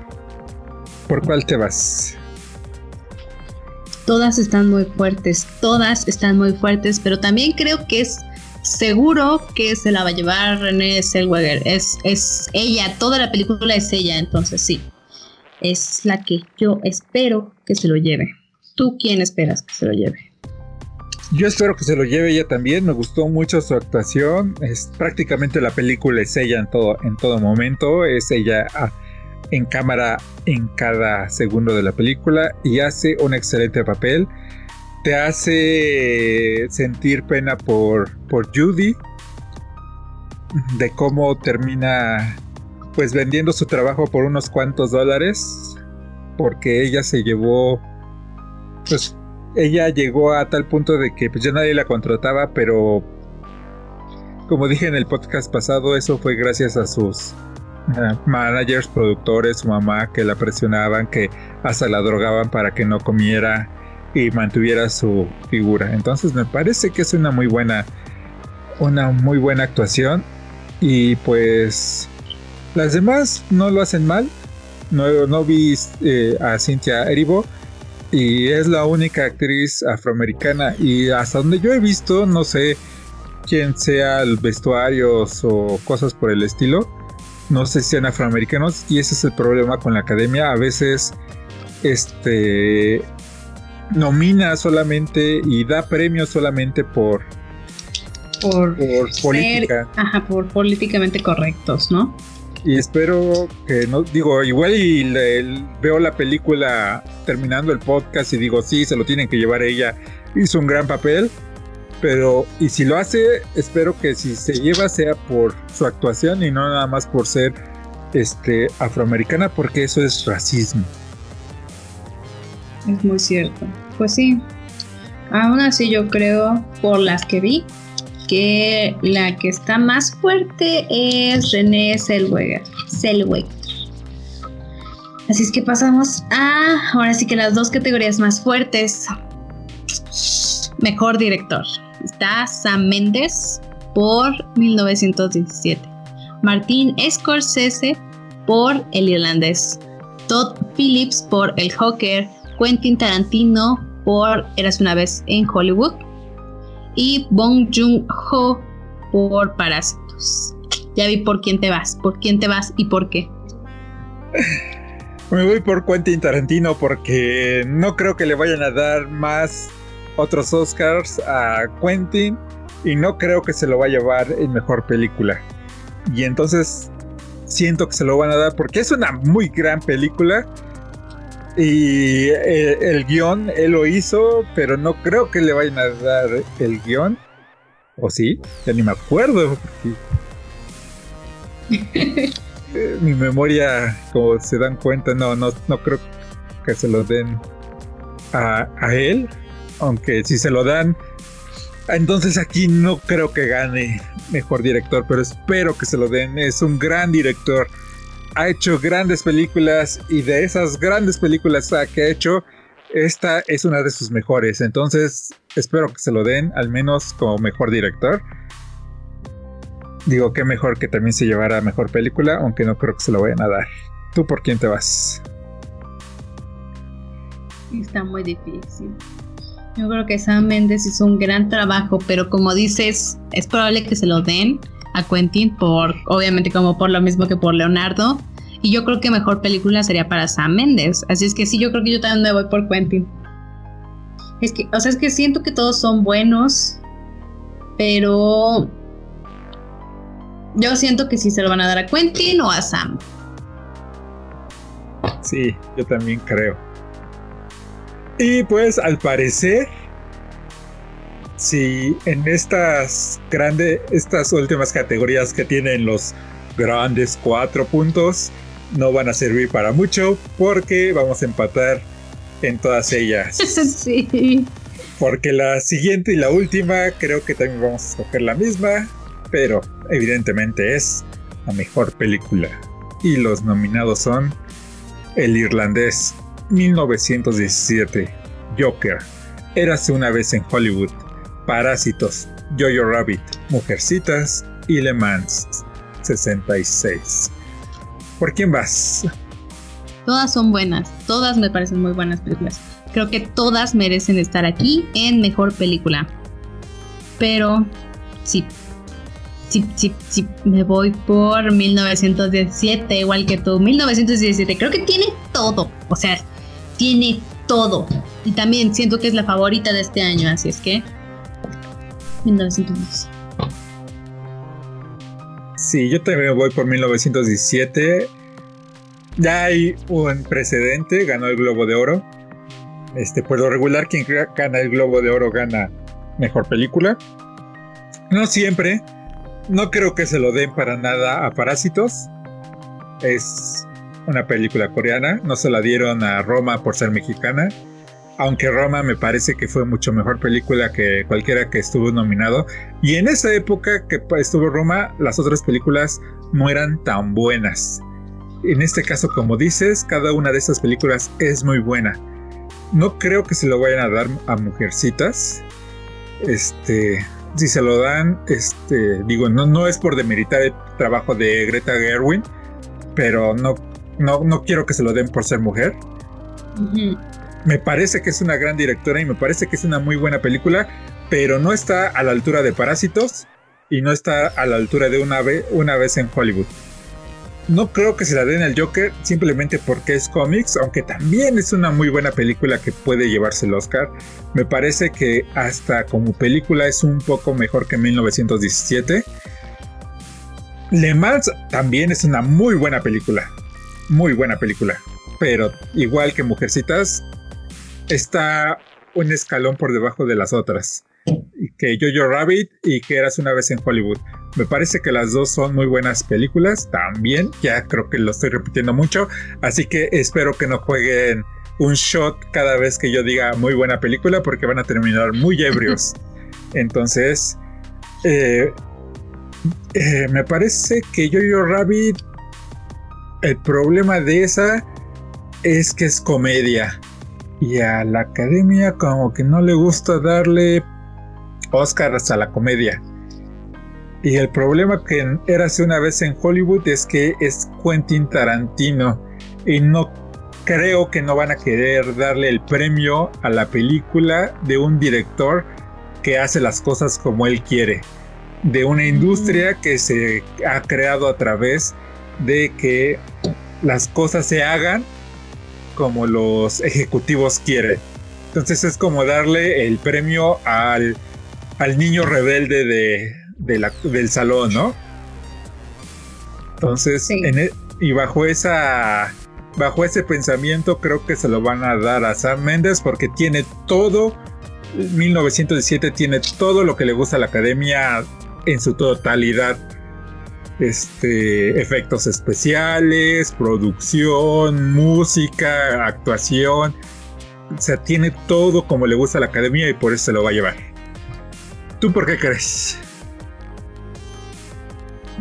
¿Por cuál te vas? Todas están muy fuertes, todas están muy fuertes, pero también creo que es seguro que se la va a llevar Renée Zellweger. Es, es ella, toda la película es ella, entonces sí. Es la que yo espero que se lo lleve. ¿Tú quién esperas que se lo lleve? Yo espero que se lo lleve ella también. Me gustó mucho su actuación. Es prácticamente la película es ella en todo, en todo momento. Es ella ah, en cámara en cada segundo de la película y hace un excelente papel. Te hace sentir pena por, por Judy, de cómo termina pues vendiendo su trabajo por unos cuantos dólares, porque ella se llevó, pues ella llegó a tal punto de que pues ya nadie la contrataba, pero como dije en el podcast pasado, eso fue gracias a sus managers, productores, su mamá que la presionaban, que hasta la drogaban para que no comiera y mantuviera su figura. Entonces me parece que es una muy buena, una muy buena actuación y pues las demás no lo hacen mal. No, no vi eh, a Cynthia Erivo y es la única actriz afroamericana y hasta donde yo he visto, no sé quién sea el vestuarios o cosas por el estilo no sé si sean afroamericanos y ese es el problema con la academia. A veces este nomina solamente y da premios solamente por por, política. Ajá, por políticamente correctos, ¿no? Y espero que no, digo, igual y veo la película terminando el podcast y digo, sí, se lo tienen que llevar ella, hizo un gran papel, pero, y si lo hace, espero que si se lleva sea por su actuación y no nada más por ser este, afroamericana, porque eso es racismo. Es muy cierto. Pues sí. Aún así yo creo, por las que vi, que la que está más fuerte es René. Zellweger. Así es que pasamos a, ahora sí que las dos categorías más fuertes. Mejor director está Sam Mendes por 1917, Martín Scorsese por El Irlandés, Todd Phillips por El Joker, Quentin Tarantino por Eras una vez en Hollywood y Bong Joon-ho por Parásitos. Ya vi por quién te vas, por quién te vas y por qué. Me voy por Quentin Tarantino porque no creo que le vayan a dar más otros Oscars a Quentin y no creo que se lo va a llevar en mejor película. Y entonces siento que se lo van a dar porque es una muy gran película. Y eh, el, guion él lo hizo, pero no creo que le vayan a dar el guion. ¿O sí? Ya ni me acuerdo. Eh, mi memoria, como se dan cuenta, no, no, no creo que se lo den a, a él aunque si se lo dan, entonces aquí no creo que gane mejor director, pero espero que se lo den. Es un gran director. Ha hecho grandes películas y de esas grandes películas que ha hecho, esta es una de sus mejores. Entonces espero que se lo den, al menos como mejor director. Digo que mejor que también se llevara mejor película, aunque no creo que se lo vayan a dar. ¿Tú por quién te vas? Está muy difícil. Yo creo que Sam Mendes hizo un gran trabajo, pero como dices, es probable que se lo den a Quentin por, obviamente como por lo mismo que por Leonardo. Y yo creo que mejor película sería para Sam Mendes. Así es que sí, yo creo que yo también me voy por Quentin. Es que, o sea, es que siento que todos son buenos, pero yo siento que sí se lo van a dar a Quentin o a Sam. Sí, yo también creo. Y pues al parecer, si en estas grandes, estas últimas categorías que tienen los grandes cuatro puntos no van a servir para mucho porque vamos a empatar en todas ellas. sí. Porque la siguiente y la última creo que también vamos a escoger la misma, pero evidentemente es la mejor película. Y los nominados son El Irlandés, 1917, Joker, Érase una vez en Hollywood, Parásitos, Jojo Rabbit, Mujercitas y Le Mans, 66. ¿Por quién vas? Todas son buenas, todas me parecen muy buenas películas. Creo que todas merecen estar aquí en mejor película. Pero sí, sí, sí, sí, me voy por 1917, igual que tú. 1917, creo que tiene todo. O sea, tiene todo. Y también siento que es la favorita de este año, así es que 1917. Sí, yo también voy por 1917. Ya hay un precedente, ganó el Globo de Oro. Este, por lo regular, quien gana el Globo de Oro gana mejor película. No siempre. No creo que se lo den para nada a Parásitos. Es una película coreana. No se la dieron a Roma por ser mexicana. Aunque Roma me parece que fue mucho mejor película que cualquiera que estuvo nominado. Y en esa época que estuvo Roma, las otras películas no eran tan buenas. En este caso, como dices, cada una de estas películas es muy buena. No creo que se lo vayan a dar a Mujercitas. Este, si se lo dan, este, digo, no, no es por demeritar el trabajo de Greta Gerwin, pero no, no, no quiero que se lo den por ser mujer. Me parece que es una gran directora y me parece que es una muy buena película, pero no está a la altura de Parásitos y no está a la altura de una, vez, una vez en Hollywood. No creo que se la den al Joker simplemente porque es cómics, aunque también es una muy buena película que puede llevarse el Oscar. Me parece que hasta como película es un poco mejor que 1917. Le Mans también es una muy buena película. Muy buena película. Pero igual que Mujercitas, está un escalón por debajo de las otras. Que Jojo Rabbit y que Eras una vez en Hollywood. Me parece que las dos son muy buenas películas también. Ya creo que lo estoy repitiendo mucho. Así que espero que no jueguen un shot cada vez que yo diga muy buena película porque van a terminar muy ebrios. Entonces, eh, eh, me parece que Jojo Rabbit, el problema de esa es que es comedia. Y a la academia como que no le gusta darle Oscars a la comedia. Y el problema que era hace una vez en Hollywood es que es Quentin Tarantino. Y no creo que no van a querer darle el premio a la película de un director que hace las cosas como él quiere. De una industria que se ha creado a través de que las cosas se hagan como los ejecutivos quieren. Entonces es como darle el premio al, al niño rebelde de, del salón, ¿no? Entonces, e, y bajo esa bajo ese pensamiento creo que se lo van a dar a Sam Mendes porque tiene todo 1917 tiene todo lo que le gusta a la academia en su totalidad este, efectos especiales, producción, música, actuación. O sea, tiene todo como le gusta a la academia y por eso se lo va a llevar. ¿Tú por qué crees?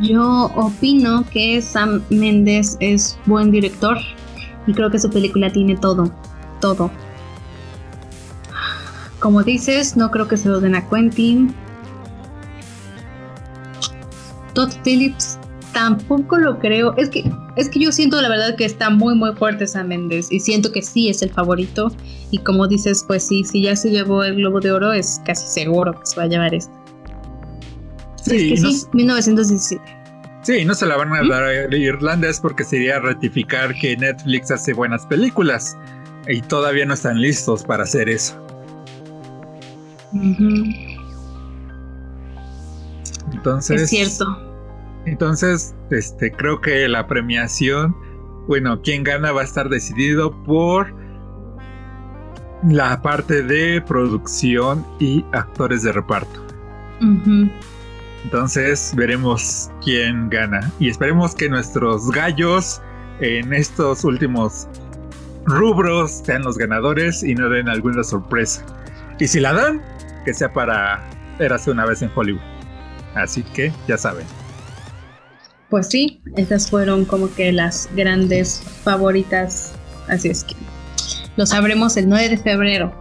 Yo opino que Sam Mendes es buen director y creo que su película tiene todo, todo. Como dices, no creo que se lo den a Quentin, Todd Phillips tampoco lo creo. Es que, es que yo siento la verdad que está muy muy fuerte Sam Mendes y siento que sí es el favorito. Y como dices, pues sí, si ya se llevó el Globo de Oro, es casi seguro que se va a llevar esto. Sí, es que sí, 1917. Sí, no se la van a dar a Irlanda es porque sería ratificar que Netflix hace buenas películas y todavía no están listos para hacer eso. Entonces. Es cierto. Entonces, este, creo que la premiación, bueno, quien gana va a estar decidido por la parte de producción y actores de reparto. Entonces veremos quién gana. Y esperemos que nuestros gallos en estos últimos rubros sean los ganadores y no den alguna sorpresa. Y si la dan, que sea para hace una vez en Hollywood. Así que ya saben. Pues sí, estas fueron como que las grandes favoritas. Así es que lo sabremos el 9 de febrero.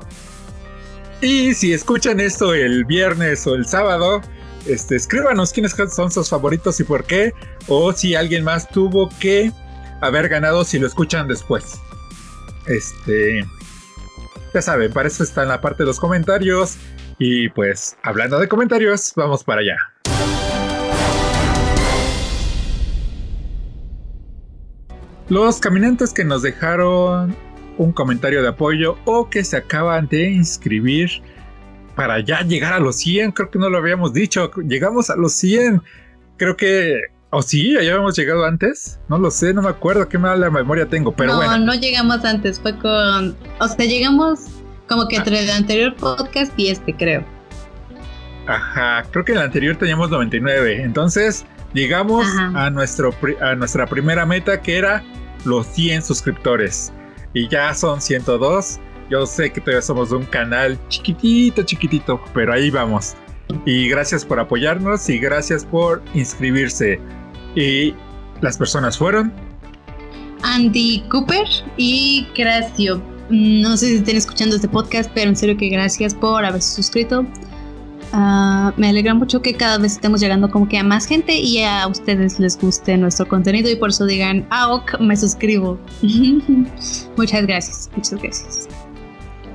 Y si escuchan esto el viernes o el sábado, este, escríbanos quiénes son sus favoritos y por qué. O si alguien más tuvo que haber ganado si lo escuchan después. Este. Ya saben, para eso está en la parte de los comentarios. Y pues, hablando de comentarios, vamos para allá. Los caminantes que nos dejaron un comentario de apoyo o que se acaban de inscribir para ya llegar a los 100, creo que no lo habíamos dicho, llegamos a los 100, creo que ¿O sí? ¿Ya habíamos llegado antes? No lo sé, no me acuerdo qué mala memoria tengo, pero bueno. No, no llegamos antes, fue con... O sea, llegamos como que entre el anterior podcast y este, creo. Ajá, creo que en el anterior teníamos 99. Entonces, llegamos a, nuestro, a nuestra primera meta que era los 100 suscriptores. Y ya son 102. Yo sé que todavía somos un canal chiquitito, chiquitito, pero ahí vamos. Y gracias por apoyarnos y gracias por inscribirse. Y las personas fueron Andy Cooper y Gracio. No sé si estén escuchando este podcast, pero en serio que gracias por haberse suscrito. Ah, me alegra mucho que cada vez estemos llegando como que a más gente y a ustedes les guste nuestro contenido y por eso digan, ah, ok, me suscribo. muchas gracias, muchas gracias.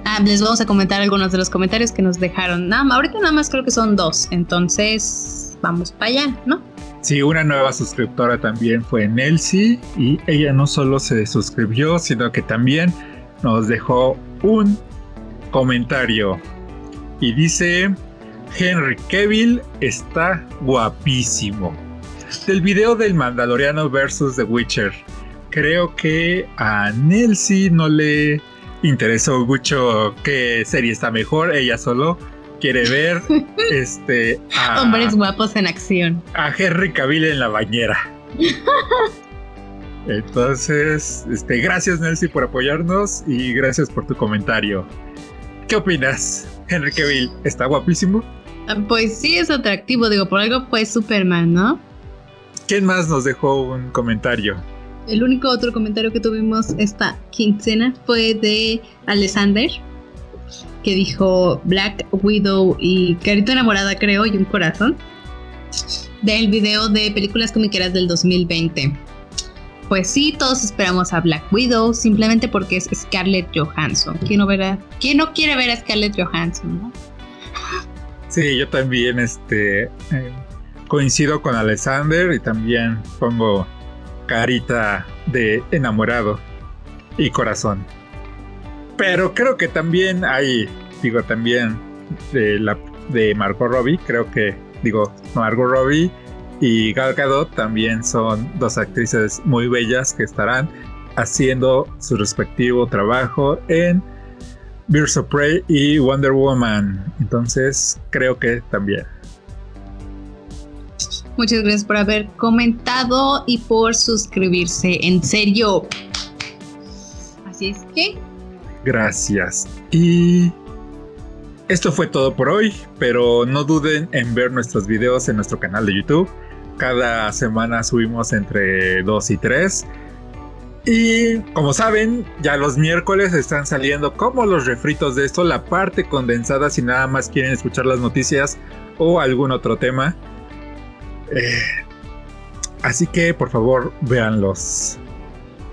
Ah, les vamos a comentar algunos de los comentarios que nos dejaron. Nada, ahorita nada más creo que son dos, entonces vamos para allá, ¿no? Sí, una nueva suscriptora también fue Nelsie y ella no solo se suscribió, sino que también nos dejó un comentario. Y dice, Henry Cavill está guapísimo. Del video del Mandaloriano versus The Witcher. Creo que a Nelsie no le interesó mucho qué serie está mejor. Ella solo quiere ver este hombres guapos en acción. A Henry Cavill en la bañera. Entonces, este, gracias Nelsie por apoyarnos y gracias por tu comentario. ¿Qué opinas? Henry Cavill está guapísimo. Pues sí es atractivo, digo, por algo fue Superman, ¿no? ¿Quién más nos dejó un comentario? El único otro comentario que tuvimos esta quincena fue de Alexander, que dijo Black Widow y Carita Enamorada, creo, y un corazón, del video de películas comiqueras del 2020. Pues sí, todos esperamos a Black Widow, simplemente porque es Scarlett Johansson. ¿Quién no, verá? ¿Quién no quiere ver a Scarlett Johansson? Sí, yo también este, eh, coincido con Alexander y también pongo carita de enamorado y corazón. Pero creo que también hay, digo, también de, la, de Margot Robbie, creo que, digo, Margot Robbie y Gal también son dos actrices muy bellas que estarán haciendo su respectivo trabajo en Birds of Prey y Wonder Woman. Entonces, creo que también. Muchas gracias por haber comentado y por suscribirse. En serio. Así es que Gracias. Y esto fue todo por hoy, pero no duden en ver nuestros videos en nuestro canal de YouTube. Cada semana subimos entre 2 y 3. Y como saben, ya los miércoles están saliendo como los refritos de esto, la parte condensada si nada más quieren escuchar las noticias o algún otro tema. Eh, así que por favor véanlos.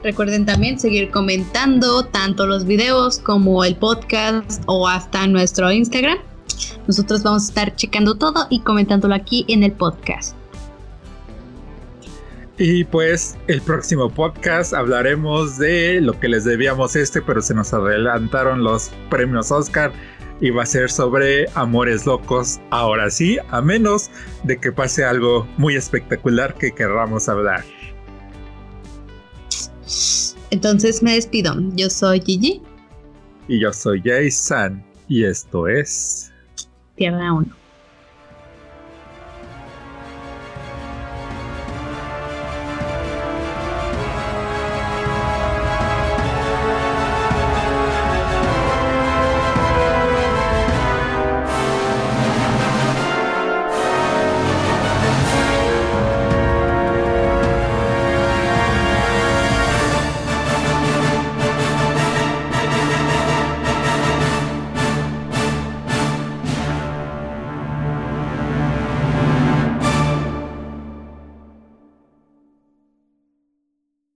Recuerden también seguir comentando tanto los videos como el podcast o hasta nuestro Instagram. Nosotros vamos a estar checando todo y comentándolo aquí en el podcast. Y pues el próximo podcast hablaremos de lo que les debíamos este, pero se nos adelantaron los premios Oscar y va a ser sobre Amores Locos. Ahora sí, a menos de que pase algo muy espectacular que querramos hablar. Entonces me despido. Yo soy Gigi. Y yo soy Jason. Y esto es... Tierra 1.